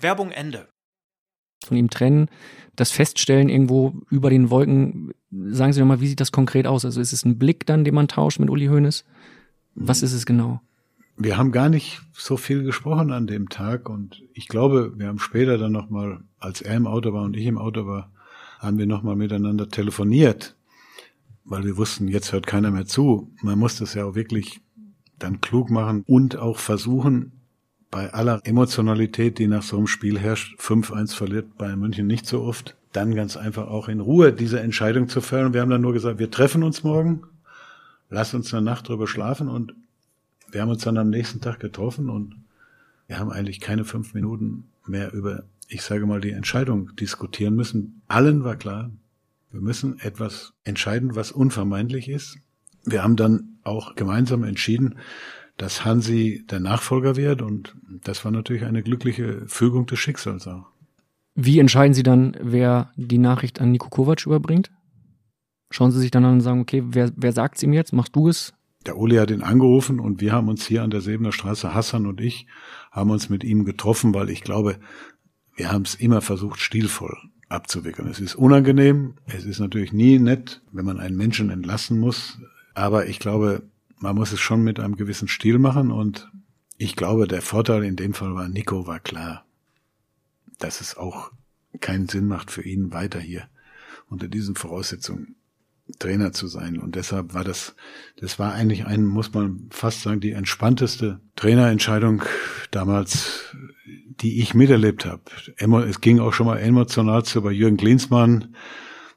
Werbung Ende. Von ihm trennen, das Feststellen irgendwo über den Wolken. Sagen Sie doch mal, wie sieht das konkret aus? Also ist es ein Blick dann, den man tauscht mit Uli Hoeneß? Was ist es genau? Wir haben gar nicht so viel gesprochen an dem Tag und ich glaube, wir haben später dann nochmal, als er im Auto war und ich im Auto war, haben wir nochmal miteinander telefoniert, weil wir wussten, jetzt hört keiner mehr zu. Man muss das ja auch wirklich dann klug machen und auch versuchen, bei aller Emotionalität, die nach so einem Spiel herrscht, 5-1 verliert Bayern München nicht so oft, dann ganz einfach auch in Ruhe diese Entscheidung zu fällen. Wir haben dann nur gesagt, wir treffen uns morgen, lass uns eine Nacht drüber schlafen und wir haben uns dann am nächsten Tag getroffen und wir haben eigentlich keine fünf Minuten mehr über, ich sage mal, die Entscheidung diskutieren müssen. Allen war klar, wir müssen etwas entscheiden, was unvermeidlich ist. Wir haben dann auch gemeinsam entschieden, dass Hansi der Nachfolger wird und das war natürlich eine glückliche Fügung des Schicksals auch. Wie entscheiden Sie dann, wer die Nachricht an Niko Kovac überbringt? Schauen Sie sich dann an und sagen, okay, wer, wer sagt es ihm jetzt? Machst du es? Der Uli hat ihn angerufen und wir haben uns hier an der Sebener Straße, Hassan und ich, haben uns mit ihm getroffen, weil ich glaube, wir haben es immer versucht, stilvoll abzuwickeln. Es ist unangenehm, es ist natürlich nie nett, wenn man einen Menschen entlassen muss, aber ich glaube, man muss es schon mit einem gewissen Stil machen und ich glaube, der Vorteil in dem Fall war, Nico war klar dass es auch keinen Sinn macht für ihn weiter hier unter diesen Voraussetzungen Trainer zu sein. Und deshalb war das, das war eigentlich ein, muss man fast sagen, die entspannteste Trainerentscheidung damals, die ich miterlebt habe. Es ging auch schon mal emotional zu bei Jürgen Klinsmann.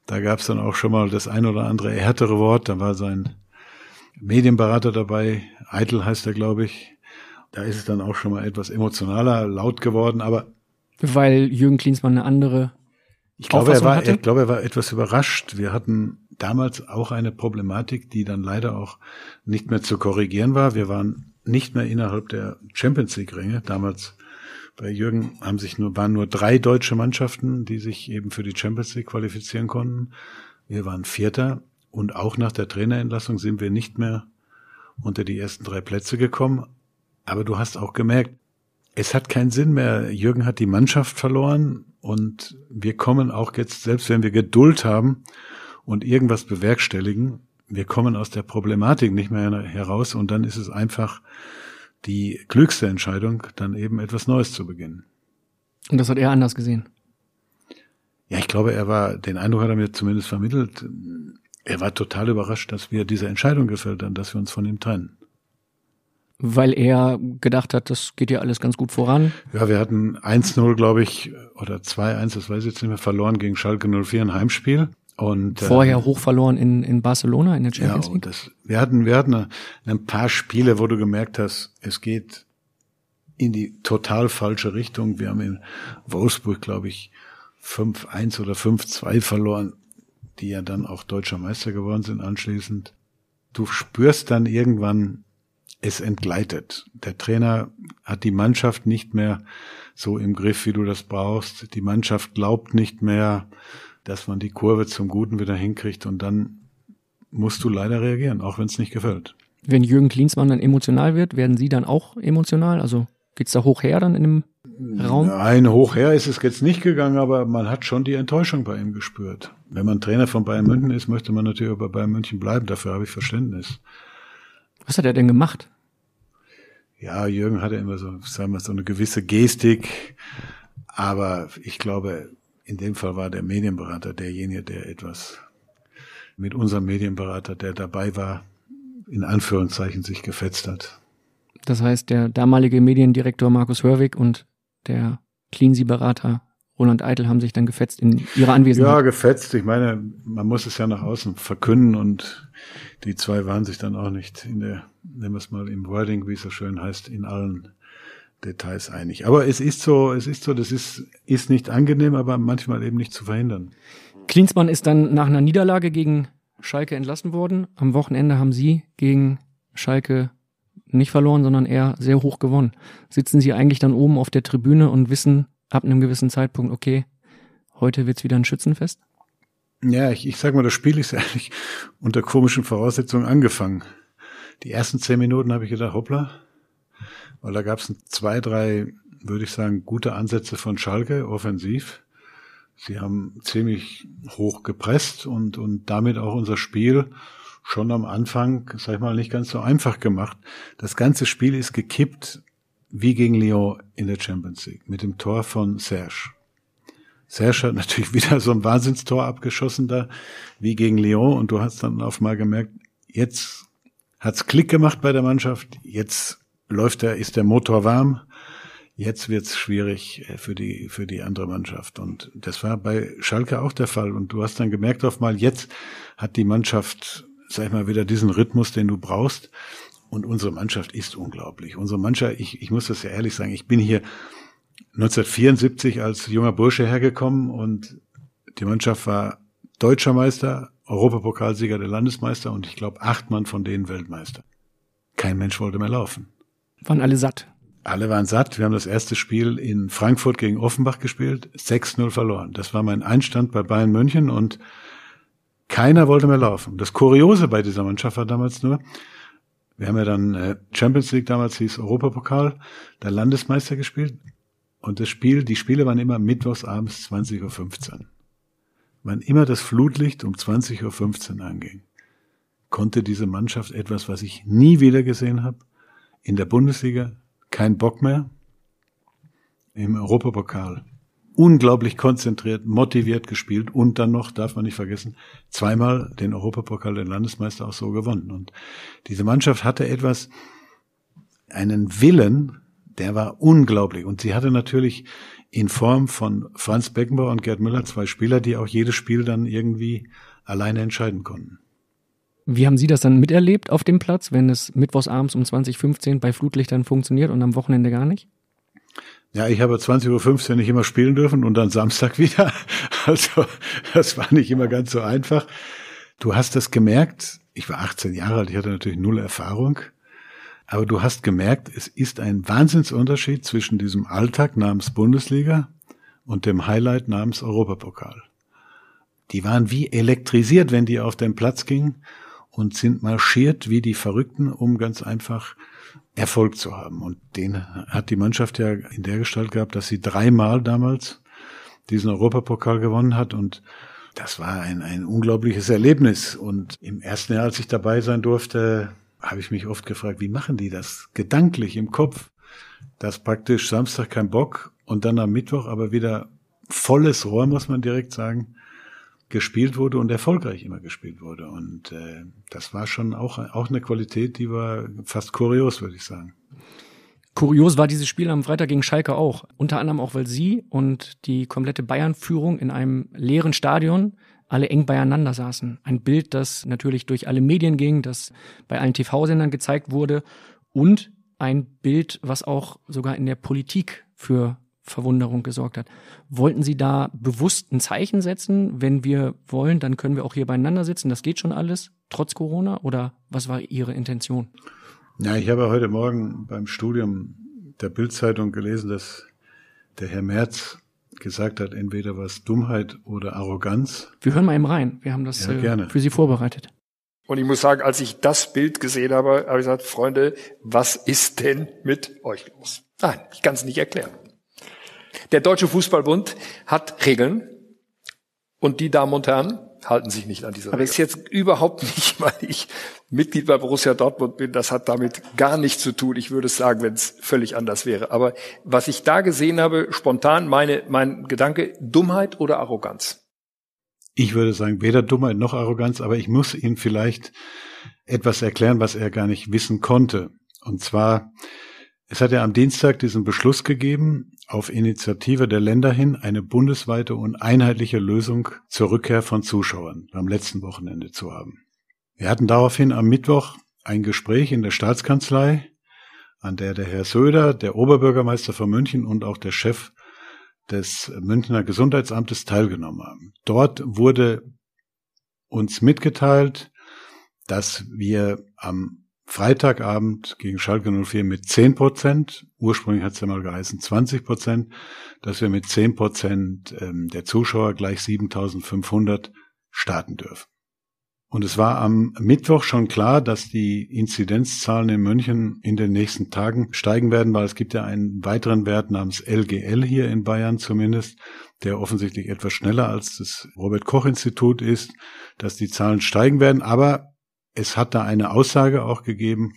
Da gab es dann auch schon mal das ein oder andere härtere Wort. Da war sein Medienberater dabei, Eitel heißt er, glaube ich. Da ist es dann auch schon mal etwas emotionaler, laut geworden. Aber weil Jürgen Klinsmann eine andere ich glaube, er war, ich glaube, er war etwas überrascht. Wir hatten damals auch eine Problematik, die dann leider auch nicht mehr zu korrigieren war. Wir waren nicht mehr innerhalb der Champions League Ränge. Damals bei Jürgen haben sich nur, waren nur drei deutsche Mannschaften, die sich eben für die Champions League qualifizieren konnten. Wir waren Vierter und auch nach der Trainerentlassung sind wir nicht mehr unter die ersten drei Plätze gekommen. Aber du hast auch gemerkt, es hat keinen Sinn mehr. Jürgen hat die Mannschaft verloren und wir kommen auch jetzt, selbst wenn wir Geduld haben und irgendwas bewerkstelligen, wir kommen aus der Problematik nicht mehr heraus und dann ist es einfach die klügste Entscheidung, dann eben etwas Neues zu beginnen. Und das hat er anders gesehen. Ja, ich glaube, er war, den Eindruck hat er mir zumindest vermittelt, er war total überrascht, dass wir diese Entscheidung gefällt haben, dass wir uns von ihm trennen weil er gedacht hat, das geht ja alles ganz gut voran. Ja, wir hatten 1-0, glaube ich, oder 2-1, das weiß ich jetzt nicht mehr, verloren gegen Schalke 04 ein Heimspiel. Und, Vorher äh, hoch verloren in, in Barcelona in der Champions ja, League. Das, wir hatten, wir hatten ein paar Spiele, wo du gemerkt hast, es geht in die total falsche Richtung. Wir haben in Wolfsburg, glaube ich, 5-1 oder 5-2 verloren, die ja dann auch deutscher Meister geworden sind anschließend. Du spürst dann irgendwann, es entgleitet. Der Trainer hat die Mannschaft nicht mehr so im Griff, wie du das brauchst. Die Mannschaft glaubt nicht mehr, dass man die Kurve zum Guten wieder hinkriegt und dann musst du leider reagieren, auch wenn es nicht gefällt. Wenn Jürgen Klinsmann dann emotional wird, werden Sie dann auch emotional? Also geht's da hoch her dann in dem Raum? Nein, hoch her ist es jetzt nicht gegangen, aber man hat schon die Enttäuschung bei ihm gespürt. Wenn man Trainer von Bayern München ist, möchte man natürlich bei Bayern München bleiben. Dafür habe ich Verständnis. Was hat er denn gemacht? Ja, Jürgen hatte immer so, sagen wir, so eine gewisse Gestik. Aber ich glaube, in dem Fall war der Medienberater derjenige, der etwas mit unserem Medienberater, der dabei war, in Anführungszeichen sich gefetzt hat. Das heißt, der damalige Mediendirektor Markus Hörwig und der Cleansea-Berater Roland Eitel haben sich dann gefetzt in ihrer Anwesenheit. Ja, gefetzt. Ich meine, man muss es ja nach außen verkünden und die zwei waren sich dann auch nicht in der, nehmen wir es mal im Wording, wie es so schön heißt, in allen Details einig. Aber es ist so, es ist so, das ist, ist nicht angenehm, aber manchmal eben nicht zu verhindern. Klinsmann ist dann nach einer Niederlage gegen Schalke entlassen worden. Am Wochenende haben Sie gegen Schalke nicht verloren, sondern eher sehr hoch gewonnen. Sitzen Sie eigentlich dann oben auf der Tribüne und wissen, ab einem gewissen Zeitpunkt, okay, heute wird's wieder ein Schützenfest? Ja, ich, ich sag mal, das Spiel ist eigentlich unter komischen Voraussetzungen angefangen. Die ersten zehn Minuten habe ich gedacht, hoppla, weil da gab es zwei, drei, würde ich sagen, gute Ansätze von Schalke, offensiv. Sie haben ziemlich hoch gepresst und, und damit auch unser Spiel schon am Anfang, sag ich mal, nicht ganz so einfach gemacht. Das ganze Spiel ist gekippt wie gegen Lyon in der Champions League mit dem Tor von Serge. Serge hat natürlich wieder so ein Wahnsinnstor abgeschossen da, wie gegen Lyon. Und du hast dann auf mal gemerkt, jetzt hat's Klick gemacht bei der Mannschaft. Jetzt läuft der, ist der Motor warm. Jetzt wird's schwierig äh, für die, für die andere Mannschaft. Und das war bei Schalke auch der Fall. Und du hast dann gemerkt auf mal, jetzt hat die Mannschaft, sag ich mal, wieder diesen Rhythmus, den du brauchst. Und unsere Mannschaft ist unglaublich. Unsere Mannschaft, ich, ich muss das ja ehrlich sagen, ich bin hier 1974 als junger Bursche hergekommen und die Mannschaft war deutscher Meister, Europapokalsieger der Landesmeister und ich glaube acht Mann von denen Weltmeister. Kein Mensch wollte mehr laufen. Waren alle satt. Alle waren satt. Wir haben das erste Spiel in Frankfurt gegen Offenbach gespielt, 6-0 verloren. Das war mein Einstand bei Bayern München und keiner wollte mehr laufen. Das Kuriose bei dieser Mannschaft war damals nur, wir haben ja dann äh, Champions League damals hieß Europapokal, der Landesmeister gespielt und das Spiel, die Spiele waren immer mittwochs abends 20.15 Uhr. Wann immer das Flutlicht um 20.15 Uhr anging, konnte diese Mannschaft etwas, was ich nie wieder gesehen habe, in der Bundesliga kein Bock mehr, im Europapokal unglaublich konzentriert, motiviert gespielt und dann noch, darf man nicht vergessen, zweimal den Europapokal der Landesmeister auch so gewonnen. Und diese Mannschaft hatte etwas, einen Willen, der war unglaublich. Und sie hatte natürlich in Form von Franz Beckenbauer und Gerd Müller zwei Spieler, die auch jedes Spiel dann irgendwie alleine entscheiden konnten. Wie haben Sie das dann miterlebt auf dem Platz, wenn es mittwochsabends um 2015 bei Flutlichtern funktioniert und am Wochenende gar nicht? Ja, ich habe 20.15 Uhr nicht immer spielen dürfen und dann Samstag wieder. Also das war nicht immer ganz so einfach. Du hast das gemerkt, ich war 18 Jahre alt, ich hatte natürlich null Erfahrung, aber du hast gemerkt, es ist ein Wahnsinnsunterschied zwischen diesem Alltag namens Bundesliga und dem Highlight namens Europapokal. Die waren wie elektrisiert, wenn die auf den Platz gingen und sind marschiert wie die Verrückten, um ganz einfach Erfolg zu haben. Und den hat die Mannschaft ja in der Gestalt gehabt, dass sie dreimal damals diesen Europapokal gewonnen hat und das war ein, ein unglaubliches Erlebnis. Und im ersten Jahr, als ich dabei sein durfte, habe ich mich oft gefragt, wie machen die das gedanklich im Kopf, dass praktisch Samstag kein Bock und dann am Mittwoch aber wieder volles Rohr, muss man direkt sagen, gespielt wurde und erfolgreich immer gespielt wurde. Und äh, das war schon auch, auch eine Qualität, die war fast kurios, würde ich sagen. Kurios war dieses Spiel am Freitag gegen Schalke auch. Unter anderem auch, weil sie und die komplette Bayern-Führung in einem leeren Stadion alle eng beieinander saßen. Ein Bild, das natürlich durch alle Medien ging, das bei allen TV-Sendern gezeigt wurde und ein Bild, was auch sogar in der Politik für Verwunderung gesorgt hat. Wollten Sie da bewusst ein Zeichen setzen? Wenn wir wollen, dann können wir auch hier beieinander sitzen. Das geht schon alles, trotz Corona? Oder was war Ihre Intention? Ja, ich habe heute Morgen beim Studium der Bildzeitung gelesen, dass der Herr Merz gesagt hat, entweder was Dummheit oder Arroganz. Wir hören mal eben rein. Wir haben das ja, äh, für Sie vorbereitet. Und ich muss sagen, als ich das Bild gesehen habe, habe ich gesagt, Freunde, was ist denn mit euch los? Nein, ich kann es nicht erklären. Der Deutsche Fußballbund hat Regeln und die Damen und Herren halten sich nicht an diese Regeln. Aber ist jetzt überhaupt nicht, weil ich Mitglied bei Borussia Dortmund bin. Das hat damit gar nichts zu tun. Ich würde es sagen, wenn es völlig anders wäre. Aber was ich da gesehen habe, spontan meine, mein Gedanke, Dummheit oder Arroganz? Ich würde sagen, weder Dummheit noch Arroganz, aber ich muss Ihnen vielleicht etwas erklären, was er gar nicht wissen konnte. Und zwar, es hat ja am Dienstag diesen Beschluss gegeben, auf Initiative der Länder hin eine bundesweite und einheitliche Lösung zur Rückkehr von Zuschauern am letzten Wochenende zu haben. Wir hatten daraufhin am Mittwoch ein Gespräch in der Staatskanzlei, an der der Herr Söder, der Oberbürgermeister von München und auch der Chef des Münchner Gesundheitsamtes teilgenommen haben. Dort wurde uns mitgeteilt, dass wir am Freitagabend gegen Schalke 04 mit 10 Prozent, ursprünglich hat es ja mal geheißen 20 Prozent, dass wir mit 10 Prozent ähm, der Zuschauer gleich 7500 starten dürfen. Und es war am Mittwoch schon klar, dass die Inzidenzzahlen in München in den nächsten Tagen steigen werden, weil es gibt ja einen weiteren Wert namens LGL hier in Bayern zumindest, der offensichtlich etwas schneller als das Robert Koch Institut ist, dass die Zahlen steigen werden. Aber es hat da eine Aussage auch gegeben,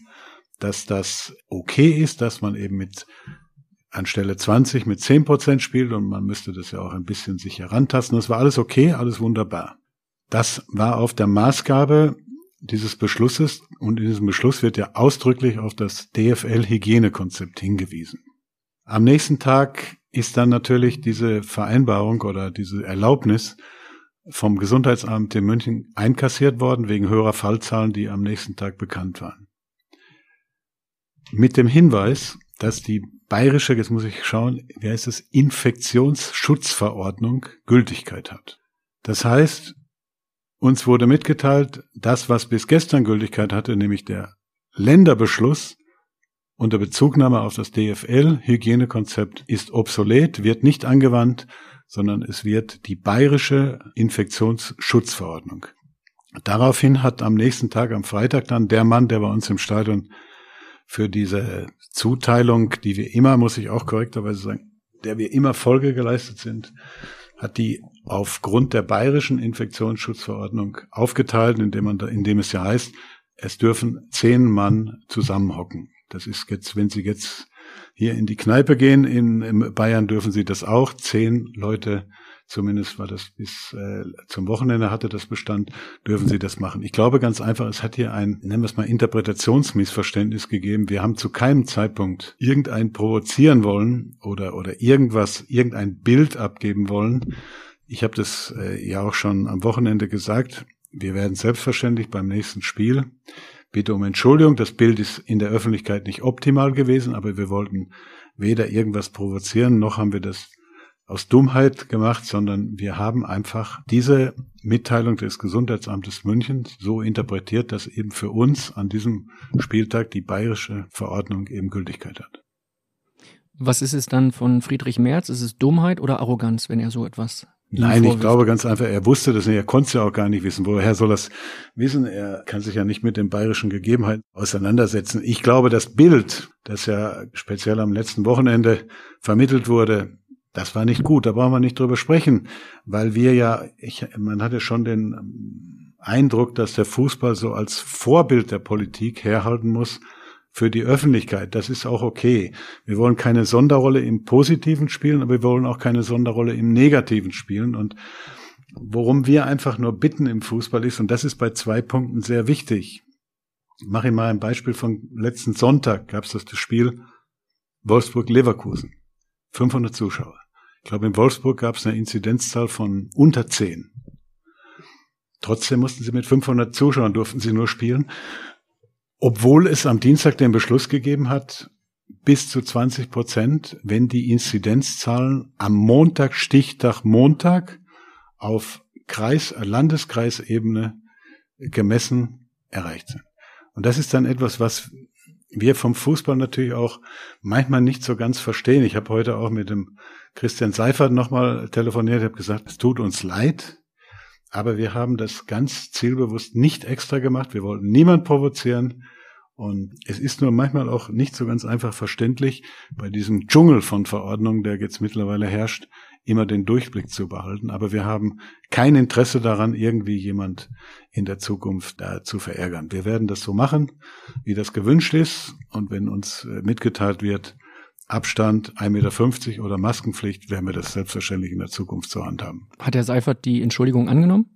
dass das okay ist, dass man eben mit anstelle 20 mit 10 Prozent spielt und man müsste das ja auch ein bisschen sich herantasten. Das war alles okay, alles wunderbar. Das war auf der Maßgabe dieses Beschlusses und in diesem Beschluss wird ja ausdrücklich auf das DFL-Hygienekonzept hingewiesen. Am nächsten Tag ist dann natürlich diese Vereinbarung oder diese Erlaubnis vom Gesundheitsamt in München einkassiert worden wegen höherer Fallzahlen, die am nächsten Tag bekannt waren. Mit dem Hinweis, dass die bayerische, jetzt muss ich schauen, wie heißt es, Infektionsschutzverordnung Gültigkeit hat. Das heißt, uns wurde mitgeteilt, das, was bis gestern Gültigkeit hatte, nämlich der Länderbeschluss unter Bezugnahme auf das DFL-Hygienekonzept, ist obsolet, wird nicht angewandt, sondern es wird die bayerische Infektionsschutzverordnung. Daraufhin hat am nächsten Tag, am Freitag dann, der Mann, der bei uns im Stadion für diese Zuteilung, die wir immer, muss ich auch korrekterweise sagen, der wir immer Folge geleistet sind, hat die aufgrund der bayerischen Infektionsschutzverordnung aufgeteilt, indem man da, indem es ja heißt, es dürfen zehn Mann zusammenhocken. Das ist jetzt, wenn Sie jetzt hier in die Kneipe gehen, in, in Bayern dürfen Sie das auch. Zehn Leute, zumindest war das bis äh, zum Wochenende hatte das Bestand, dürfen Sie das machen. Ich glaube ganz einfach, es hat hier ein, nennen wir es mal, Interpretationsmissverständnis gegeben. Wir haben zu keinem Zeitpunkt irgendein provozieren wollen oder, oder irgendwas, irgendein Bild abgeben wollen. Ich habe das äh, ja auch schon am Wochenende gesagt. Wir werden selbstverständlich beim nächsten Spiel bitte um Entschuldigung. Das Bild ist in der Öffentlichkeit nicht optimal gewesen, aber wir wollten weder irgendwas provozieren, noch haben wir das aus Dummheit gemacht, sondern wir haben einfach diese Mitteilung des Gesundheitsamtes München so interpretiert, dass eben für uns an diesem Spieltag die bayerische Verordnung eben Gültigkeit hat. Was ist es dann von Friedrich Merz? Ist es Dummheit oder Arroganz, wenn er so etwas Nein, ich glaube ganz einfach, er wusste das nicht, er konnte es ja auch gar nicht wissen. Woher soll er es wissen? Er kann sich ja nicht mit den bayerischen Gegebenheiten auseinandersetzen. Ich glaube, das Bild, das ja speziell am letzten Wochenende vermittelt wurde, das war nicht gut. Da brauchen wir nicht drüber sprechen, weil wir ja, ich, man hatte schon den Eindruck, dass der Fußball so als Vorbild der Politik herhalten muss für die Öffentlichkeit. Das ist auch okay. Wir wollen keine Sonderrolle im Positiven spielen, aber wir wollen auch keine Sonderrolle im Negativen spielen. Und worum wir einfach nur bitten im Fußball ist, und das ist bei zwei Punkten sehr wichtig. Ich mache Ihnen mal ein Beispiel von letzten Sonntag gab es das, das Spiel Wolfsburg-Leverkusen. 500 Zuschauer. Ich glaube, in Wolfsburg gab es eine Inzidenzzahl von unter 10. Trotzdem mussten sie mit 500 Zuschauern durften sie nur spielen. Obwohl es am Dienstag den Beschluss gegeben hat, bis zu 20 Prozent, wenn die Inzidenzzahlen am Montag, Stichtag Montag auf Kreis, Landeskreisebene gemessen erreicht sind. Und das ist dann etwas, was wir vom Fußball natürlich auch manchmal nicht so ganz verstehen. Ich habe heute auch mit dem Christian Seifert nochmal telefoniert, habe gesagt, es tut uns leid, aber wir haben das ganz zielbewusst nicht extra gemacht. Wir wollten niemand provozieren. Und es ist nur manchmal auch nicht so ganz einfach verständlich, bei diesem Dschungel von Verordnungen, der jetzt mittlerweile herrscht, immer den Durchblick zu behalten. Aber wir haben kein Interesse daran, irgendwie jemand in der Zukunft da zu verärgern. Wir werden das so machen, wie das gewünscht ist. Und wenn uns äh, mitgeteilt wird, Abstand 1,50 Meter oder Maskenpflicht, werden wir das selbstverständlich in der Zukunft zur Hand haben. Hat Herr Seifert die Entschuldigung angenommen?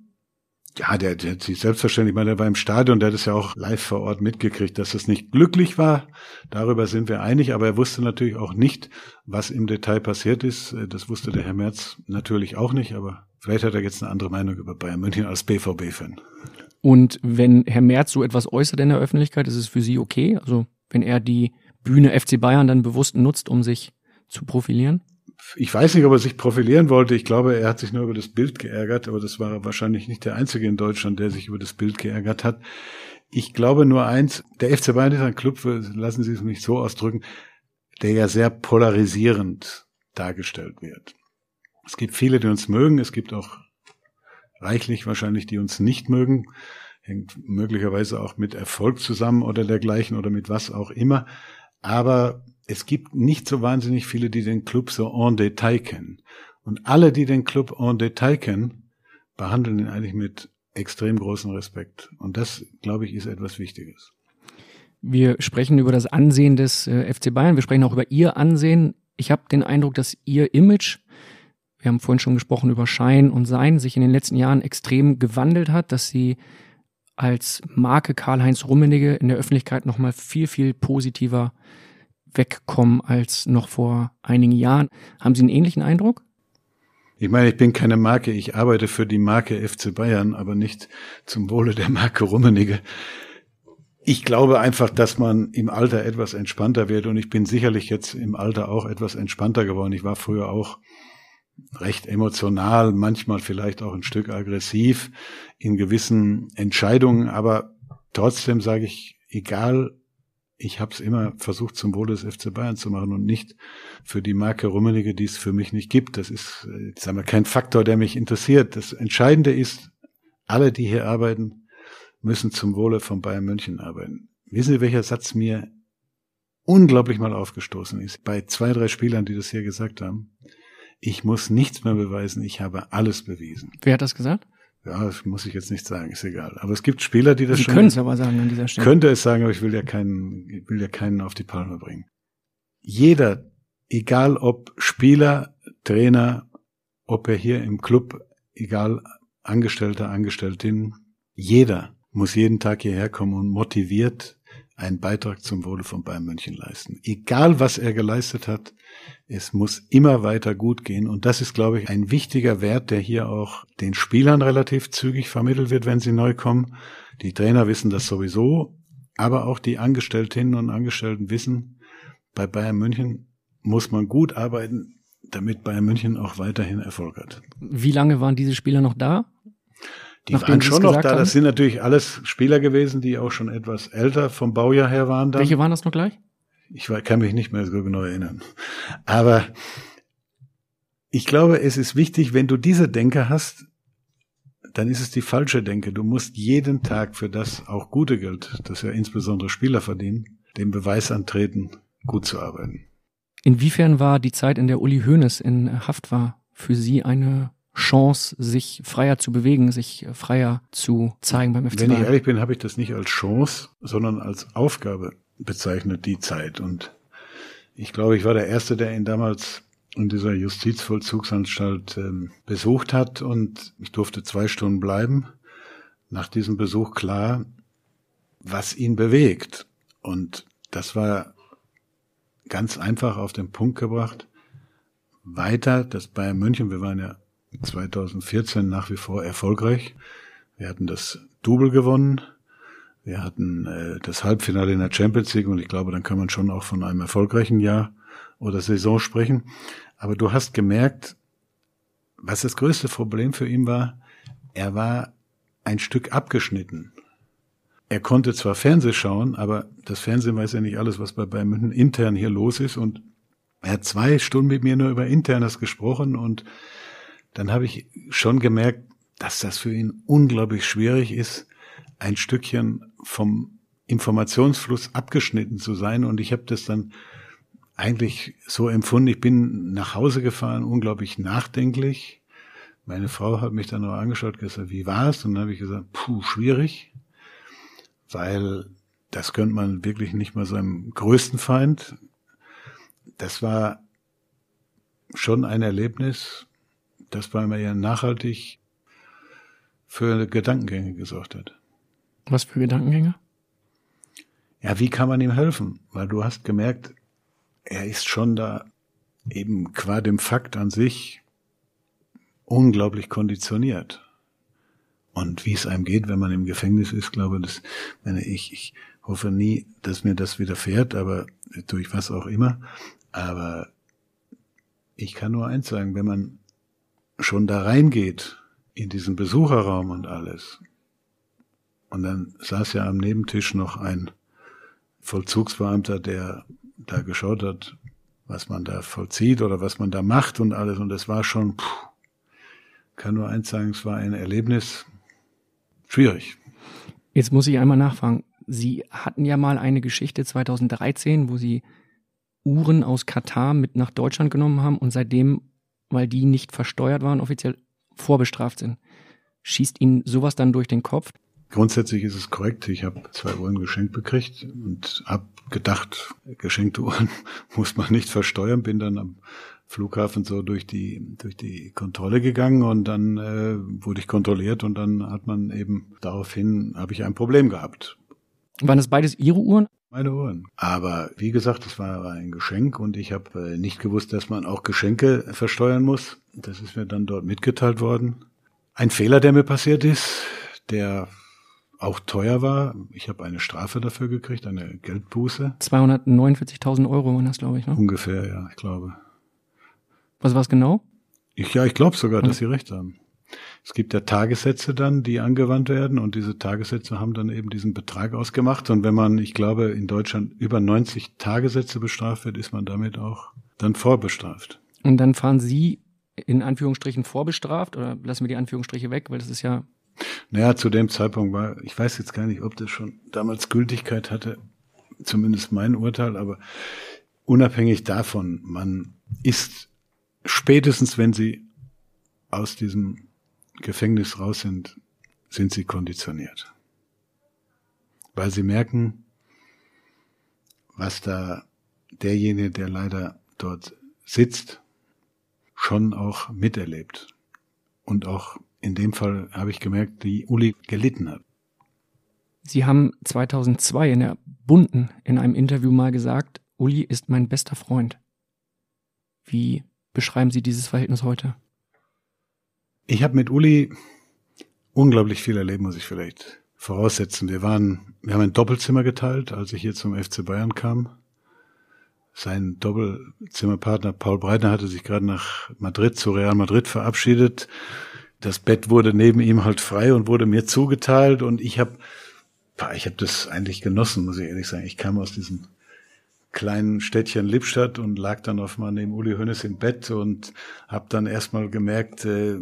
Ja, der, der hat sich selbstverständlich, ich meine, der war im Stadion, der hat es ja auch live vor Ort mitgekriegt, dass es nicht glücklich war. Darüber sind wir einig, aber er wusste natürlich auch nicht, was im Detail passiert ist. Das wusste der Herr Merz natürlich auch nicht, aber vielleicht hat er jetzt eine andere Meinung über Bayern München als BVB-Fan. Und wenn Herr Merz so etwas äußert in der Öffentlichkeit, ist es für Sie okay? Also wenn er die Bühne FC Bayern dann bewusst nutzt, um sich zu profilieren? Ich weiß nicht, ob er sich profilieren wollte. Ich glaube, er hat sich nur über das Bild geärgert, aber das war wahrscheinlich nicht der Einzige in Deutschland, der sich über das Bild geärgert hat. Ich glaube nur eins, der FC Bayern ist ein Club, lassen Sie es mich so ausdrücken, der ja sehr polarisierend dargestellt wird. Es gibt viele, die uns mögen, es gibt auch reichlich wahrscheinlich, die uns nicht mögen hängt möglicherweise auch mit Erfolg zusammen oder dergleichen oder mit was auch immer. Aber es gibt nicht so wahnsinnig viele, die den Club so en Detail kennen. Und alle, die den Club en Detail kennen, behandeln ihn eigentlich mit extrem großem Respekt. Und das, glaube ich, ist etwas Wichtiges. Wir sprechen über das Ansehen des äh, FC Bayern. Wir sprechen auch über Ihr Ansehen. Ich habe den Eindruck, dass Ihr Image, wir haben vorhin schon gesprochen über Schein und Sein, sich in den letzten Jahren extrem gewandelt hat, dass Sie als Marke Karl-Heinz Rummenigge in der Öffentlichkeit nochmal viel, viel positiver wegkommen als noch vor einigen Jahren. Haben Sie einen ähnlichen Eindruck? Ich meine, ich bin keine Marke, ich arbeite für die Marke FC Bayern, aber nicht zum Wohle der Marke Rummenigge. Ich glaube einfach, dass man im Alter etwas entspannter wird und ich bin sicherlich jetzt im Alter auch etwas entspannter geworden. Ich war früher auch recht emotional, manchmal vielleicht auch ein Stück aggressiv in gewissen Entscheidungen, aber trotzdem sage ich, egal, ich habe es immer versucht zum Wohle des FC Bayern zu machen und nicht für die Marke Rummenigge, die es für mich nicht gibt. Das ist, äh, sagen wir, kein Faktor, der mich interessiert. Das Entscheidende ist, alle, die hier arbeiten, müssen zum Wohle von Bayern München arbeiten. Wissen Sie, welcher Satz mir unglaublich mal aufgestoßen ist? Bei zwei, drei Spielern, die das hier gesagt haben. Ich muss nichts mehr beweisen, ich habe alles bewiesen. Wer hat das gesagt? Ja, das muss ich jetzt nicht sagen, ist egal. Aber es gibt Spieler, die das Sie schon. können es aber sagen an dieser Stelle. Könnte es sagen, aber ich will ja keinen, ich will ja keinen auf die Palme bringen. Jeder, egal ob Spieler, Trainer, ob er hier im Club, egal Angestellter, Angestelltin, jeder muss jeden Tag hierher kommen und motiviert einen Beitrag zum Wohle von Bayern München leisten. Egal was er geleistet hat, es muss immer weiter gut gehen. Und das ist, glaube ich, ein wichtiger Wert, der hier auch den Spielern relativ zügig vermittelt wird, wenn sie neu kommen. Die Trainer wissen das sowieso, aber auch die Angestellten und Angestellten wissen, bei Bayern München muss man gut arbeiten, damit Bayern München auch weiterhin Erfolg hat. Wie lange waren diese Spieler noch da? Die Nachdem waren schon noch da. haben? Das sind natürlich alles Spieler gewesen, die auch schon etwas älter vom Baujahr her waren. Dann. Welche waren das noch gleich? Ich kann mich nicht mehr so genau erinnern. Aber ich glaube, es ist wichtig, wenn du diese Denke hast, dann ist es die falsche Denke. Du musst jeden Tag für das auch gute Geld, das ja insbesondere Spieler verdienen, den Beweis antreten, gut zu arbeiten. Inwiefern war die Zeit, in der Uli Hoeneß in Haft war, für Sie eine Chance, sich freier zu bewegen, sich freier zu zeigen beim FC Wenn ich Bayern? ehrlich bin, habe ich das nicht als Chance, sondern als Aufgabe bezeichnet, die Zeit. Und ich glaube, ich war der Erste, der ihn damals in dieser Justizvollzugsanstalt ähm, besucht hat und ich durfte zwei Stunden bleiben. Nach diesem Besuch klar, was ihn bewegt. Und das war ganz einfach auf den Punkt gebracht. Weiter, das Bayern München, wir waren ja 2014 nach wie vor erfolgreich. Wir hatten das Double gewonnen. Wir hatten äh, das Halbfinale in der Champions League und ich glaube, dann kann man schon auch von einem erfolgreichen Jahr oder Saison sprechen. Aber du hast gemerkt, was das größte Problem für ihn war, er war ein Stück abgeschnitten. Er konnte zwar Fernseh schauen, aber das Fernsehen weiß ja nicht alles, was bei Bayern München intern hier los ist. Und er hat zwei Stunden mit mir nur über Internes gesprochen und dann habe ich schon gemerkt, dass das für ihn unglaublich schwierig ist, ein Stückchen vom Informationsfluss abgeschnitten zu sein. Und ich habe das dann eigentlich so empfunden. Ich bin nach Hause gefahren, unglaublich nachdenklich. Meine Frau hat mich dann noch angeschaut, gesagt, wie war's? Und dann habe ich gesagt, puh, schwierig, weil das gönnt man wirklich nicht mal seinem größten Feind. Das war schon ein Erlebnis, das bei mir ja nachhaltig für Gedankengänge gesorgt hat. Was für Gedankengänge? Ja, wie kann man ihm helfen? Weil du hast gemerkt, er ist schon da eben qua dem Fakt an sich unglaublich konditioniert. Und wie es einem geht, wenn man im Gefängnis ist, glaube das, meine ich, ich hoffe nie, dass mir das widerfährt, aber durch was auch immer. Aber ich kann nur eins sagen, wenn man schon da reingeht in diesen Besucherraum und alles, und dann saß ja am Nebentisch noch ein Vollzugsbeamter, der da geschaut hat, was man da vollzieht oder was man da macht und alles. Und es war schon, puh, kann nur eins sagen, es war ein Erlebnis schwierig. Jetzt muss ich einmal nachfragen. Sie hatten ja mal eine Geschichte 2013, wo Sie Uhren aus Katar mit nach Deutschland genommen haben und seitdem, weil die nicht versteuert waren, offiziell vorbestraft sind. Schießt Ihnen sowas dann durch den Kopf? Grundsätzlich ist es korrekt. Ich habe zwei Uhren geschenkt bekriegt und habe gedacht, geschenkte Uhren muss man nicht versteuern. Bin dann am Flughafen so durch die durch die Kontrolle gegangen und dann äh, wurde ich kontrolliert und dann hat man eben daraufhin habe ich ein Problem gehabt. Waren das beides Ihre Uhren? meine Ohren. Aber wie gesagt, es war ein Geschenk und ich habe äh, nicht gewusst, dass man auch Geschenke versteuern muss. Das ist mir dann dort mitgeteilt worden. Ein Fehler, der mir passiert ist, der auch teuer war. Ich habe eine Strafe dafür gekriegt, eine Geldbuße. 249.000 Euro waren das, glaube ich, ne? Ungefähr, ja, ich glaube. Was war es genau? Ich, ja, ich glaube sogar, dass Sie recht haben. Es gibt ja Tagessätze dann, die angewandt werden und diese Tagessätze haben dann eben diesen Betrag ausgemacht. Und wenn man, ich glaube, in Deutschland über 90 Tagessätze bestraft wird, ist man damit auch dann vorbestraft. Und dann fahren Sie in Anführungsstrichen vorbestraft oder lassen wir die Anführungsstriche weg, weil das ist ja. Naja, zu dem Zeitpunkt war, ich weiß jetzt gar nicht, ob das schon damals Gültigkeit hatte, zumindest mein Urteil, aber unabhängig davon, man ist spätestens, wenn Sie aus diesem Gefängnis raus sind, sind sie konditioniert. Weil sie merken, was da derjenige, der leider dort sitzt, schon auch miterlebt. Und auch in dem Fall habe ich gemerkt, wie Uli gelitten hat. Sie haben 2002 in der Bunden in einem Interview mal gesagt, Uli ist mein bester Freund. Wie beschreiben Sie dieses Verhältnis heute? Ich habe mit Uli unglaublich viel erlebt, muss ich vielleicht voraussetzen. Wir waren, wir haben ein Doppelzimmer geteilt, als ich hier zum FC Bayern kam. Sein Doppelzimmerpartner Paul Breitner hatte sich gerade nach Madrid zu Real Madrid verabschiedet. Das Bett wurde neben ihm halt frei und wurde mir zugeteilt und ich habe ich habe das eigentlich genossen, muss ich ehrlich sagen. Ich kam aus diesem kleinen Städtchen Lippstadt und lag dann auf mal neben Uli Hönes im Bett und habe dann erstmal gemerkt, äh,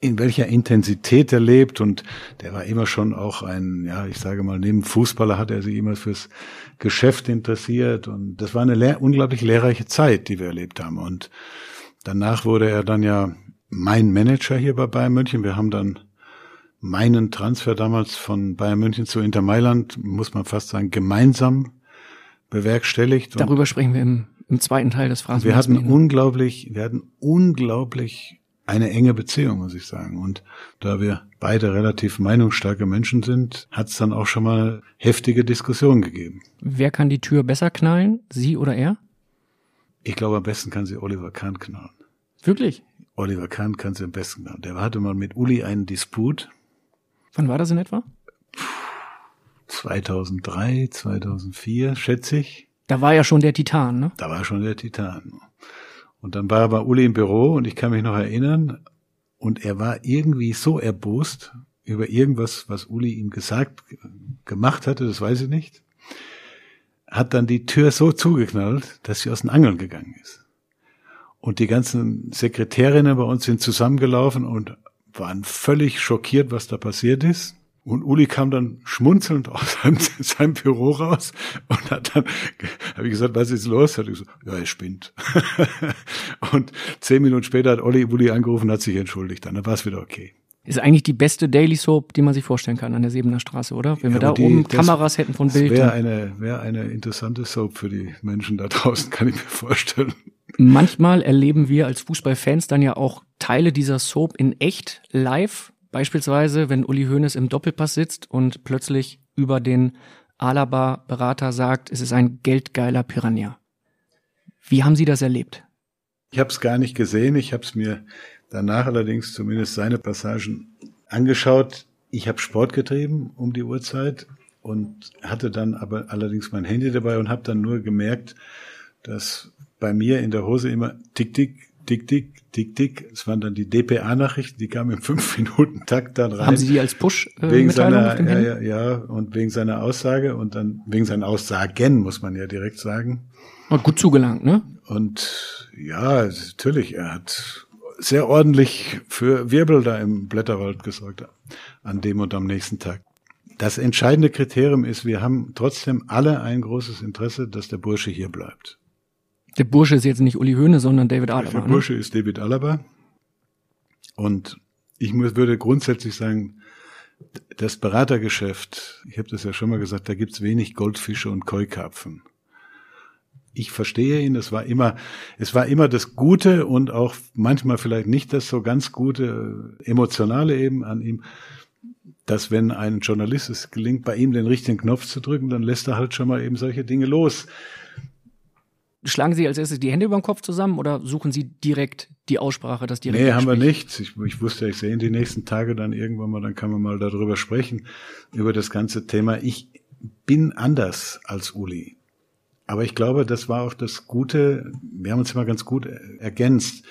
in welcher Intensität er lebt. Und der war immer schon auch ein, ja, ich sage mal, neben Fußballer hat er sich immer fürs Geschäft interessiert. Und das war eine lehr unglaublich lehrreiche Zeit, die wir erlebt haben. Und danach wurde er dann ja mein Manager hier bei Bayern München. Wir haben dann meinen Transfer damals von Bayern München zu Inter Mailand, muss man fast sagen, gemeinsam bewerkstelligt. Darüber sprechen wir im, im zweiten Teil des Phrasen. Wir hatten unglaublich, wir hatten unglaublich eine enge Beziehung, muss ich sagen. Und da wir beide relativ meinungsstarke Menschen sind, hat es dann auch schon mal heftige Diskussionen gegeben. Wer kann die Tür besser knallen, Sie oder er? Ich glaube, am besten kann sie Oliver Kahn knallen. Wirklich? Oliver Kahn kann sie am besten knallen. Der hatte mal mit Uli einen Disput. Wann war das in etwa? 2003, 2004, schätze ich. Da war ja schon der Titan, ne? Da war schon der Titan. Und dann war er bei Uli im Büro und ich kann mich noch erinnern, und er war irgendwie so erbost über irgendwas, was Uli ihm gesagt, gemacht hatte, das weiß ich nicht, hat dann die Tür so zugeknallt, dass sie aus den Angeln gegangen ist. Und die ganzen Sekretärinnen bei uns sind zusammengelaufen und waren völlig schockiert, was da passiert ist. Und Uli kam dann schmunzelnd aus seinem, seinem Büro raus und hat dann, habe ich gesagt, was ist los? Hat er gesagt, ja, er spinnt. und zehn Minuten später hat Olli Uli angerufen, hat sich entschuldigt. Dann war es wieder okay. Ist eigentlich die beste Daily Soap, die man sich vorstellen kann an der Siebener Straße, oder? Wenn wir ja, da die, oben Kameras hätten von Bild. Wäre eine, wäre eine interessante Soap für die Menschen da draußen, kann ich mir vorstellen. Manchmal erleben wir als Fußballfans dann ja auch Teile dieser Soap in echt live Beispielsweise, wenn Uli Hoeneß im Doppelpass sitzt und plötzlich über den Alaba-Berater sagt, es ist ein geldgeiler Piranha. Wie haben Sie das erlebt? Ich habe es gar nicht gesehen. Ich habe es mir danach allerdings zumindest seine Passagen angeschaut. Ich habe Sport getrieben um die Uhrzeit und hatte dann aber allerdings mein Handy dabei und habe dann nur gemerkt, dass bei mir in der Hose immer tick tick tick, tick, tick, tick. Es waren dann die DPA-Nachrichten, die kamen im fünf Minuten Takt dann rein. Haben Sie die als Push äh, wegen seiner, ja, ja, ja, und wegen seiner Aussage und dann wegen seinen Aussagen muss man ja direkt sagen. Und gut zugelangt, ne? Und ja, natürlich, er hat sehr ordentlich für Wirbel da im Blätterwald gesorgt an dem und am nächsten Tag. Das entscheidende Kriterium ist, wir haben trotzdem alle ein großes Interesse, dass der Bursche hier bleibt. Der Bursche ist jetzt nicht Uli Höhne, sondern David Alaba. Der Bursche ne? ist David Alaba. Und ich muss, würde grundsätzlich sagen, das Beratergeschäft, ich habe das ja schon mal gesagt, da gibt's wenig Goldfische und Keukarpfen. Ich verstehe ihn, es war immer, es war immer das Gute und auch manchmal vielleicht nicht das so ganz gute emotionale eben an ihm dass wenn ein Journalist es gelingt, bei ihm den richtigen Knopf zu drücken, dann lässt er halt schon mal eben solche Dinge los. Schlagen Sie als erstes die Hände über den Kopf zusammen oder suchen Sie direkt die Aussprache, das direkte Nee, haben wir nicht. Ich, ich wusste, ich sehe ihn die nächsten Tage dann irgendwann mal, dann kann man mal darüber sprechen, über das ganze Thema. Ich bin anders als Uli. Aber ich glaube, das war auch das Gute, wir haben uns immer ganz gut ergänzt.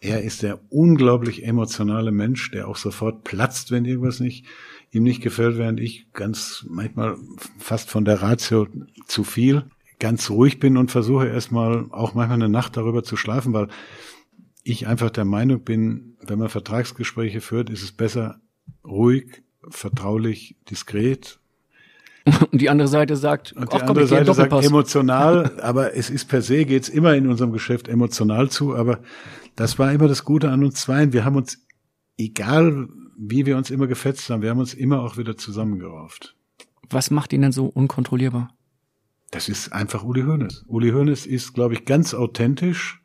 Er ist der unglaublich emotionale Mensch, der auch sofort platzt, wenn irgendwas nicht, ihm nicht gefällt, während ich ganz manchmal fast von der Ratio zu viel ganz ruhig bin und versuche erstmal auch manchmal eine Nacht darüber zu schlafen, weil ich einfach der Meinung bin, wenn man Vertragsgespräche führt, ist es besser ruhig, vertraulich, diskret. Und die andere Seite sagt, Und die komm, andere in Seite sagt emotional, aber es ist per se, geht's immer in unserem Geschäft emotional zu, aber das war immer das Gute an uns zweien. Wir haben uns, egal wie wir uns immer gefetzt haben, wir haben uns immer auch wieder zusammengerauft. Was macht ihn denn so unkontrollierbar? Das ist einfach Uli Hoeneß. Uli Hoeneß ist, glaube ich, ganz authentisch.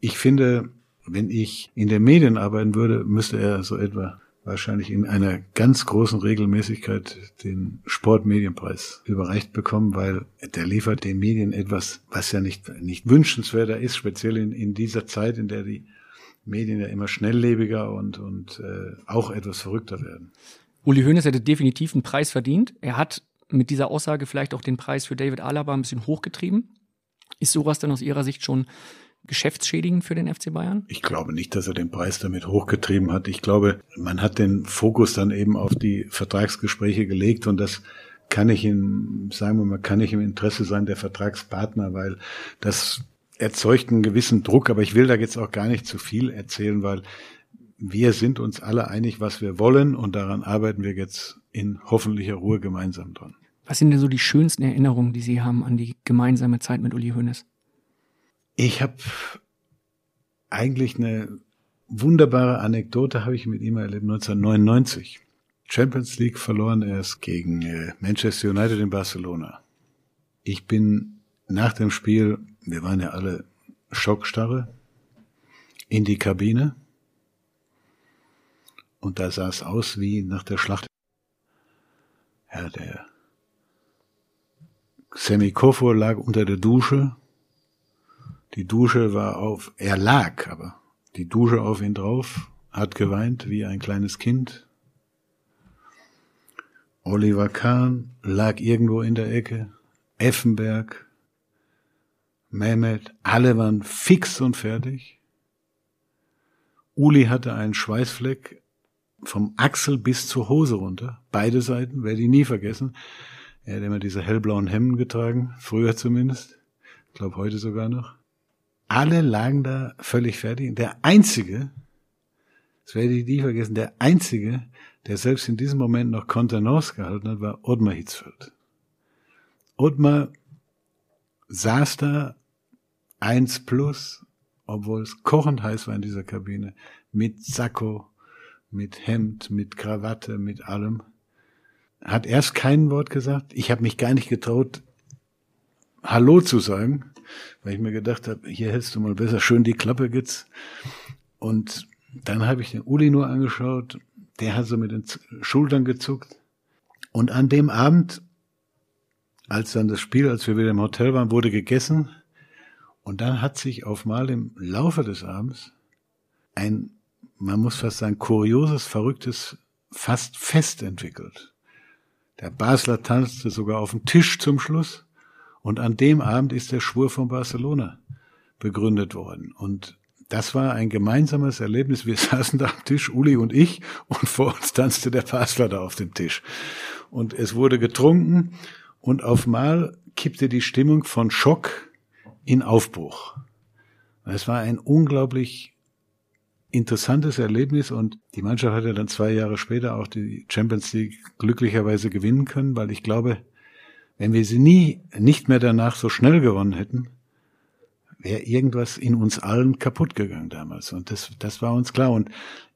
Ich finde, wenn ich in den Medien arbeiten würde, müsste er so etwa wahrscheinlich in einer ganz großen Regelmäßigkeit den Sportmedienpreis überreicht bekommen, weil der liefert den Medien etwas, was ja nicht, nicht wünschenswerter ist, speziell in, in dieser Zeit, in der die Medien ja immer schnelllebiger und, und äh, auch etwas verrückter werden. Uli Hoeneß hätte definitiv einen Preis verdient. Er hat mit dieser Aussage vielleicht auch den Preis für David Alaba ein bisschen hochgetrieben. Ist sowas dann aus Ihrer Sicht schon geschäftsschädigend für den FC Bayern? Ich glaube nicht, dass er den Preis damit hochgetrieben hat. Ich glaube, man hat den Fokus dann eben auf die Vertragsgespräche gelegt und das kann ich in, sagen wir mal, kann ich im Interesse sein der Vertragspartner, weil das erzeugt einen gewissen Druck, aber ich will da jetzt auch gar nicht zu viel erzählen, weil wir sind uns alle einig, was wir wollen und daran arbeiten wir jetzt in hoffentlicher Ruhe gemeinsam dran. Was sind denn so die schönsten Erinnerungen, die Sie haben an die gemeinsame Zeit mit Uli Hoeneß? Ich habe eigentlich eine wunderbare Anekdote habe ich mit ihm erlebt 1999. Champions League verloren erst gegen äh, Manchester United in Barcelona. Ich bin nach dem Spiel, wir waren ja alle schockstarre, in die Kabine und da sah es aus wie nach der Schlacht. Ja, der Sammy Kofur lag unter der Dusche. Die Dusche war auf, er lag, aber die Dusche auf ihn drauf, hat geweint wie ein kleines Kind. Oliver Kahn lag irgendwo in der Ecke. Effenberg, Mehmet, alle waren fix und fertig. Uli hatte einen Schweißfleck vom Achsel bis zur Hose runter. Beide Seiten, werde ich nie vergessen. Er hat immer diese hellblauen Hemden getragen, früher zumindest. Ich glaube heute sogar noch. Alle lagen da völlig fertig. Der einzige, das werde ich nie vergessen, der einzige, der selbst in diesem Moment noch Kontenance gehalten hat, war Ottmar Hitzfeld. Ottmar saß da eins plus, obwohl es kochend heiß war in dieser Kabine, mit Sakko, mit Hemd, mit Krawatte, mit allem. Hat erst kein Wort gesagt. Ich habe mich gar nicht getraut, Hallo zu sagen, weil ich mir gedacht habe, hier hältst du mal besser schön die Klappe jetzt. Und dann habe ich den Uli nur angeschaut, der hat so mit den Schultern gezuckt. Und an dem Abend, als dann das Spiel, als wir wieder im Hotel waren, wurde gegessen. Und dann hat sich auf mal im Laufe des Abends ein, man muss fast sagen, kurioses, verrücktes, fast Fest entwickelt. Der Basler tanzte sogar auf dem Tisch zum Schluss. Und an dem Abend ist der Schwur von Barcelona begründet worden. Und das war ein gemeinsames Erlebnis. Wir saßen da am Tisch, Uli und ich, und vor uns tanzte der Basler da auf dem Tisch. Und es wurde getrunken und auf mal kippte die Stimmung von Schock in Aufbruch. Es war ein unglaublich interessantes Erlebnis und die Mannschaft hat ja dann zwei Jahre später auch die Champions League glücklicherweise gewinnen können, weil ich glaube, wenn wir sie nie, nicht mehr danach so schnell gewonnen hätten, wäre irgendwas in uns allen kaputt gegangen damals. Und das, das war uns klar. Und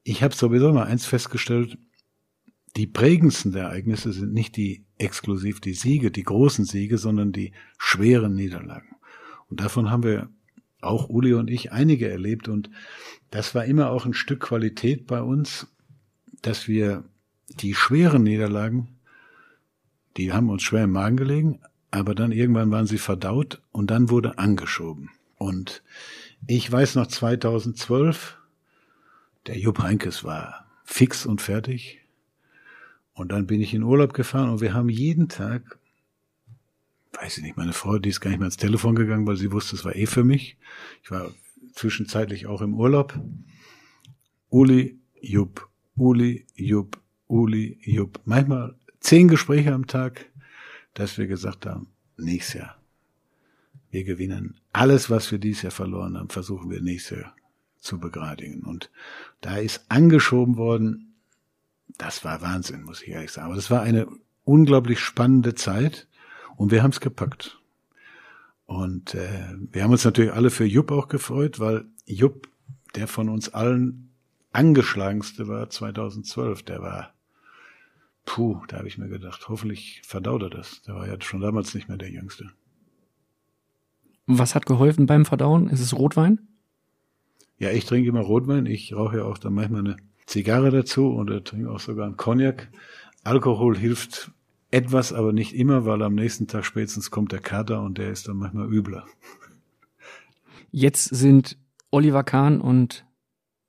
ich habe sowieso mal eins festgestellt, die prägendsten Ereignisse sind nicht die exklusiv die Siege, die großen Siege, sondern die schweren Niederlagen. Und davon haben wir auch Uli und ich einige erlebt. Und das war immer auch ein Stück Qualität bei uns, dass wir die schweren Niederlagen, die haben uns schwer im Magen gelegen, aber dann irgendwann waren sie verdaut und dann wurde angeschoben. Und ich weiß noch 2012, der Jupp Heinkes war fix und fertig. Und dann bin ich in Urlaub gefahren und wir haben jeden Tag, weiß ich nicht, meine Frau, die ist gar nicht mehr ans Telefon gegangen, weil sie wusste, es war eh für mich. Ich war zwischenzeitlich auch im Urlaub. Uli, Jupp, Uli, Jupp, Uli, Jupp. Manchmal zehn Gespräche am Tag, dass wir gesagt haben, nächstes Jahr. Wir gewinnen alles, was wir dieses Jahr verloren haben, versuchen wir nächstes Jahr zu begradigen. Und da ist angeschoben worden, das war Wahnsinn, muss ich ehrlich sagen. Aber das war eine unglaublich spannende Zeit und wir haben es gepackt. Und äh, wir haben uns natürlich alle für Jupp auch gefreut, weil Jupp, der von uns allen angeschlagenste war 2012, der war, puh, da habe ich mir gedacht, hoffentlich verdaut er das. Der war ja schon damals nicht mehr der Jüngste. Was hat geholfen beim Verdauen? Ist es Rotwein? Ja, ich trinke immer Rotwein. Ich rauche ja auch dann manchmal eine Zigarre dazu oder trinke auch sogar einen Cognac. Alkohol hilft etwas, aber nicht immer, weil am nächsten Tag spätestens kommt der Kater und der ist dann manchmal übler. Jetzt sind Oliver Kahn und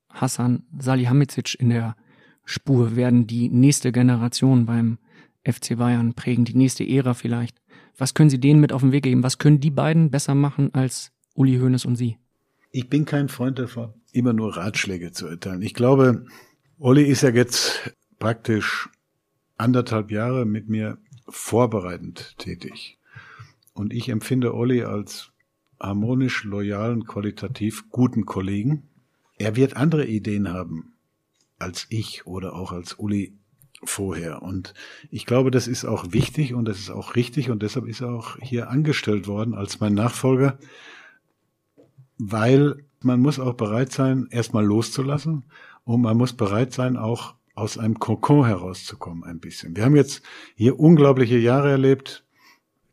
Hassan Salihamidzic in der Spur, werden die nächste Generation beim FC Bayern prägen, die nächste Ära vielleicht. Was können Sie denen mit auf den Weg geben? Was können die beiden besser machen als Uli Hoeneß und Sie? Ich bin kein Freund davon, immer nur Ratschläge zu erteilen. Ich glaube, Olli ist ja jetzt praktisch anderthalb Jahre mit mir vorbereitend tätig. Und ich empfinde Olli als harmonisch, loyalen, qualitativ guten Kollegen. Er wird andere Ideen haben als ich oder auch als Uli vorher. Und ich glaube, das ist auch wichtig und das ist auch richtig und deshalb ist er auch hier angestellt worden als mein Nachfolger, weil man muss auch bereit sein, erstmal loszulassen und man muss bereit sein, auch aus einem Kokon herauszukommen ein bisschen. Wir haben jetzt hier unglaubliche Jahre erlebt.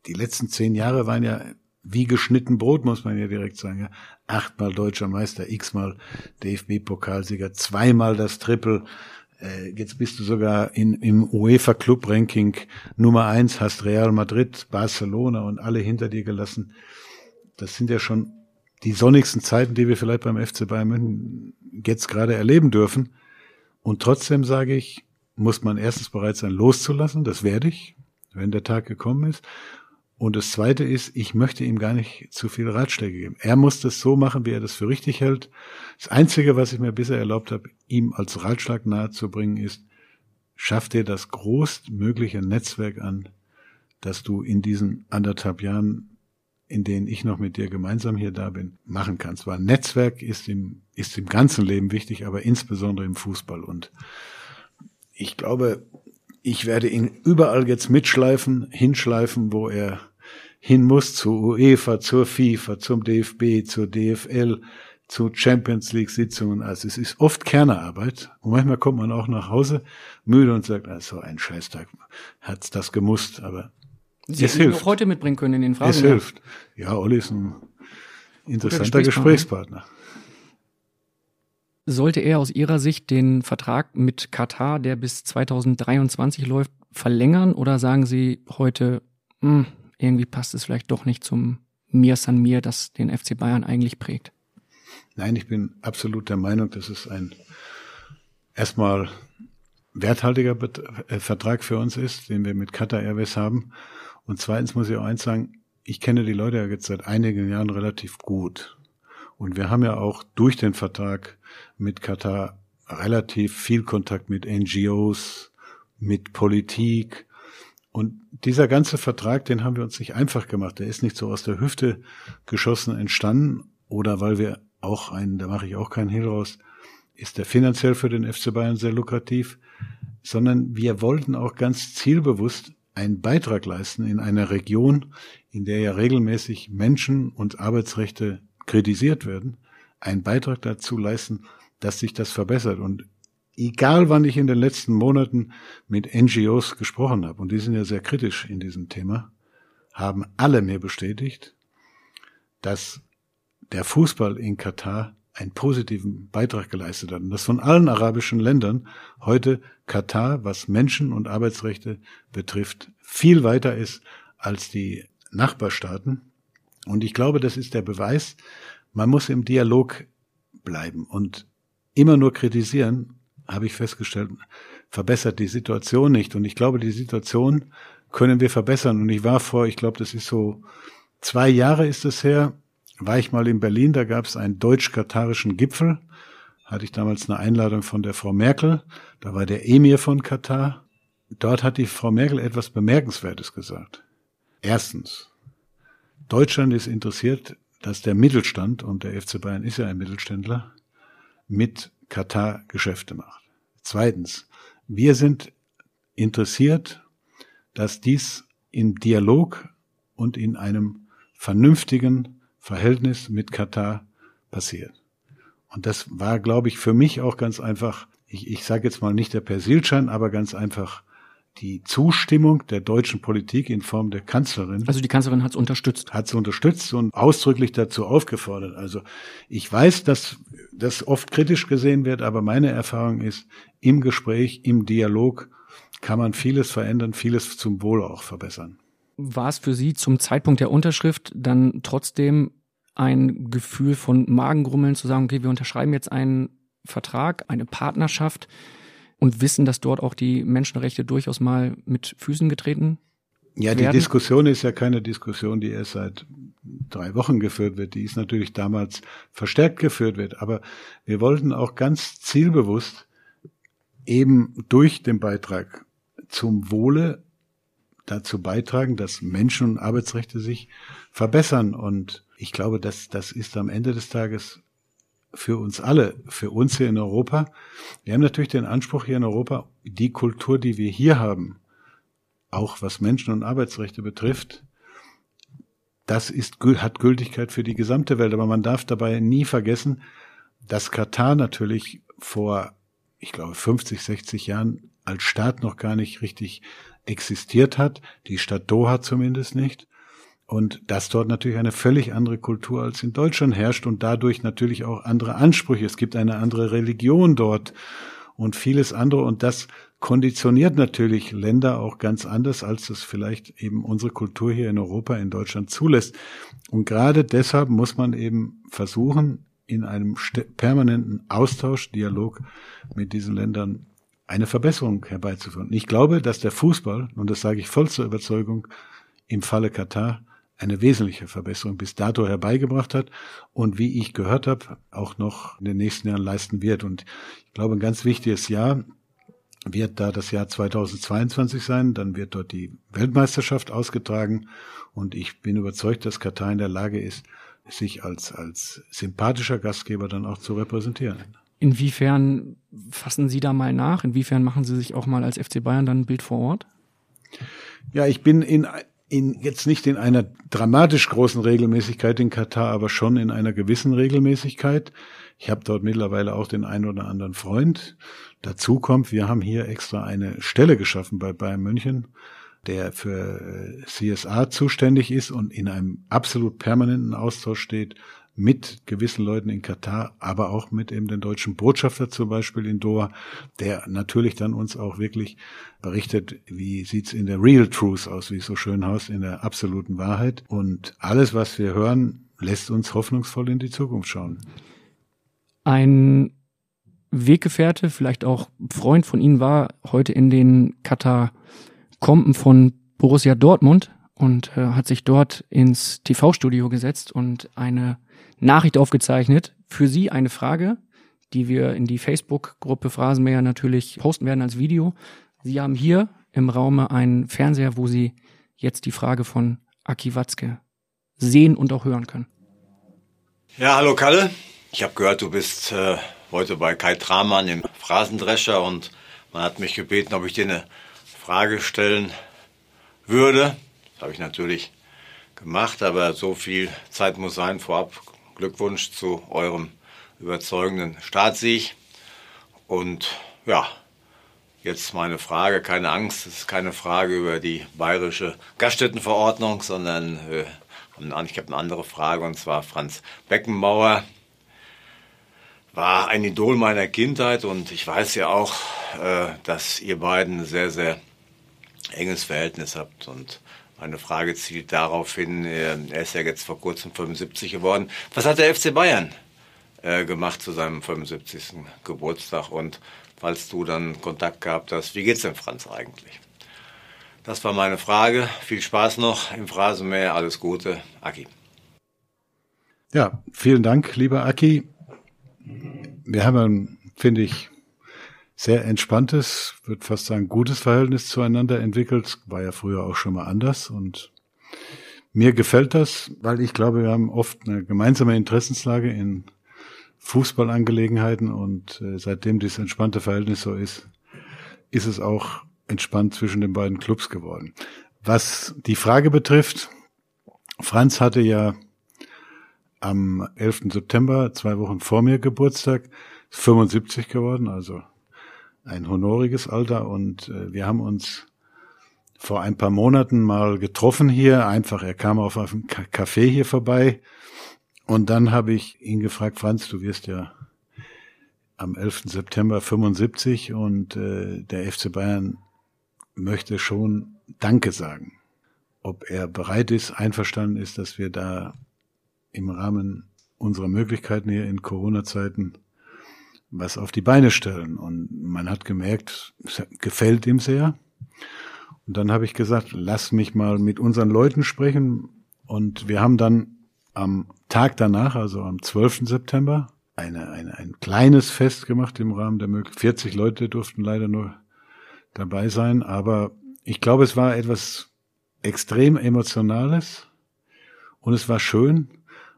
Die letzten zehn Jahre waren ja wie geschnitten Brot, muss man ja direkt sagen. Ja. Achtmal deutscher Meister, x-mal DFB-Pokalsieger, zweimal das Triple. Äh, jetzt bist du sogar in, im UEFA Club Ranking Nummer eins, hast Real Madrid, Barcelona und alle hinter dir gelassen. Das sind ja schon die sonnigsten Zeiten, die wir vielleicht beim FC Bayern München jetzt gerade erleben dürfen. Und trotzdem sage ich, muss man erstens bereit sein, loszulassen. Das werde ich, wenn der Tag gekommen ist. Und das Zweite ist, ich möchte ihm gar nicht zu viele Ratschläge geben. Er muss das so machen, wie er das für richtig hält. Das Einzige, was ich mir bisher erlaubt habe, ihm als Ratschlag nahezubringen, ist, schaff dir das größtmögliche Netzwerk an, dass du in diesen anderthalb Jahren, in denen ich noch mit dir gemeinsam hier da bin, machen kannst. Weil Netzwerk ist im, ist im ganzen Leben wichtig, aber insbesondere im Fußball. Und ich glaube, ich werde ihn überall jetzt mitschleifen, hinschleifen, wo er hin muss, zur UEFA, zur FIFA, zum DFB, zur DFL, zu Champions League Sitzungen. Also es ist oft Kernearbeit. Und manchmal kommt man auch nach Hause müde und sagt, also ein Scheißtag, hat's das gemusst, aber Sie es hilft. noch heute mitbringen können in den Fragen. Es hilft. Ja, Olli ist ein interessanter Gesprächspartner. Sollte er aus Ihrer Sicht den Vertrag mit Katar, der bis 2023 läuft, verlängern oder sagen Sie heute, mh, hm, irgendwie passt es vielleicht doch nicht zum Mir San Mir, das den FC Bayern eigentlich prägt? Nein, ich bin absolut der Meinung, dass es ein erstmal werthaltiger Bet äh, Vertrag für uns ist, den wir mit Qatar Airways haben. Und zweitens muss ich auch eins sagen, ich kenne die Leute ja jetzt seit einigen Jahren relativ gut. Und wir haben ja auch durch den Vertrag mit Katar relativ viel Kontakt mit NGOs, mit Politik. Und dieser ganze Vertrag, den haben wir uns nicht einfach gemacht. Der ist nicht so aus der Hüfte geschossen entstanden oder weil wir auch einen, da mache ich auch keinen Hehl raus, ist der finanziell für den FC Bayern sehr lukrativ, sondern wir wollten auch ganz zielbewusst einen Beitrag leisten in einer Region, in der ja regelmäßig Menschen und Arbeitsrechte kritisiert werden, einen Beitrag dazu leisten, dass sich das verbessert. Und egal wann ich in den letzten Monaten mit NGOs gesprochen habe, und die sind ja sehr kritisch in diesem Thema, haben alle mir bestätigt, dass der Fußball in Katar einen positiven Beitrag geleistet hat. Und das von allen arabischen Ländern heute Katar, was Menschen- und Arbeitsrechte betrifft, viel weiter ist als die Nachbarstaaten. Und ich glaube, das ist der Beweis, man muss im Dialog bleiben und immer nur kritisieren, habe ich festgestellt, verbessert die Situation nicht. Und ich glaube, die Situation können wir verbessern. Und ich war vor, ich glaube, das ist so zwei Jahre ist es her, war ich mal in Berlin, da gab es einen deutsch-katarischen Gipfel. Hatte ich damals eine Einladung von der Frau Merkel. Da war der Emir von Katar. Dort hat die Frau Merkel etwas Bemerkenswertes gesagt. Erstens, Deutschland ist interessiert, dass der Mittelstand, und der FC Bayern ist ja ein Mittelständler, mit Katar Geschäfte macht. Zweitens, wir sind interessiert, dass dies im Dialog und in einem vernünftigen Verhältnis mit Katar passiert. Und das war, glaube ich, für mich auch ganz einfach, ich, ich sage jetzt mal nicht der Persilschein, aber ganz einfach die Zustimmung der deutschen Politik in Form der Kanzlerin. Also die Kanzlerin hat es unterstützt. Hat es unterstützt und ausdrücklich dazu aufgefordert. Also ich weiß, dass das oft kritisch gesehen wird, aber meine Erfahrung ist, im Gespräch, im Dialog kann man vieles verändern, vieles zum Wohl auch verbessern war es für Sie zum Zeitpunkt der Unterschrift dann trotzdem ein Gefühl von Magengrummeln zu sagen, okay, wir unterschreiben jetzt einen Vertrag, eine Partnerschaft und wissen, dass dort auch die Menschenrechte durchaus mal mit Füßen getreten ja, die werden? Diskussion ist ja keine Diskussion, die erst seit drei Wochen geführt wird. Die ist natürlich damals verstärkt geführt wird. Aber wir wollten auch ganz zielbewusst eben durch den Beitrag zum Wohle dazu beitragen, dass Menschen- und Arbeitsrechte sich verbessern. Und ich glaube, dass das ist am Ende des Tages für uns alle, für uns hier in Europa. Wir haben natürlich den Anspruch hier in Europa, die Kultur, die wir hier haben, auch was Menschen- und Arbeitsrechte betrifft, das ist, hat Gültigkeit für die gesamte Welt. Aber man darf dabei nie vergessen, dass Katar natürlich vor, ich glaube, 50, 60 Jahren als Staat noch gar nicht richtig existiert hat, die Stadt Doha zumindest nicht. Und dass dort natürlich eine völlig andere Kultur als in Deutschland herrscht und dadurch natürlich auch andere Ansprüche. Es gibt eine andere Religion dort und vieles andere. Und das konditioniert natürlich Länder auch ganz anders, als es vielleicht eben unsere Kultur hier in Europa, in Deutschland zulässt. Und gerade deshalb muss man eben versuchen, in einem permanenten Austausch, Dialog mit diesen Ländern eine Verbesserung herbeizuführen. Ich glaube, dass der Fußball, und das sage ich voll zur Überzeugung, im Falle Katar eine wesentliche Verbesserung bis dato herbeigebracht hat und wie ich gehört habe, auch noch in den nächsten Jahren leisten wird. Und ich glaube, ein ganz wichtiges Jahr wird da das Jahr 2022 sein. Dann wird dort die Weltmeisterschaft ausgetragen und ich bin überzeugt, dass Katar in der Lage ist, sich als, als sympathischer Gastgeber dann auch zu repräsentieren. Inwiefern fassen Sie da mal nach? Inwiefern machen Sie sich auch mal als FC Bayern dann ein Bild vor Ort? Ja, ich bin in, in jetzt nicht in einer dramatisch großen Regelmäßigkeit in Katar, aber schon in einer gewissen Regelmäßigkeit. Ich habe dort mittlerweile auch den einen oder anderen Freund. Dazu kommt, wir haben hier extra eine Stelle geschaffen bei Bayern München, der für äh, CSA zuständig ist und in einem absolut permanenten Austausch steht mit gewissen Leuten in Katar, aber auch mit eben den deutschen Botschafter zum Beispiel in Doha, der natürlich dann uns auch wirklich berichtet, wie sieht's in der Real Truth aus, wie es so schön heißt, in der absoluten Wahrheit. Und alles, was wir hören, lässt uns hoffnungsvoll in die Zukunft schauen. Ein Weggefährte, vielleicht auch Freund von Ihnen war heute in den Katakomben von Borussia Dortmund und äh, hat sich dort ins TV-Studio gesetzt und eine Nachricht aufgezeichnet. Für Sie eine Frage, die wir in die Facebook-Gruppe Phrasenmäher natürlich posten werden als Video. Sie haben hier im Raume einen Fernseher, wo Sie jetzt die Frage von Aki Watzke sehen und auch hören können. Ja, hallo Kalle. Ich habe gehört, du bist äh, heute bei Kai Tramann im Phrasendrescher und man hat mich gebeten, ob ich dir eine Frage stellen würde. Das habe ich natürlich gemacht, aber so viel Zeit muss sein. Vorab Glückwunsch zu eurem überzeugenden Startsieg. Und ja, jetzt meine Frage, keine Angst, es ist keine Frage über die bayerische Gaststättenverordnung, sondern äh, ich habe eine andere Frage und zwar Franz Beckenbauer. war ein Idol meiner Kindheit und ich weiß ja auch, äh, dass ihr beiden ein sehr, sehr enges Verhältnis habt und meine Frage zielt darauf hin, äh, er ist ja jetzt vor kurzem 75 geworden. Was hat der FC Bayern äh, gemacht zu seinem 75. Geburtstag und falls du dann Kontakt gehabt hast, wie geht's denn Franz eigentlich? Das war meine Frage. Viel Spaß noch im Phrasenmäher. Alles Gute. Aki. Ja, vielen Dank, lieber Aki. Wir haben finde ich, sehr entspanntes, würde fast sagen, gutes Verhältnis zueinander entwickelt. War ja früher auch schon mal anders und mir gefällt das, weil ich glaube, wir haben oft eine gemeinsame Interessenslage in Fußballangelegenheiten und äh, seitdem dieses entspannte Verhältnis so ist, ist es auch entspannt zwischen den beiden Clubs geworden. Was die Frage betrifft, Franz hatte ja am 11. September, zwei Wochen vor mir Geburtstag, 75 geworden, also ein honoriges Alter und äh, wir haben uns vor ein paar Monaten mal getroffen hier, einfach, er kam auf einem Café hier vorbei und dann habe ich ihn gefragt, Franz, du wirst ja am 11. September 75 und äh, der FC Bayern möchte schon Danke sagen. Ob er bereit ist, einverstanden ist, dass wir da im Rahmen unserer Möglichkeiten hier in Corona-Zeiten was auf die Beine stellen. Und man hat gemerkt, es gefällt ihm sehr. Und dann habe ich gesagt, lass mich mal mit unseren Leuten sprechen. Und wir haben dann am Tag danach, also am 12. September, eine, eine, ein kleines Fest gemacht im Rahmen der Möglichkeit. 40 Leute durften leider nur dabei sein, aber ich glaube, es war etwas extrem Emotionales und es war schön.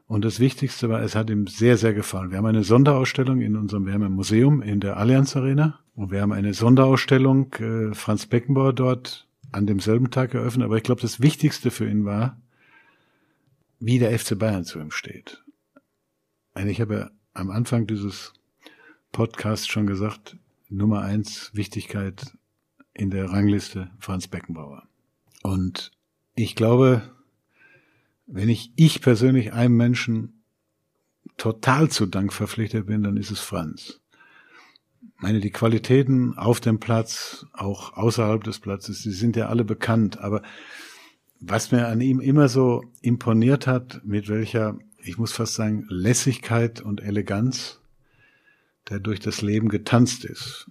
Und das Wichtigste war, es hat ihm sehr, sehr gefallen. Wir haben eine Sonderausstellung in unserem, wir haben ein Museum in der Allianz Arena und wir haben eine Sonderausstellung, äh, Franz Beckenbauer dort an demselben Tag eröffnet. Aber ich glaube, das Wichtigste für ihn war, wie der FC Bayern zu ihm steht. Also ich habe ja am Anfang dieses Podcasts schon gesagt, Nummer eins Wichtigkeit in der Rangliste Franz Beckenbauer. Und ich glaube, wenn ich, ich persönlich einem Menschen total zu Dank verpflichtet bin, dann ist es Franz. Meine, die Qualitäten auf dem Platz, auch außerhalb des Platzes, die sind ja alle bekannt. Aber was mir an ihm immer so imponiert hat, mit welcher, ich muss fast sagen, Lässigkeit und Eleganz der durch das Leben getanzt ist,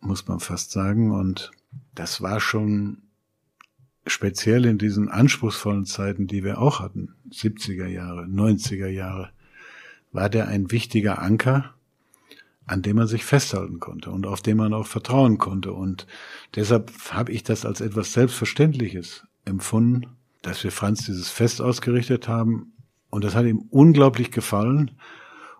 muss man fast sagen. Und das war schon speziell in diesen anspruchsvollen Zeiten, die wir auch hatten, 70er Jahre, 90er Jahre, war der ein wichtiger Anker, an dem man sich festhalten konnte und auf dem man auch vertrauen konnte. Und deshalb habe ich das als etwas Selbstverständliches empfunden, dass wir Franz dieses Fest ausgerichtet haben. Und das hat ihm unglaublich gefallen.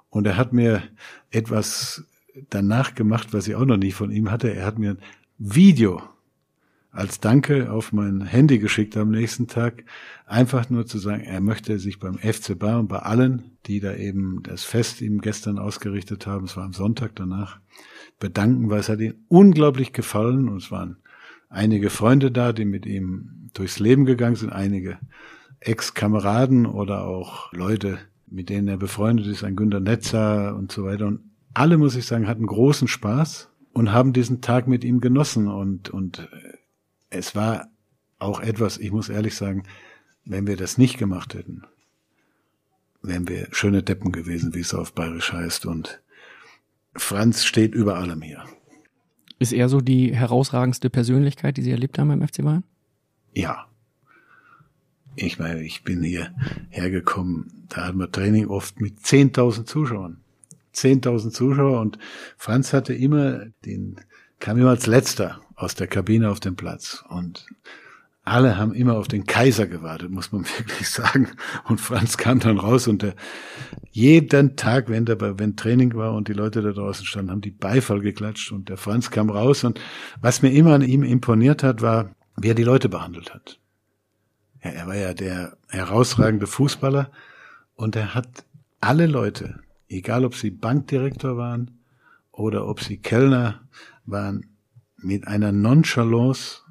Und er hat mir etwas danach gemacht, was ich auch noch nie von ihm hatte. Er hat mir ein Video als Danke auf mein Handy geschickt am nächsten Tag, einfach nur zu sagen, er möchte sich beim FC Bayern, bei allen, die da eben das Fest ihm gestern ausgerichtet haben, es war am Sonntag danach, bedanken, weil es hat ihm unglaublich gefallen und es waren einige Freunde da, die mit ihm durchs Leben gegangen sind, einige Ex-Kameraden oder auch Leute, mit denen er befreundet ist, ein Günter Netzer und so weiter. Und alle, muss ich sagen, hatten großen Spaß und haben diesen Tag mit ihm genossen und, und es war auch etwas, ich muss ehrlich sagen, wenn wir das nicht gemacht hätten, wären wir schöne Deppen gewesen, wie es auf Bayerisch heißt. Und Franz steht über allem hier. Ist er so die herausragendste Persönlichkeit, die Sie erlebt haben beim FC Bayern? Ja. Ich meine, ich bin hier hergekommen, da hatten wir Training oft mit 10.000 Zuschauern. 10.000 Zuschauer und Franz hatte immer den, kam immer als letzter aus der Kabine auf den Platz und alle haben immer auf den Kaiser gewartet, muss man wirklich sagen. Und Franz kam dann raus und der, jeden Tag, wenn der, wenn Training war und die Leute da draußen standen, haben die Beifall geklatscht und der Franz kam raus und was mir immer an ihm imponiert hat, war, wie er die Leute behandelt hat. Ja, er war ja der herausragende Fußballer und er hat alle Leute, egal ob sie Bankdirektor waren oder ob sie Kellner waren, mit einer Nonchalance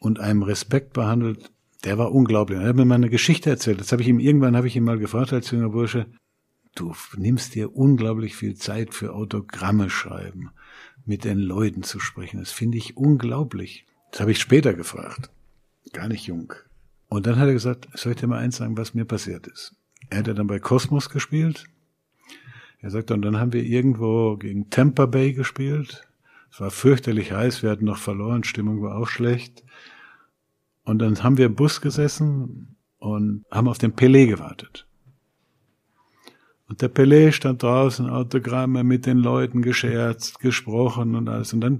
und einem Respekt behandelt, der war unglaublich. Er hat mir mal eine Geschichte erzählt. Das habe ich ihm irgendwann habe ich ihn mal gefragt als junger Bursche. du nimmst dir unglaublich viel Zeit für Autogramme schreiben, mit den Leuten zu sprechen. Das finde ich unglaublich. Das habe ich später gefragt. Gar nicht jung. Und dann hat er gesagt, soll ich dir mal eins sagen, was mir passiert ist? Er hat dann bei Cosmos gespielt. Er sagt, und dann haben wir irgendwo gegen Tampa Bay gespielt. Es war fürchterlich heiß, wir hatten noch verloren, Stimmung war auch schlecht. Und dann haben wir im Bus gesessen und haben auf den Pelé gewartet. Und der Pelé stand draußen, Autogramme mit den Leuten gescherzt, gesprochen und alles. Und dann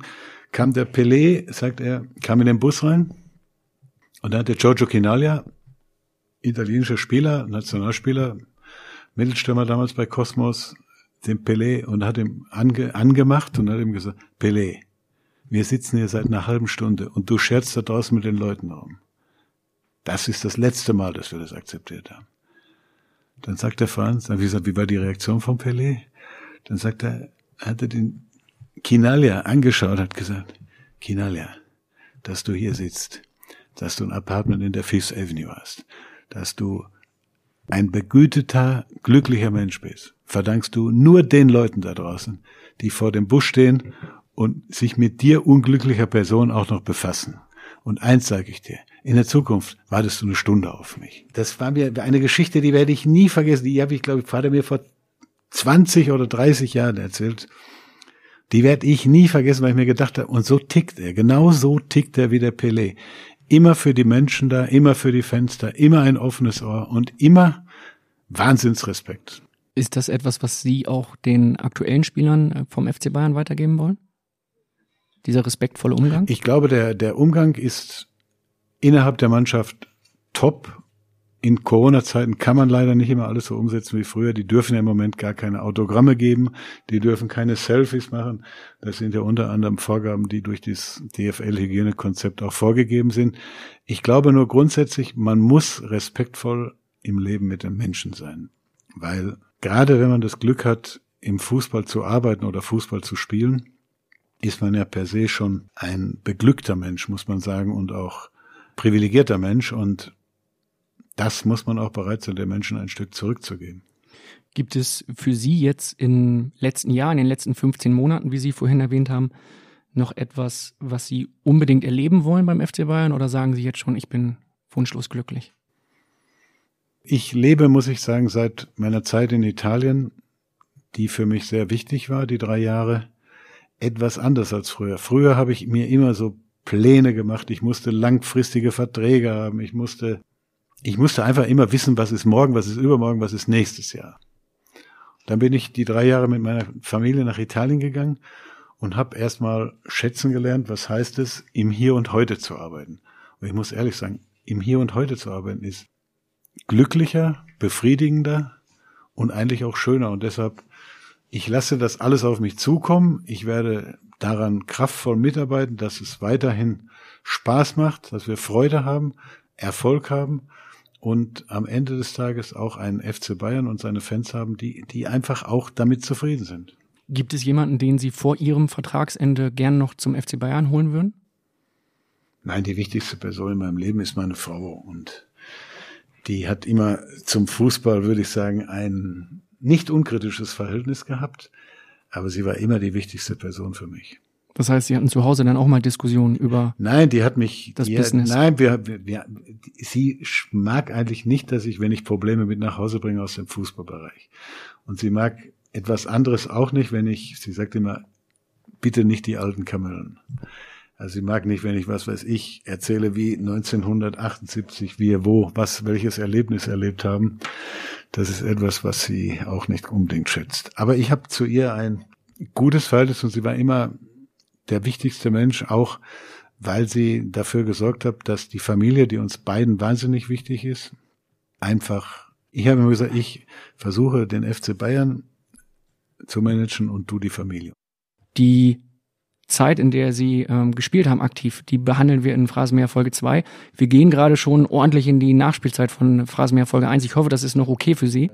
kam der Pelé, sagt er, kam in den Bus rein und dann hat der Giorgio Chinaglia, italienischer Spieler, Nationalspieler, Mittelstürmer damals bei Cosmos, den Pelé und hat ihm ange, angemacht und hat ihm gesagt, Pelé, wir sitzen hier seit einer halben Stunde und du scherzt da draußen mit den Leuten rum. Das ist das letzte Mal, dass wir das akzeptiert haben. Dann sagt der Franz, dann wie, gesagt, wie war die Reaktion von Pelé? Dann sagt er, hat er den Kinalia angeschaut, hat gesagt, Kinalia, dass du hier sitzt, dass du ein Apartment in der Fifth Avenue hast, dass du ein begüteter, glücklicher Mensch bist, verdankst du nur den Leuten da draußen, die vor dem Bus stehen und sich mit dir unglücklicher Person auch noch befassen. Und eins sage ich dir, in der Zukunft wartest du eine Stunde auf mich. Das war mir eine Geschichte, die werde ich nie vergessen. Die habe ich, glaube ich, Vater mir vor 20 oder 30 Jahren erzählt. Die werde ich nie vergessen, weil ich mir gedacht habe, und so tickt er. Genau so tickt er wie der Pelé. Immer für die Menschen da, immer für die Fenster, immer ein offenes Ohr und immer Wahnsinnsrespekt. Ist das etwas, was Sie auch den aktuellen Spielern äh, vom FC Bayern weitergeben wollen? Dieser respektvolle Umgang? Ich glaube, der, der Umgang ist innerhalb der Mannschaft top. In Corona-Zeiten kann man leider nicht immer alles so umsetzen wie früher. Die dürfen ja im Moment gar keine Autogramme geben. Die dürfen keine Selfies machen. Das sind ja unter anderem Vorgaben, die durch das DFL-Hygienekonzept auch vorgegeben sind. Ich glaube nur grundsätzlich, man muss respektvoll im Leben mit den Menschen sein. Weil gerade wenn man das Glück hat, im Fußball zu arbeiten oder Fußball zu spielen, ist man ja per se schon ein beglückter Mensch, muss man sagen, und auch privilegierter Mensch und das muss man auch bereit sein, den Menschen ein Stück zurückzugeben. Gibt es für Sie jetzt im letzten Jahr, in den letzten 15 Monaten, wie Sie vorhin erwähnt haben, noch etwas, was Sie unbedingt erleben wollen beim FC Bayern oder sagen Sie jetzt schon, ich bin wunschlos glücklich? Ich lebe, muss ich sagen, seit meiner Zeit in Italien, die für mich sehr wichtig war, die drei Jahre, etwas anders als früher. Früher habe ich mir immer so Pläne gemacht, ich musste langfristige Verträge haben, ich musste, ich musste einfach immer wissen, was ist morgen, was ist übermorgen, was ist nächstes Jahr. Dann bin ich die drei Jahre mit meiner Familie nach Italien gegangen und habe erstmal schätzen gelernt, was heißt es, im Hier und Heute zu arbeiten. Und ich muss ehrlich sagen, im Hier und Heute zu arbeiten ist glücklicher, befriedigender und eigentlich auch schöner. Und deshalb, ich lasse das alles auf mich zukommen. Ich werde daran kraftvoll mitarbeiten, dass es weiterhin Spaß macht, dass wir Freude haben, Erfolg haben und am Ende des Tages auch einen FC Bayern und seine Fans haben, die, die einfach auch damit zufrieden sind. Gibt es jemanden, den Sie vor Ihrem Vertragsende gern noch zum FC Bayern holen würden? Nein, die wichtigste Person in meinem Leben ist meine Frau und die hat immer zum Fußball, würde ich sagen, ein nicht unkritisches Verhältnis gehabt. Aber sie war immer die wichtigste Person für mich. Das heißt, Sie hatten zu Hause dann auch mal Diskussionen über Nein, die hat mich das die Business. Nein, wir, wir, sie mag eigentlich nicht, dass ich, wenn ich Probleme mit nach Hause bringe aus dem Fußballbereich. Und sie mag etwas anderes auch nicht, wenn ich, sie sagt immer, bitte nicht die alten Kamellen. Also sie mag nicht, wenn ich was weiß ich erzähle, wie 1978 wir wo, was, welches Erlebnis erlebt haben. Das ist etwas, was sie auch nicht unbedingt schätzt. Aber ich habe zu ihr ein gutes Verhältnis und sie war immer der wichtigste Mensch, auch weil sie dafür gesorgt hat, dass die Familie, die uns beiden wahnsinnig wichtig ist, einfach, ich habe immer gesagt, ich versuche den FC Bayern zu managen und du die Familie. Die Zeit, in der sie ähm, gespielt haben, aktiv, die behandeln wir in Phrasenmäher Folge 2. Wir gehen gerade schon ordentlich in die Nachspielzeit von Phrasenmäher Folge 1. Ich hoffe, das ist noch okay für Sie.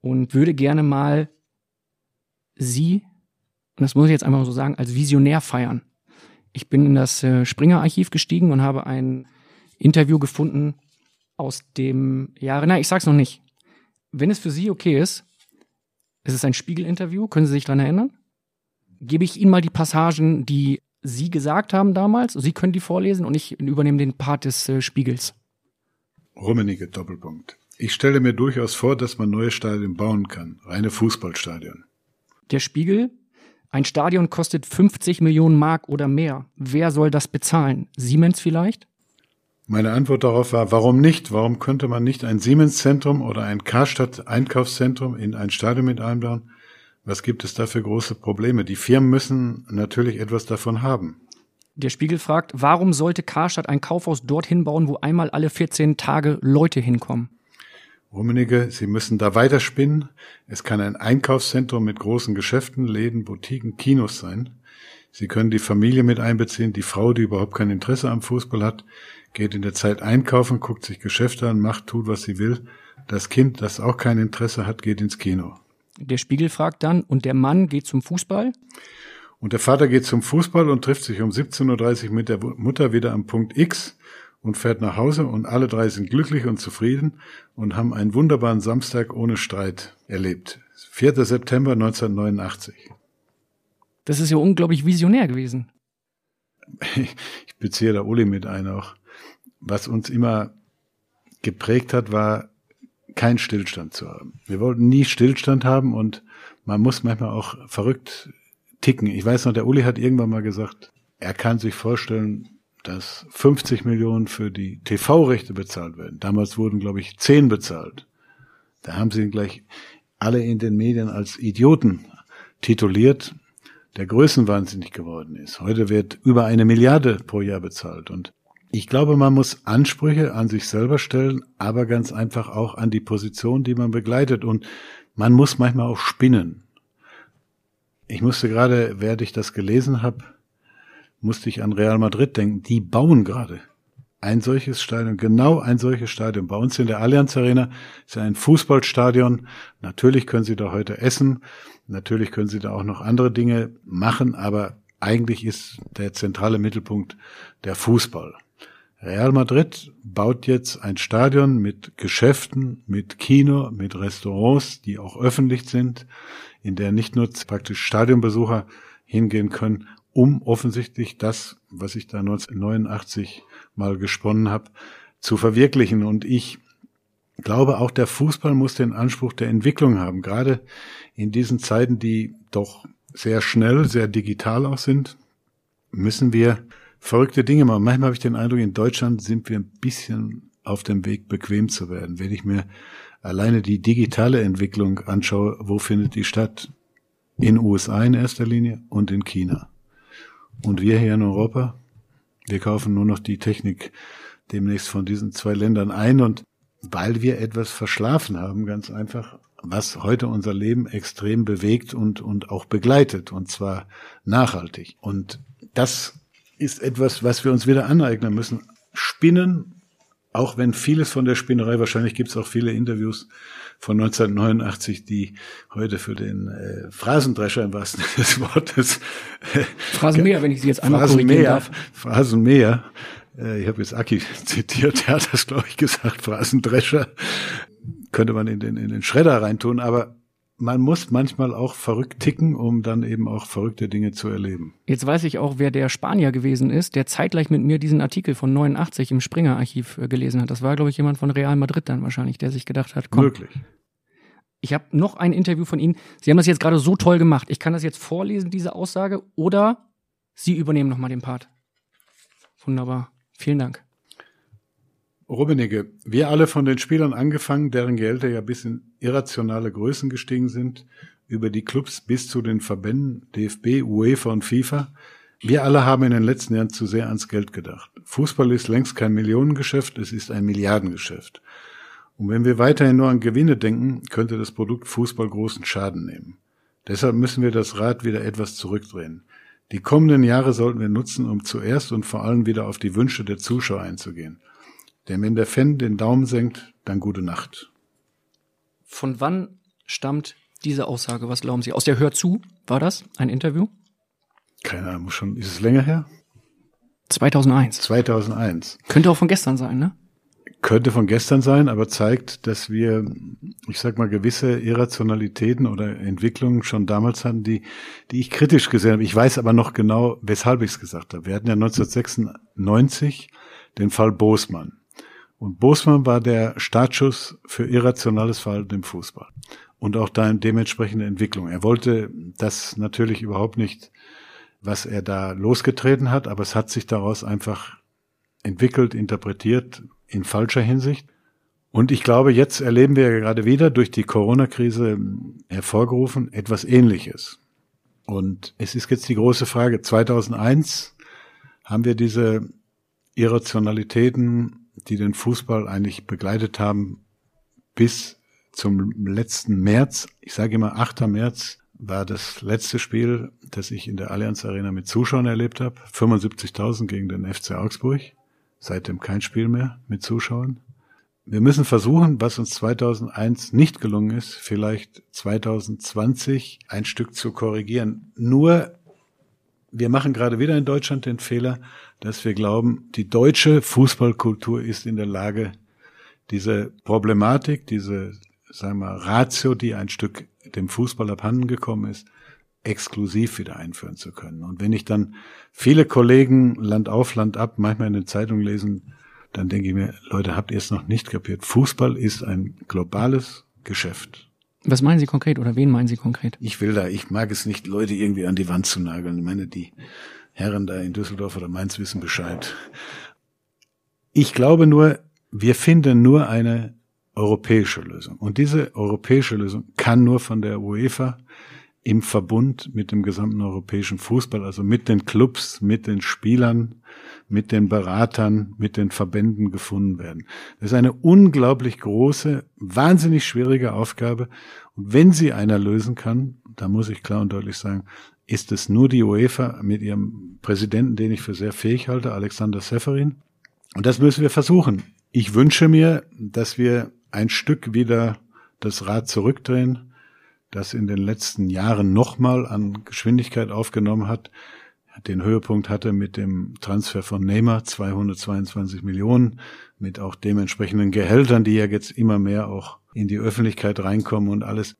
Und würde gerne mal Sie, und das muss ich jetzt einfach so sagen, als Visionär feiern. Ich bin in das äh, Springer-Archiv gestiegen und habe ein Interview gefunden aus dem Jahre, na, ich sag's noch nicht. Wenn es für Sie okay ist, Es ist ein Spiegel-Interview. Können Sie sich daran erinnern? Gebe ich Ihnen mal die Passagen, die Sie gesagt haben damals. Sie können die vorlesen und ich übernehme den Part des äh, Spiegels. Rummenige Doppelpunkt. Ich stelle mir durchaus vor, dass man neue Stadien bauen kann. Reine Fußballstadien. Der Spiegel. Ein Stadion kostet 50 Millionen Mark oder mehr. Wer soll das bezahlen? Siemens vielleicht? Meine Antwort darauf war, warum nicht? Warum könnte man nicht ein Siemens-Zentrum oder ein Karstadt-Einkaufszentrum in ein Stadion mit einbauen? Was gibt es da für große Probleme? Die Firmen müssen natürlich etwas davon haben. Der Spiegel fragt, warum sollte Karstadt ein Kaufhaus dorthin bauen, wo einmal alle 14 Tage Leute hinkommen? Rummenigge, Sie müssen da weiterspinnen. Es kann ein Einkaufszentrum mit großen Geschäften, Läden, Boutiquen, Kinos sein. Sie können die Familie mit einbeziehen. Die Frau, die überhaupt kein Interesse am Fußball hat, geht in der Zeit einkaufen, guckt sich Geschäfte an, macht, tut, was sie will. Das Kind, das auch kein Interesse hat, geht ins Kino. Der Spiegel fragt dann, und der Mann geht zum Fußball? Und der Vater geht zum Fußball und trifft sich um 17.30 Uhr mit der Mutter wieder am Punkt X und fährt nach Hause und alle drei sind glücklich und zufrieden und haben einen wunderbaren Samstag ohne Streit erlebt. 4. September 1989. Das ist ja unglaublich visionär gewesen. Ich beziehe da Uli mit ein auch. Was uns immer geprägt hat, war kein Stillstand zu haben. Wir wollten nie Stillstand haben und man muss manchmal auch verrückt ticken. Ich weiß noch, der Uli hat irgendwann mal gesagt, er kann sich vorstellen, dass 50 Millionen für die TV-Rechte bezahlt werden. Damals wurden, glaube ich, 10 bezahlt. Da haben sie ihn gleich alle in den Medien als Idioten tituliert, der größenwahnsinnig geworden ist. Heute wird über eine Milliarde pro Jahr bezahlt. Und ich glaube, man muss Ansprüche an sich selber stellen, aber ganz einfach auch an die Position, die man begleitet. Und man muss manchmal auch spinnen. Ich musste gerade, während ich das gelesen habe, musste ich an Real Madrid denken. Die bauen gerade ein solches Stadion, genau ein solches Stadion. Bei uns in der Allianz Arena ist ein Fußballstadion. Natürlich können Sie da heute essen. Natürlich können Sie da auch noch andere Dinge machen, aber eigentlich ist der zentrale Mittelpunkt der Fußball. Real Madrid baut jetzt ein Stadion mit Geschäften, mit Kino, mit Restaurants, die auch öffentlich sind, in der nicht nur praktisch Stadionbesucher hingehen können, um offensichtlich das, was ich da 1989 mal gesponnen habe, zu verwirklichen. Und ich glaube, auch der Fußball muss den Anspruch der Entwicklung haben, gerade in diesen Zeiten, die doch sehr schnell, sehr digital auch sind, müssen wir verrückte Dinge machen. Manchmal habe ich den Eindruck, in Deutschland sind wir ein bisschen auf dem Weg, bequem zu werden. Wenn ich mir alleine die digitale Entwicklung anschaue, wo findet die statt? In USA in erster Linie und in China. Und wir hier in Europa, wir kaufen nur noch die Technik demnächst von diesen zwei Ländern ein und weil wir etwas verschlafen haben, ganz einfach, was heute unser Leben extrem bewegt und, und auch begleitet, und zwar nachhaltig. Und das ist etwas, was wir uns wieder aneignen müssen. Spinnen, auch wenn vieles von der Spinnerei, wahrscheinlich gibt es auch viele Interviews von 1989, die heute für den äh, Phrasendrescher im wahrsten Sinne des Wortes. Äh, Phrasenmäher, wenn ich Sie jetzt einmal korrigieren darf. Phrasenmäher. Äh, ich habe jetzt Aki zitiert, der hat das, glaube ich, gesagt, Phrasendrescher. Könnte man in den, in den Schredder reintun, aber man muss manchmal auch verrückt ticken, um dann eben auch verrückte Dinge zu erleben. Jetzt weiß ich auch, wer der Spanier gewesen ist, der zeitgleich mit mir diesen Artikel von 89 im Springer-Archiv äh, gelesen hat. Das war, glaube ich, jemand von Real Madrid dann wahrscheinlich, der sich gedacht hat, komm. Möglich. Ich habe noch ein Interview von Ihnen. Sie haben das jetzt gerade so toll gemacht. Ich kann das jetzt vorlesen, diese Aussage, oder Sie übernehmen nochmal den Part. Wunderbar. Vielen Dank. Rummenigge, wir alle von den Spielern angefangen, deren Gehälter ja bis in irrationale Größen gestiegen sind, über die Clubs bis zu den Verbänden DFB, UEFA und FIFA. Wir alle haben in den letzten Jahren zu sehr ans Geld gedacht. Fußball ist längst kein Millionengeschäft, es ist ein Milliardengeschäft. Und wenn wir weiterhin nur an Gewinne denken, könnte das Produkt Fußball großen Schaden nehmen. Deshalb müssen wir das Rad wieder etwas zurückdrehen. Die kommenden Jahre sollten wir nutzen, um zuerst und vor allem wieder auf die Wünsche der Zuschauer einzugehen. Denn wenn der Fan den Daumen senkt, dann gute Nacht. Von wann stammt diese Aussage? Was glauben Sie? Aus der Hör zu war das ein Interview? Keine Ahnung, schon. Ist es länger her? 2001. 2001. Könnte auch von gestern sein, ne? könnte von gestern sein, aber zeigt, dass wir, ich sag mal, gewisse Irrationalitäten oder Entwicklungen schon damals hatten, die, die ich kritisch gesehen habe. Ich weiß aber noch genau, weshalb ich es gesagt habe. Wir hatten ja 1996 den Fall Bosmann. Und Bosmann war der Startschuss für irrationales Verhalten im Fußball. Und auch da dementsprechende Entwicklung. Er wollte das natürlich überhaupt nicht, was er da losgetreten hat, aber es hat sich daraus einfach entwickelt, interpretiert, in falscher Hinsicht. Und ich glaube, jetzt erleben wir gerade wieder durch die Corona-Krise hervorgerufen etwas Ähnliches. Und es ist jetzt die große Frage. 2001 haben wir diese Irrationalitäten, die den Fußball eigentlich begleitet haben, bis zum letzten März. Ich sage immer 8. März war das letzte Spiel, das ich in der Allianz Arena mit Zuschauern erlebt habe. 75.000 gegen den FC Augsburg seitdem kein Spiel mehr mit Zuschauern. Wir müssen versuchen, was uns 2001 nicht gelungen ist, vielleicht 2020 ein Stück zu korrigieren. Nur, wir machen gerade wieder in Deutschland den Fehler, dass wir glauben, die deutsche Fußballkultur ist in der Lage, diese Problematik, diese, sagen wir, Ratio, die ein Stück dem Fußball abhanden gekommen ist, exklusiv wieder einführen zu können. Und wenn ich dann viele Kollegen Land auf, Land ab manchmal in den Zeitungen lesen, dann denke ich mir, Leute, habt ihr es noch nicht kapiert? Fußball ist ein globales Geschäft. Was meinen Sie konkret oder wen meinen Sie konkret? Ich will da, ich mag es nicht, Leute irgendwie an die Wand zu nageln. Ich meine, die Herren da in Düsseldorf oder Mainz wissen Bescheid. Ich glaube nur, wir finden nur eine europäische Lösung. Und diese europäische Lösung kann nur von der UEFA im Verbund mit dem gesamten europäischen Fußball, also mit den Clubs, mit den Spielern, mit den Beratern, mit den Verbänden gefunden werden. Das ist eine unglaublich große, wahnsinnig schwierige Aufgabe. Und wenn sie einer lösen kann, da muss ich klar und deutlich sagen, ist es nur die UEFA mit ihrem Präsidenten, den ich für sehr fähig halte, Alexander Seferin. Und das müssen wir versuchen. Ich wünsche mir, dass wir ein Stück wieder das Rad zurückdrehen, das in den letzten Jahren nochmal an Geschwindigkeit aufgenommen hat, den Höhepunkt hatte mit dem Transfer von Neymar, 222 Millionen, mit auch dementsprechenden Gehältern, die ja jetzt immer mehr auch in die Öffentlichkeit reinkommen und alles.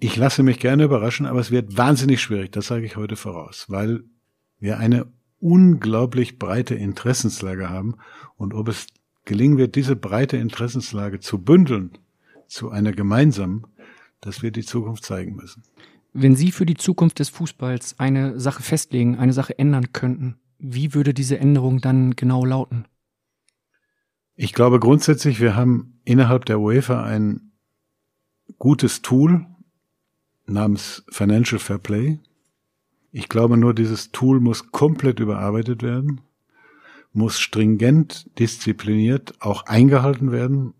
Ich lasse mich gerne überraschen, aber es wird wahnsinnig schwierig, das sage ich heute voraus, weil wir eine unglaublich breite Interessenslage haben und ob es gelingen wird, diese breite Interessenslage zu bündeln zu einer gemeinsamen, das wird die Zukunft zeigen müssen. Wenn Sie für die Zukunft des Fußballs eine Sache festlegen, eine Sache ändern könnten, wie würde diese Änderung dann genau lauten? Ich glaube grundsätzlich, wir haben innerhalb der UEFA ein gutes Tool namens Financial Fair Play. Ich glaube nur, dieses Tool muss komplett überarbeitet werden, muss stringent, diszipliniert auch eingehalten werden,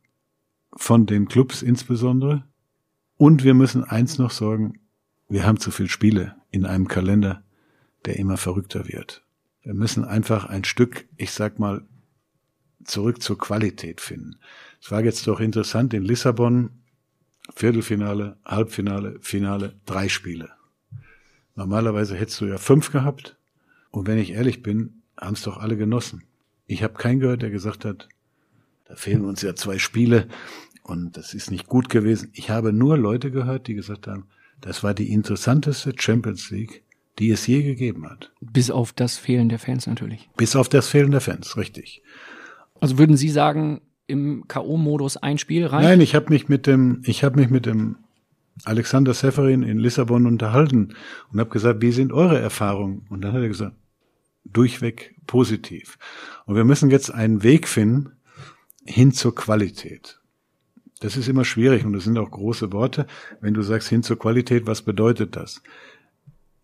von den Clubs insbesondere. Und wir müssen eins noch sorgen, wir haben zu viele Spiele in einem Kalender, der immer verrückter wird. Wir müssen einfach ein Stück, ich sag mal, zurück zur Qualität finden. Es war jetzt doch interessant in Lissabon, Viertelfinale, Halbfinale, Finale, drei Spiele. Normalerweise hättest du ja fünf gehabt. Und wenn ich ehrlich bin, haben es doch alle genossen. Ich habe keinen gehört, der gesagt hat, da fehlen uns ja zwei Spiele und das ist nicht gut gewesen. Ich habe nur Leute gehört, die gesagt haben, das war die interessanteste Champions League, die es je gegeben hat. Bis auf das Fehlen der Fans natürlich. Bis auf das Fehlen der Fans, richtig. Also würden Sie sagen, im K.O.-Modus ein Spiel rein? Nein, ich habe mich mit dem, ich habe mich mit dem Alexander Seferin in Lissabon unterhalten und habe gesagt, wie sind eure Erfahrungen? Und dann hat er gesagt, durchweg positiv. Und wir müssen jetzt einen Weg finden hin zur Qualität. Das ist immer schwierig und das sind auch große Worte. Wenn du sagst hin zur Qualität, was bedeutet das?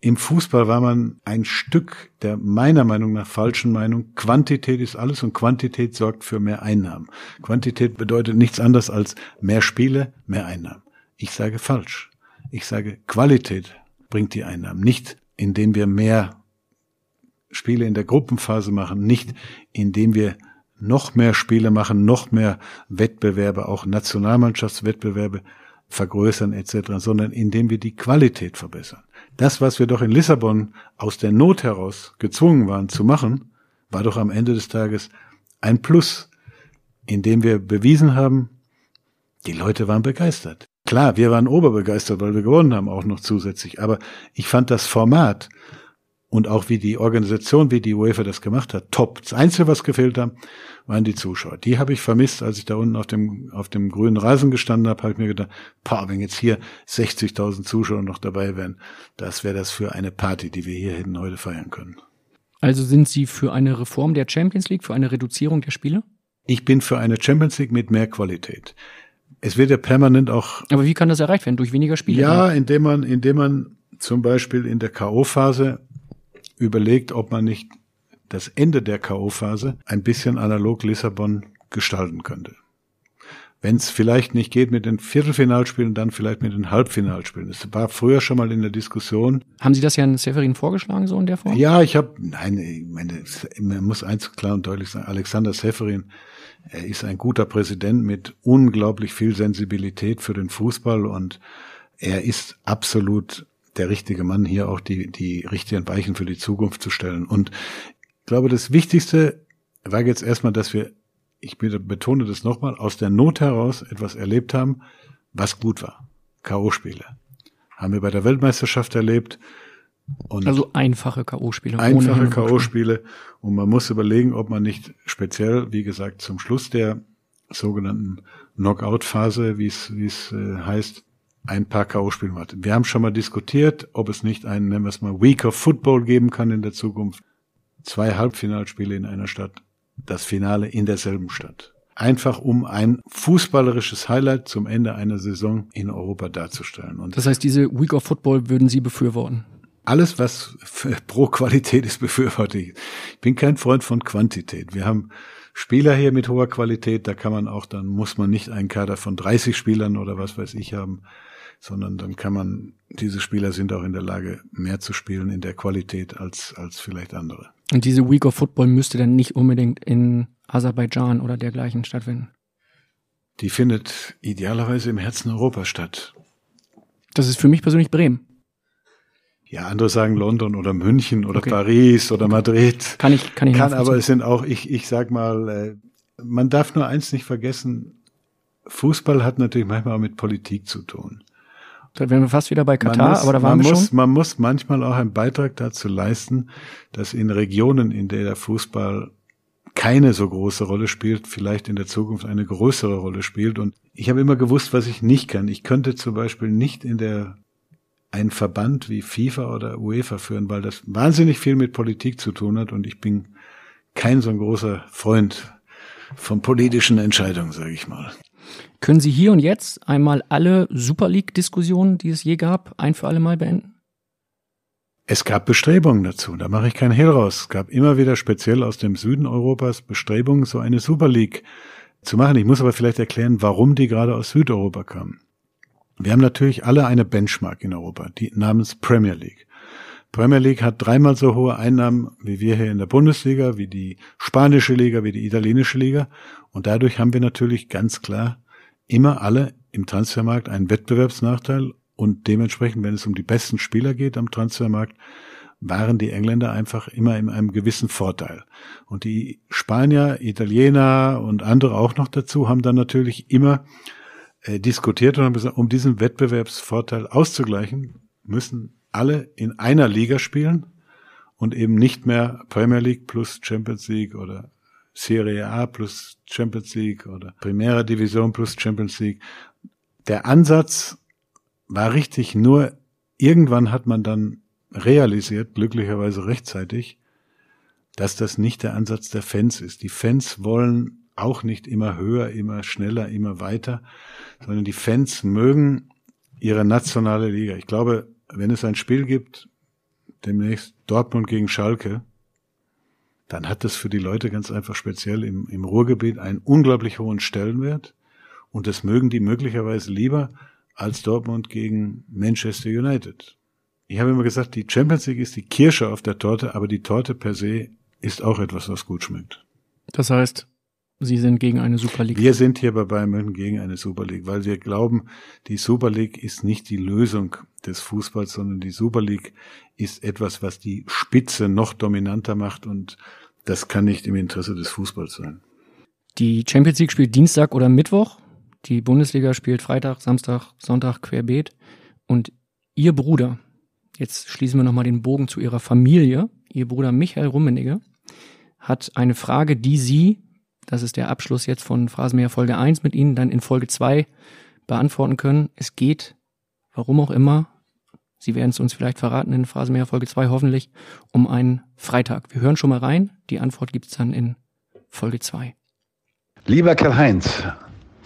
Im Fußball war man ein Stück der meiner Meinung nach falschen Meinung. Quantität ist alles und Quantität sorgt für mehr Einnahmen. Quantität bedeutet nichts anderes als mehr Spiele, mehr Einnahmen. Ich sage falsch. Ich sage Qualität bringt die Einnahmen. Nicht indem wir mehr Spiele in der Gruppenphase machen, nicht indem wir noch mehr Spiele machen, noch mehr Wettbewerbe, auch Nationalmannschaftswettbewerbe vergrößern etc., sondern indem wir die Qualität verbessern. Das, was wir doch in Lissabon aus der Not heraus gezwungen waren zu machen, war doch am Ende des Tages ein Plus. indem wir bewiesen haben, die Leute waren begeistert. Klar, wir waren oberbegeistert, weil wir gewonnen haben, auch noch zusätzlich. Aber ich fand das Format und auch wie die Organisation, wie die UEFA das gemacht hat, top. Das Einzige, was gefehlt hat, waren die Zuschauer. Die habe ich vermisst, als ich da unten auf dem, auf dem grünen Rasen gestanden habe, habe ich mir gedacht, pa, wenn jetzt hier 60.000 Zuschauer noch dabei wären, das wäre das für eine Party, die wir hier hätten heute feiern können. Also sind Sie für eine Reform der Champions League, für eine Reduzierung der Spiele? Ich bin für eine Champions League mit mehr Qualität. Es wird ja permanent auch. Aber wie kann das erreicht werden? Durch weniger Spiele? Ja, indem man, indem man zum Beispiel in der K.O.-Phase überlegt, ob man nicht das Ende der K.O.-Phase ein bisschen analog Lissabon gestalten könnte. Wenn es vielleicht nicht geht mit den Viertelfinalspielen, dann vielleicht mit den Halbfinalspielen. Das war früher schon mal in der Diskussion. Haben Sie das ja in Severin vorgeschlagen, so in der Form? Ja, ich habe, nein, ich meine, man muss eins klar und deutlich sagen, Alexander Severin, er ist ein guter Präsident mit unglaublich viel Sensibilität für den Fußball und er ist absolut der richtige Mann, hier auch die, die richtigen Weichen für die Zukunft zu stellen. Und ich glaube, das Wichtigste war jetzt erstmal, dass wir, ich betone das nochmal, aus der Not heraus etwas erlebt haben, was gut war. K.O.-Spiele. Haben wir bei der Weltmeisterschaft erlebt. Und also einfache K.O.-Spiele. Einfache K.O.-Spiele. Und man muss überlegen, ob man nicht speziell, wie gesagt, zum Schluss der sogenannten Knockout-Phase, wie es, wie es äh, heißt, ein paar K.O.-Spiele hat. Wir haben schon mal diskutiert, ob es nicht einen, nennen wir es mal, Week of Football geben kann in der Zukunft. Zwei Halbfinalspiele in einer Stadt, das Finale in derselben Stadt. Einfach um ein fußballerisches Highlight zum Ende einer Saison in Europa darzustellen. Und das heißt, diese Week of Football würden Sie befürworten? Alles, was pro Qualität ist, befürworte ich. Ich bin kein Freund von Quantität. Wir haben Spieler hier mit hoher Qualität, da kann man auch, dann muss man nicht einen Kader von 30 Spielern oder was weiß ich haben sondern dann kann man, diese Spieler sind auch in der Lage, mehr zu spielen in der Qualität als, als vielleicht andere. Und diese Week of Football müsste dann nicht unbedingt in Aserbaidschan oder dergleichen stattfinden? Die findet idealerweise im Herzen Europas statt. Das ist für mich persönlich Bremen. Ja, andere sagen London oder München oder okay. Paris oder Madrid. Kann ich, kann ich Kann, aber es sind auch, ich, ich sag mal, äh, man darf nur eins nicht vergessen. Fußball hat natürlich manchmal auch mit Politik zu tun. Da wären wir fast wieder bei Katar, muss, aber da waren wir muss, schon. Man muss manchmal auch einen Beitrag dazu leisten, dass in Regionen, in der der Fußball keine so große Rolle spielt, vielleicht in der Zukunft eine größere Rolle spielt. Und ich habe immer gewusst, was ich nicht kann. Ich könnte zum Beispiel nicht in der einen Verband wie FIFA oder UEFA führen, weil das wahnsinnig viel mit Politik zu tun hat und ich bin kein so ein großer Freund von politischen Entscheidungen, sage ich mal. Können Sie hier und jetzt einmal alle Super League-Diskussionen, die es je gab, ein für alle Mal beenden? Es gab Bestrebungen dazu, da mache ich keinen Hehl raus. Es gab immer wieder speziell aus dem Süden Europas Bestrebungen, so eine Super League zu machen. Ich muss aber vielleicht erklären, warum die gerade aus Südeuropa kamen. Wir haben natürlich alle eine Benchmark in Europa, die namens Premier League. Premier League hat dreimal so hohe Einnahmen wie wir hier in der Bundesliga, wie die spanische Liga, wie die italienische Liga. Und dadurch haben wir natürlich ganz klar immer alle im Transfermarkt einen Wettbewerbsnachteil und dementsprechend, wenn es um die besten Spieler geht am Transfermarkt, waren die Engländer einfach immer in einem gewissen Vorteil. Und die Spanier, Italiener und andere auch noch dazu haben dann natürlich immer äh, diskutiert und haben gesagt, um diesen Wettbewerbsvorteil auszugleichen, müssen alle in einer Liga spielen und eben nicht mehr Premier League plus Champions League oder Serie A plus Champions League oder Primera Division plus Champions League. Der Ansatz war richtig, nur irgendwann hat man dann realisiert, glücklicherweise rechtzeitig, dass das nicht der Ansatz der Fans ist. Die Fans wollen auch nicht immer höher, immer schneller, immer weiter, sondern die Fans mögen ihre nationale Liga. Ich glaube, wenn es ein Spiel gibt, demnächst Dortmund gegen Schalke, dann hat das für die Leute ganz einfach speziell im, im Ruhrgebiet einen unglaublich hohen Stellenwert. Und das mögen die möglicherweise lieber als Dortmund gegen Manchester United. Ich habe immer gesagt, die Champions League ist die Kirsche auf der Torte, aber die Torte per se ist auch etwas, was gut schmeckt. Das heißt, Sie sind gegen eine Super League. Wir sind hier bei Bayern München gegen eine Super League, weil wir glauben, die Super League ist nicht die Lösung des Fußballs, sondern die Super League ist etwas, was die Spitze noch dominanter macht und das kann nicht im Interesse des Fußballs sein. Die Champions League spielt Dienstag oder Mittwoch. Die Bundesliga spielt Freitag, Samstag, Sonntag querbeet. Und ihr Bruder, jetzt schließen wir nochmal den Bogen zu ihrer Familie, ihr Bruder Michael Rummenigge, hat eine Frage, die sie, das ist der Abschluss jetzt von Phrasenmäher Folge 1 mit Ihnen, dann in Folge 2 beantworten können. Es geht, warum auch immer, Sie werden es uns vielleicht verraten in Phrasenmäher Folge 2 hoffentlich, um einen Freitag. Wir hören schon mal rein. Die Antwort gibt's dann in Folge 2. Lieber Karl-Heinz,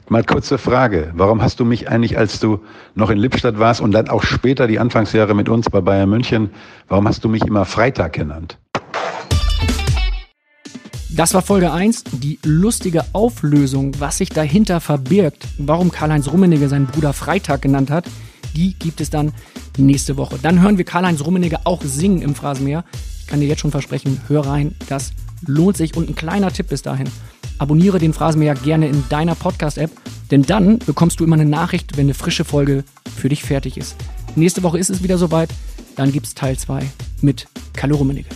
mal kurze Frage. Warum hast du mich eigentlich, als du noch in Lippstadt warst und dann auch später die Anfangsjahre mit uns bei Bayern München, warum hast du mich immer Freitag genannt? Das war Folge 1, die lustige Auflösung, was sich dahinter verbirgt, warum Karl-Heinz Rummenigge seinen Bruder Freitag genannt hat, die gibt es dann nächste Woche. Dann hören wir Karl-Heinz Rummenigge auch singen im Phrasenmeer. Ich kann dir jetzt schon versprechen, hör rein, das lohnt sich. Und ein kleiner Tipp bis dahin. Abonniere den Phrasenmeer gerne in deiner Podcast-App, denn dann bekommst du immer eine Nachricht, wenn eine frische Folge für dich fertig ist. Nächste Woche ist es wieder soweit. Dann gibt es Teil 2 mit Kalle Rummenigge.